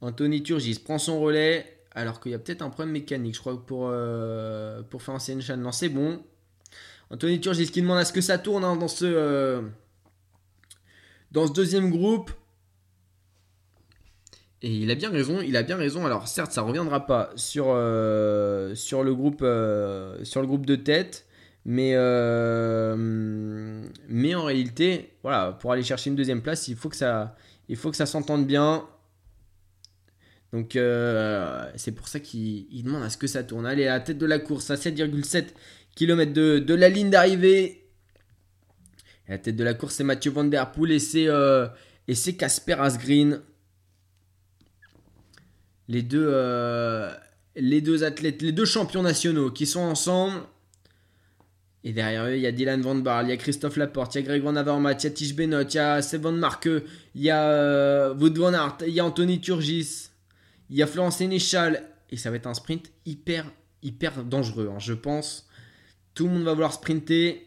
Speaker 1: Anthony Turgis prend son relais. Alors qu'il y a peut-être un problème mécanique, je crois, pour, euh, pour faire un chaîne. Non, c'est bon. Anthony Turgis qui demande à ce que ça tourne hein, euh, dans ce deuxième groupe. Et il a bien raison, il a bien raison. Alors certes, ça reviendra pas sur, euh, sur, le, groupe, euh, sur le groupe de tête, mais, euh, mais en réalité, voilà, pour aller chercher une deuxième place, il faut que ça, il faut que ça s'entende bien. Donc c'est pour ça qu'il demande à ce que ça tourne. Allez, à la tête de la course, à 7,7 km de, de, la ligne d'arrivée. À la tête de la course, c'est Mathieu Van Der Poel et c'est Casper Asgreen les deux, euh, les deux athlètes, les deux champions nationaux qui sont ensemble. Et derrière eux, il y a Dylan Van Baarle, il y a Christophe Laporte, il y a Greg Van Avermaet, il y a Tige Benoît, il y a Seb Van Marke, il y a euh, Wout Van Aert, il y a Anthony Turgis, il y a Florence Sénéchal. Et ça va être un sprint hyper, hyper dangereux, hein, je pense. Tout le monde va vouloir sprinter.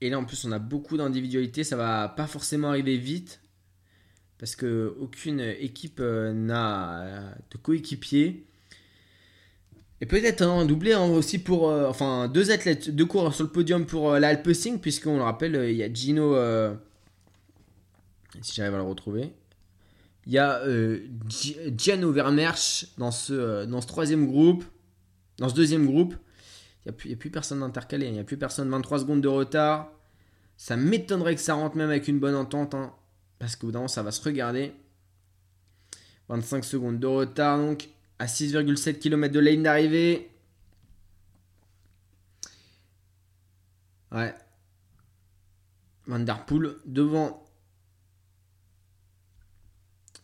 Speaker 1: Et là, en plus, on a beaucoup d'individualité. Ça va pas forcément arriver vite parce que aucune équipe euh, n'a de coéquipier. Et peut-être un doublé hein, aussi pour. Euh, enfin, deux athlètes, deux coureurs sur le podium pour euh, puisqu'on le rappelle, il y a Gino. si j'arrive à le retrouver. Il y a Giano Vermersch dans ce, dans ce troisième groupe. Dans ce deuxième groupe. Il n'y a, plus, personne d'intercalé. Il n'y a plus personne. 23 secondes de retard. Ça m'étonnerait que ça rentre même avec une bonne entente. Hein parce que bout ça va se regarder. 25 secondes de retard, donc à 6,7 km de la ligne d'arrivée. Ouais. Vanderpool devant.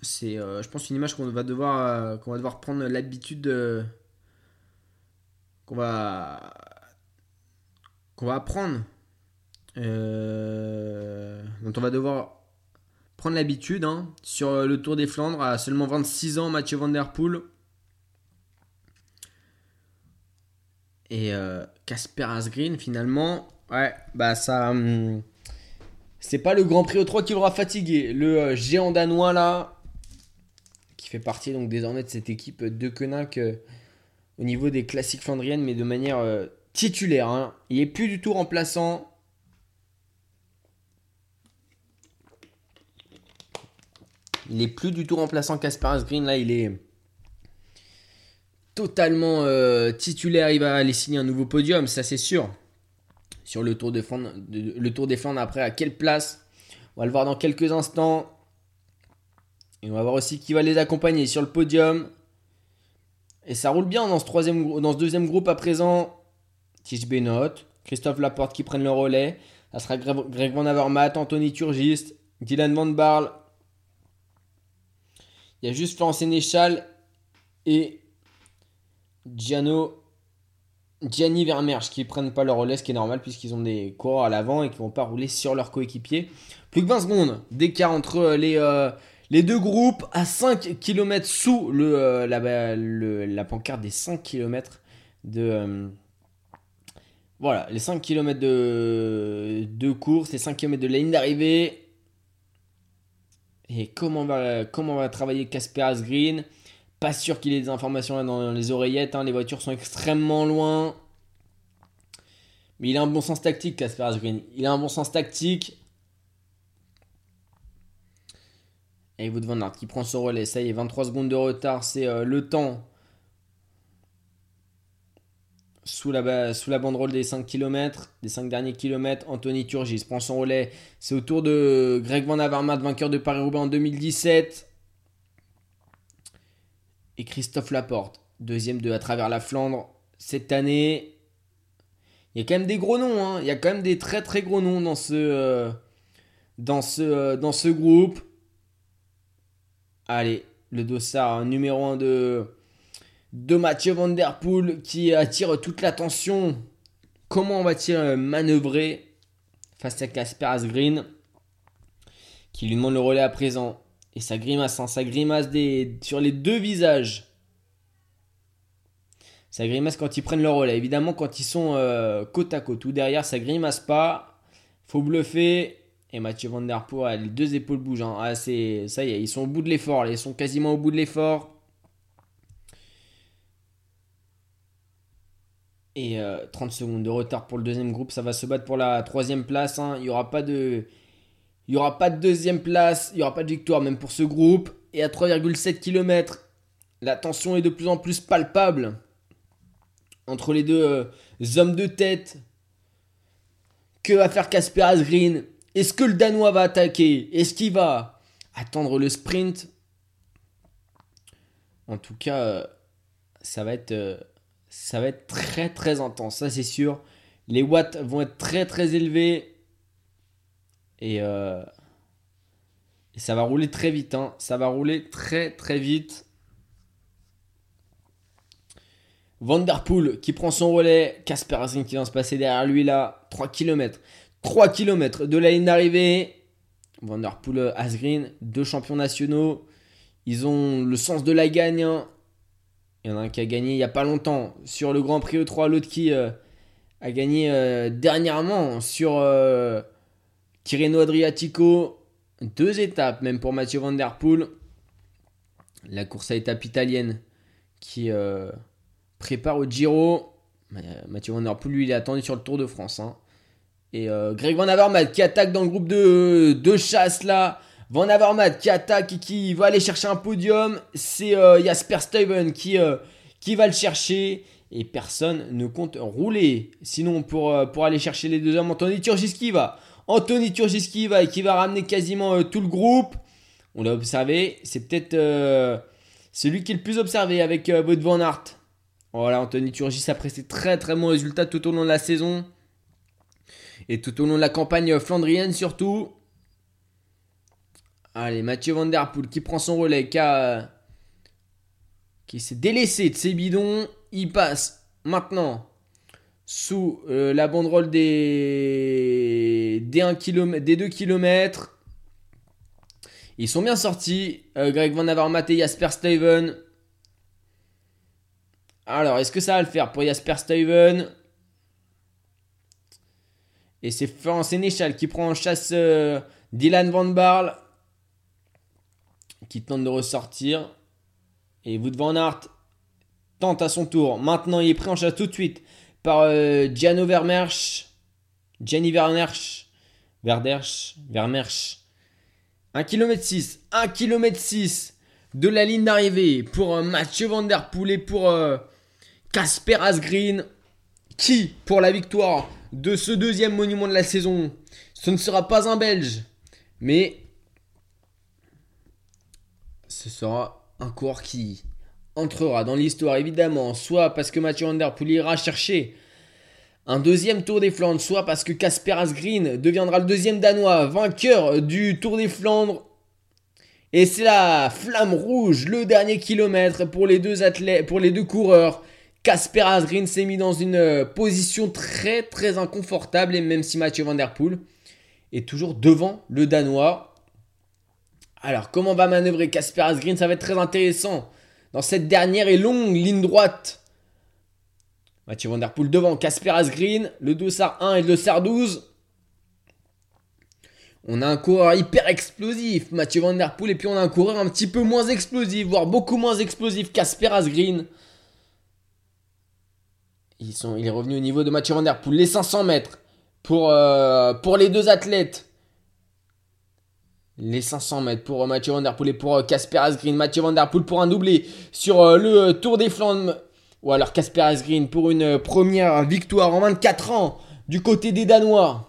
Speaker 1: C'est, euh, je pense, une image qu'on va devoir, euh, qu'on va devoir prendre l'habitude de, qu'on va, qu'on va apprendre, euh, on va devoir prendre l'habitude. Hein, sur le Tour des Flandres, à seulement 26 ans, Mathieu Van Der Poel. Et euh, Casper Asgreen, finalement, ouais, bah ça. Hum, c'est pas le Grand Prix au 3 qui l'aura fatigué. Le euh, géant danois, là, qui fait partie donc désormais de cette équipe de Koenig euh, au niveau des classiques flandriennes, mais de manière titulaire. Hein. Il est plus du tout remplaçant. Il est plus du tout remplaçant Casper Asgreen. Là, il est totalement euh, titulaire. Il va aller signer un nouveau podium, ça c'est sûr. Sur le Tour, de Flandre, des Flandres, après, à quelle place? On va le voir dans quelques instants. Et on va voir aussi qui va les accompagner sur le podium. Et ça roule bien dans ce, troisième, dans ce deuxième groupe à présent. Tige Benot, Christophe Laporte qui prennent le relais. Ça sera Greg Van Avermaet, Anthony Turgist, Dylan Van Barl. Il y a juste Florent Sénéchal et Gianni Vermersch qui prennent pas le relais, ce qui est normal puisqu'ils ont des coureurs à l'avant et qui vont pas rouler sur leur coéquipier. Plus que 20 secondes d'écart entre les, euh, les deux groupes à 5 km sous euh, la, pancarte des 5 km de. Euh, voilà, les 5 km de, de course, les 5 km de ligne d'arrivée. Et comment va, travailler Casper Asgreen? Pas sûr qu'il ait des informations dans les oreillettes. Hein. Les voitures sont extrêmement loin. Mais il a un bon sens tactique, Casper Green. Il a un bon sens tactique. Et Wood Van Aert qui prend son relais. Ça y est, 23 secondes de retard. C'est euh, le temps sous la, sous la banderole des 5 km, des 5 derniers kilomètres. Anthony Turgis prend son relais. C'est au tour de Greg Van Avermaet, vainqueur de Paris-Roubaix en 2017 et Christophe Laporte, deuxième de à travers la Flandre cette année. Il y a quand même des gros noms, hein. il y a quand même des très très gros noms dans ce, euh, euh, dans ce groupe. Allez, le dossard numéro 1 de, de Mathieu Van Der Poel qui attire toute l'attention. Comment va-t-il euh, manœuvrer face à Casper Asgreen qui lui demande le relais à présent et ça grimace, hein, grimace sur les deux visages. Ça grimace quand ils prennent le relais. Évidemment, quand ils sont euh, côte à côte ou derrière, ça grimace pas. Faut bluffer. Et Mathieu Van Der Poel, les deux épaules bougent. Hein. Ah, ça y est, ils sont au bout de l'effort. Ils sont quasiment au bout de l'effort. Et 30 euh, secondes de retard pour le deuxième groupe. Ça va se battre pour la troisième place. Hein. Il n'y aura pas de. Il aura pas de deuxième place, il n'y aura pas de victoire même pour ce groupe. Et à 3,7 km, la tension est de plus en plus palpable entre les deux euh, hommes de tête. Que va faire Casper Asgreen Est-ce que le Danois va attaquer? Est-ce qu'il va attendre le sprint? En tout cas, euh, ça va être, ça va être très très intense, ça c'est sûr. Les watts vont être très très élevés. Euh, et, ça va rouler très vite. Hein. Ça va rouler très très vite. Vanderpool qui prend son relais. Casper Asgreen qui vient se passer derrière lui là. 3 km. 3 km de la ligne d'arrivée. Vanderpool, Asgreen, deux champions nationaux. Ils ont le sens de la gagne. Hein. Il y en a un qui a gagné il n'y a pas longtemps sur le Grand Prix E3. L'autre qui euh, a gagné euh, dernièrement sur Tirreno Adriatico, deux étapes même pour Mathieu Van Der Poel. La course à étape italienne qui euh, prépare au Giro. Euh, Mathieu Van Der Poel, lui, il est attendu sur le Tour de France. Hein. Et euh, Greg Van Avermaet qui attaque dans le groupe de, de chasse là. Van Avermaet qui attaque et qui va aller chercher un podium. C'est Jasper Stuyven qui, qui va le chercher. Et personne ne compte rouler. Sinon, pour, pour aller chercher les deux hommes, Anthony Turgis qui va. Anthony Turgis qui va et qui va ramener quasiment euh, tout le groupe. On l'a observé. C'est peut-être euh, celui qui est le plus observé avec euh, Van Aert. Voilà, Anthony Turgis a pressé très très bons résultats tout au long de la saison. Et tout au long de la campagne flandrienne surtout. Allez, Mathieu Van Der Poel qui prend son relais, qui, qui s'est délaissé de ses bidons. Il passe maintenant sous euh, la banderole des, des, 1 km, des 2 km. Ils sont bien sortis. Euh, Greg Van Avermaet et Jasper Steven. Alors, est-ce que ça va le faire pour Jasper Steven Et c'est Florent Sénéchal qui prend en chasse euh, Dylan Van Barl. Qui tente de ressortir. Et Wood Van Aert tente à son tour. Maintenant, il est pris en chasse tout de suite par euh, Gianno Vermersch, Jenny Vermersch, Verdersch, Vermersch, 1 km 6, 1 km 6 de la ligne d'arrivée pour euh, Mathieu Van Der Poel et pour Casper Asgreen qui, pour la victoire de ce deuxième monument de la saison, ce ne sera pas un Belge, mais ce sera un coureur qui entrera dans l'histoire, évidemment, soit parce que Mathieu Van Der Poel ira chercher un deuxième Tour des Flandres, soit parce que Casper Asgreen deviendra le deuxième Danois vainqueur du Tour des Flandres. Et c'est la flamme rouge, le dernier kilomètre pour les deux athlètes, pour les deux coureurs. Casper Asgreen s'est mis dans une euh, position très très inconfortable et même si Mathieu Van Der est toujours devant le Danois. Alors comment va manœuvrer Casper Asgreen Ça va être très intéressant dans cette dernière et longue ligne droite. Mathieu Van Der Poel devant Casper Asgreen, le dossard 1 et le dossard 12. On a un coureur hyper explosif, Mathieu Van et puis on a un coureur un petit peu moins explosif, voire beaucoup moins explosif, Casper Asgreen. Ils sont, il est revenu au niveau de Mathieu Van Der Poel. Les 500 mètres euh, pour les deux athlètes. Les 500 mètres pour euh, Mathieu Van Poel et pour euh, Casper Asgreen. Mathieu Van Poel pour un doublé sur le Tour des Flandres. Ou alors Casper Asgreen pour une première victoire en 24 ans du côté des Danois.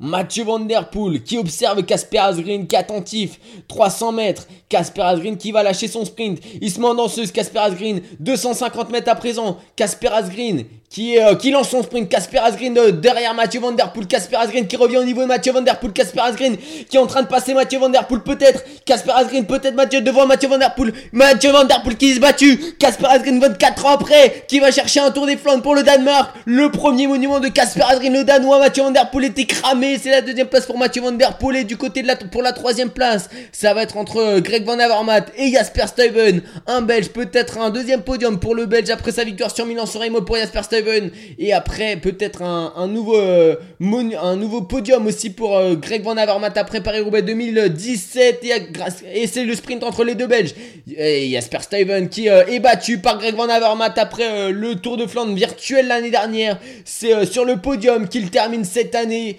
Speaker 1: Mathieu Van Der Poel qui observe Casper Asgreen qui est attentif. 300 mètres. Casper Asgreen qui va lâcher son sprint. Il se met en danseuse. Casper Asgreen. 250 mètres à présent. Casper Asgreen qui, euh, qui lance son sprint. Casper Asgreen derrière Mathieu Van Der Poel. Casper Asgreen qui revient au niveau de Mathieu Van Der Poel. Casper Asgreen qui est en train de passer Mathieu Van Der Poel peut-être. Casper Asgreen peut-être Mathieu devant Mathieu Van Der Poel. Mathieu Van Der Poel qui se battu. Casper Asgreen 24 ans après qui va chercher un tour des Flandres pour le Danemark. Le premier monument de Casper Asgreen le Danois. Mathieu Van Der Poel était cramé. C'est la deuxième place pour Mathieu Van Der Poel et du côté de la pour la troisième place. Ça va être entre euh, Greg Van Avermaet et Jasper Stuyven. Un Belge peut-être un deuxième podium pour le Belge après sa victoire sur Milan sur Remo pour Jasper Stuyven et après peut-être un, nouveau euh, nouveau podium aussi pour euh, Greg Van Avermaet après Paris-Roubaix 2017 et, c'est le sprint entre les deux Belges et Jasper Stuyven qui est battu par Greg Van Avermaet après le Tour de Flandre virtuel l'année dernière c'est sur le podium qu'il termine cette année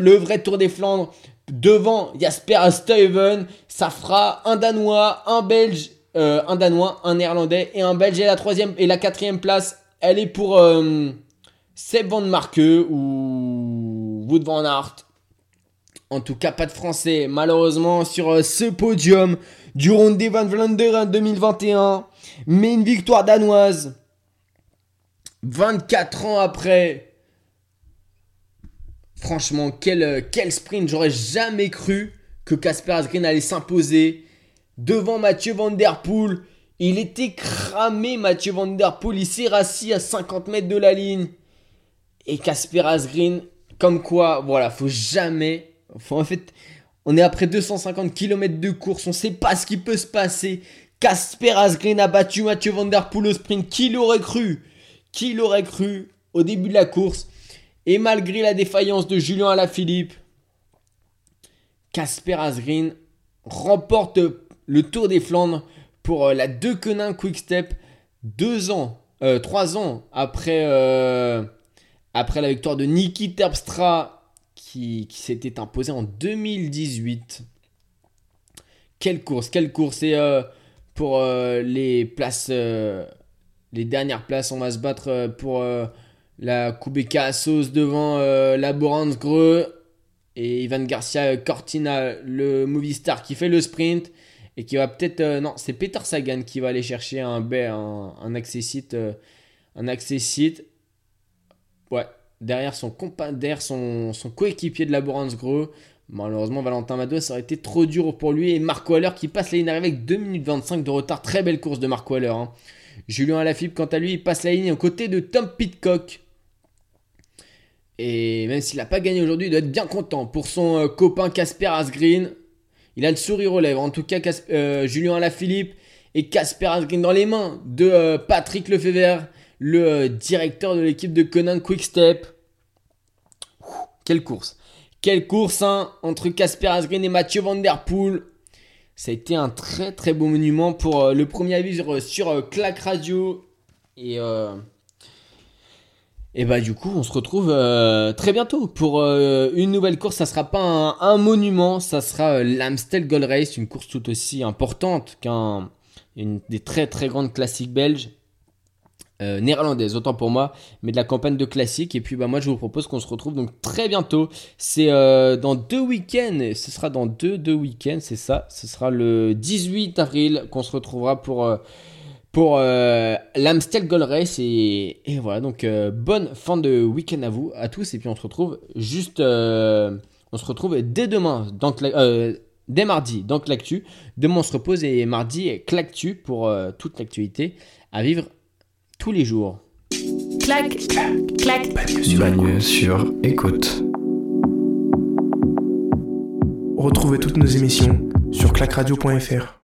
Speaker 1: le vrai Tour des Flandres devant Jasper Stuyven ça fera un Danois un Belge un Danois, un Néerlandais et un Belge. Et la troisième et la quatrième place elle est pour euh, Seb Van Marke ou Wood Van Aert. En tout cas, pas de français, malheureusement, sur euh, ce podium du Ronde van Vlaanderen 2021. Mais une victoire danoise. 24 ans après. Franchement, quel, euh, quel sprint. J'aurais jamais cru que Casper Asgreen allait s'imposer devant Mathieu Van Der Poel. Il était cramé, Mathieu Van Der Poel. Il s'est rassis à 50 mètres de la ligne. Et Casper Asgreen, comme quoi, voilà, faut jamais. en fait, on est après 250 km de course. On sait pas ce qui peut se passer. Casper Asgreen a battu Mathieu Van Der Poel au sprint. Qui l'aurait cru? Qui l'aurait cru au début de la course? Et malgré la défaillance de Julien Alaphilippe, Casper Asgreen remporte le Tour des Flandres pour euh, la De Quenin Quick Step, deux ans, euh, trois ans après, euh, après la victoire de Niki Terpstra qui, qui s'était imposé en 2018. Quelle course, quelle course. Et pour les places, les dernières places, on va se battre pour la Kubeka Assos devant la Greux et Ivan Garcia Cortina, le Movistar qui fait le sprint et qui va peut-être. Euh, non, c'est Peter Sagan qui va aller chercher un, un, un accessite. Euh, un. Ouais, derrière son, derrière son, coéquipier de la Gros. Malheureusement, Valentin Madois, ça aurait été trop dur pour lui. Et Marco Waller qui passe la ligne avec 2 minutes 25 de retard. Très belle course de Marco Waller. Hein. Julien Alaphilippe, quant à lui, il passe la ligne aux côtés de Tom Pitcock. Et même s'il n'a pas gagné aujourd'hui, il doit être bien content pour son euh, copain Casper Asgreen. Il a le sourire aux lèvres. En tout cas, euh, Julien Alaphilippe et Casper Asgreen dans les mains de euh, Patrick Lefebvre, le directeur de l'équipe de Conan Quickstep. Quelle course. Quelle course hein, entre Casper Asgreen et Mathieu Van Der. Ça a été un très très beau monument pour le premier avis sur, sur Clac Radio. Et, Et bah du coup, on se retrouve euh, très bientôt pour euh, une nouvelle course. Ça sera pas un, monument, ça sera euh, l'Amstel Gold Race, une course tout aussi importante qu'un des très très grandes classiques belges. néerlandaises, autant pour moi, mais de la campagne de classique. Et puis bah moi je vous propose qu'on se retrouve donc très bientôt. C'est dans deux week-ends, ce sera dans deux, deux week-ends, c'est ça. Ce sera le 18 avril qu'on se retrouvera pour pour euh, l'Amstel Gold Race. Et, voilà, donc euh, bonne fin de week-end à vous, à tous. Et puis on se retrouve juste. Euh, on se retrouve dès demain, donc, dès mardi, donc l'actu. Demain on se repose et mardi, clactu pour toute l'actualité à vivre tous les jours.
Speaker 2: Clac, clac,
Speaker 3: Bagne sur écoute. Retrouvez toutes nos émissions sur clacradio.fr.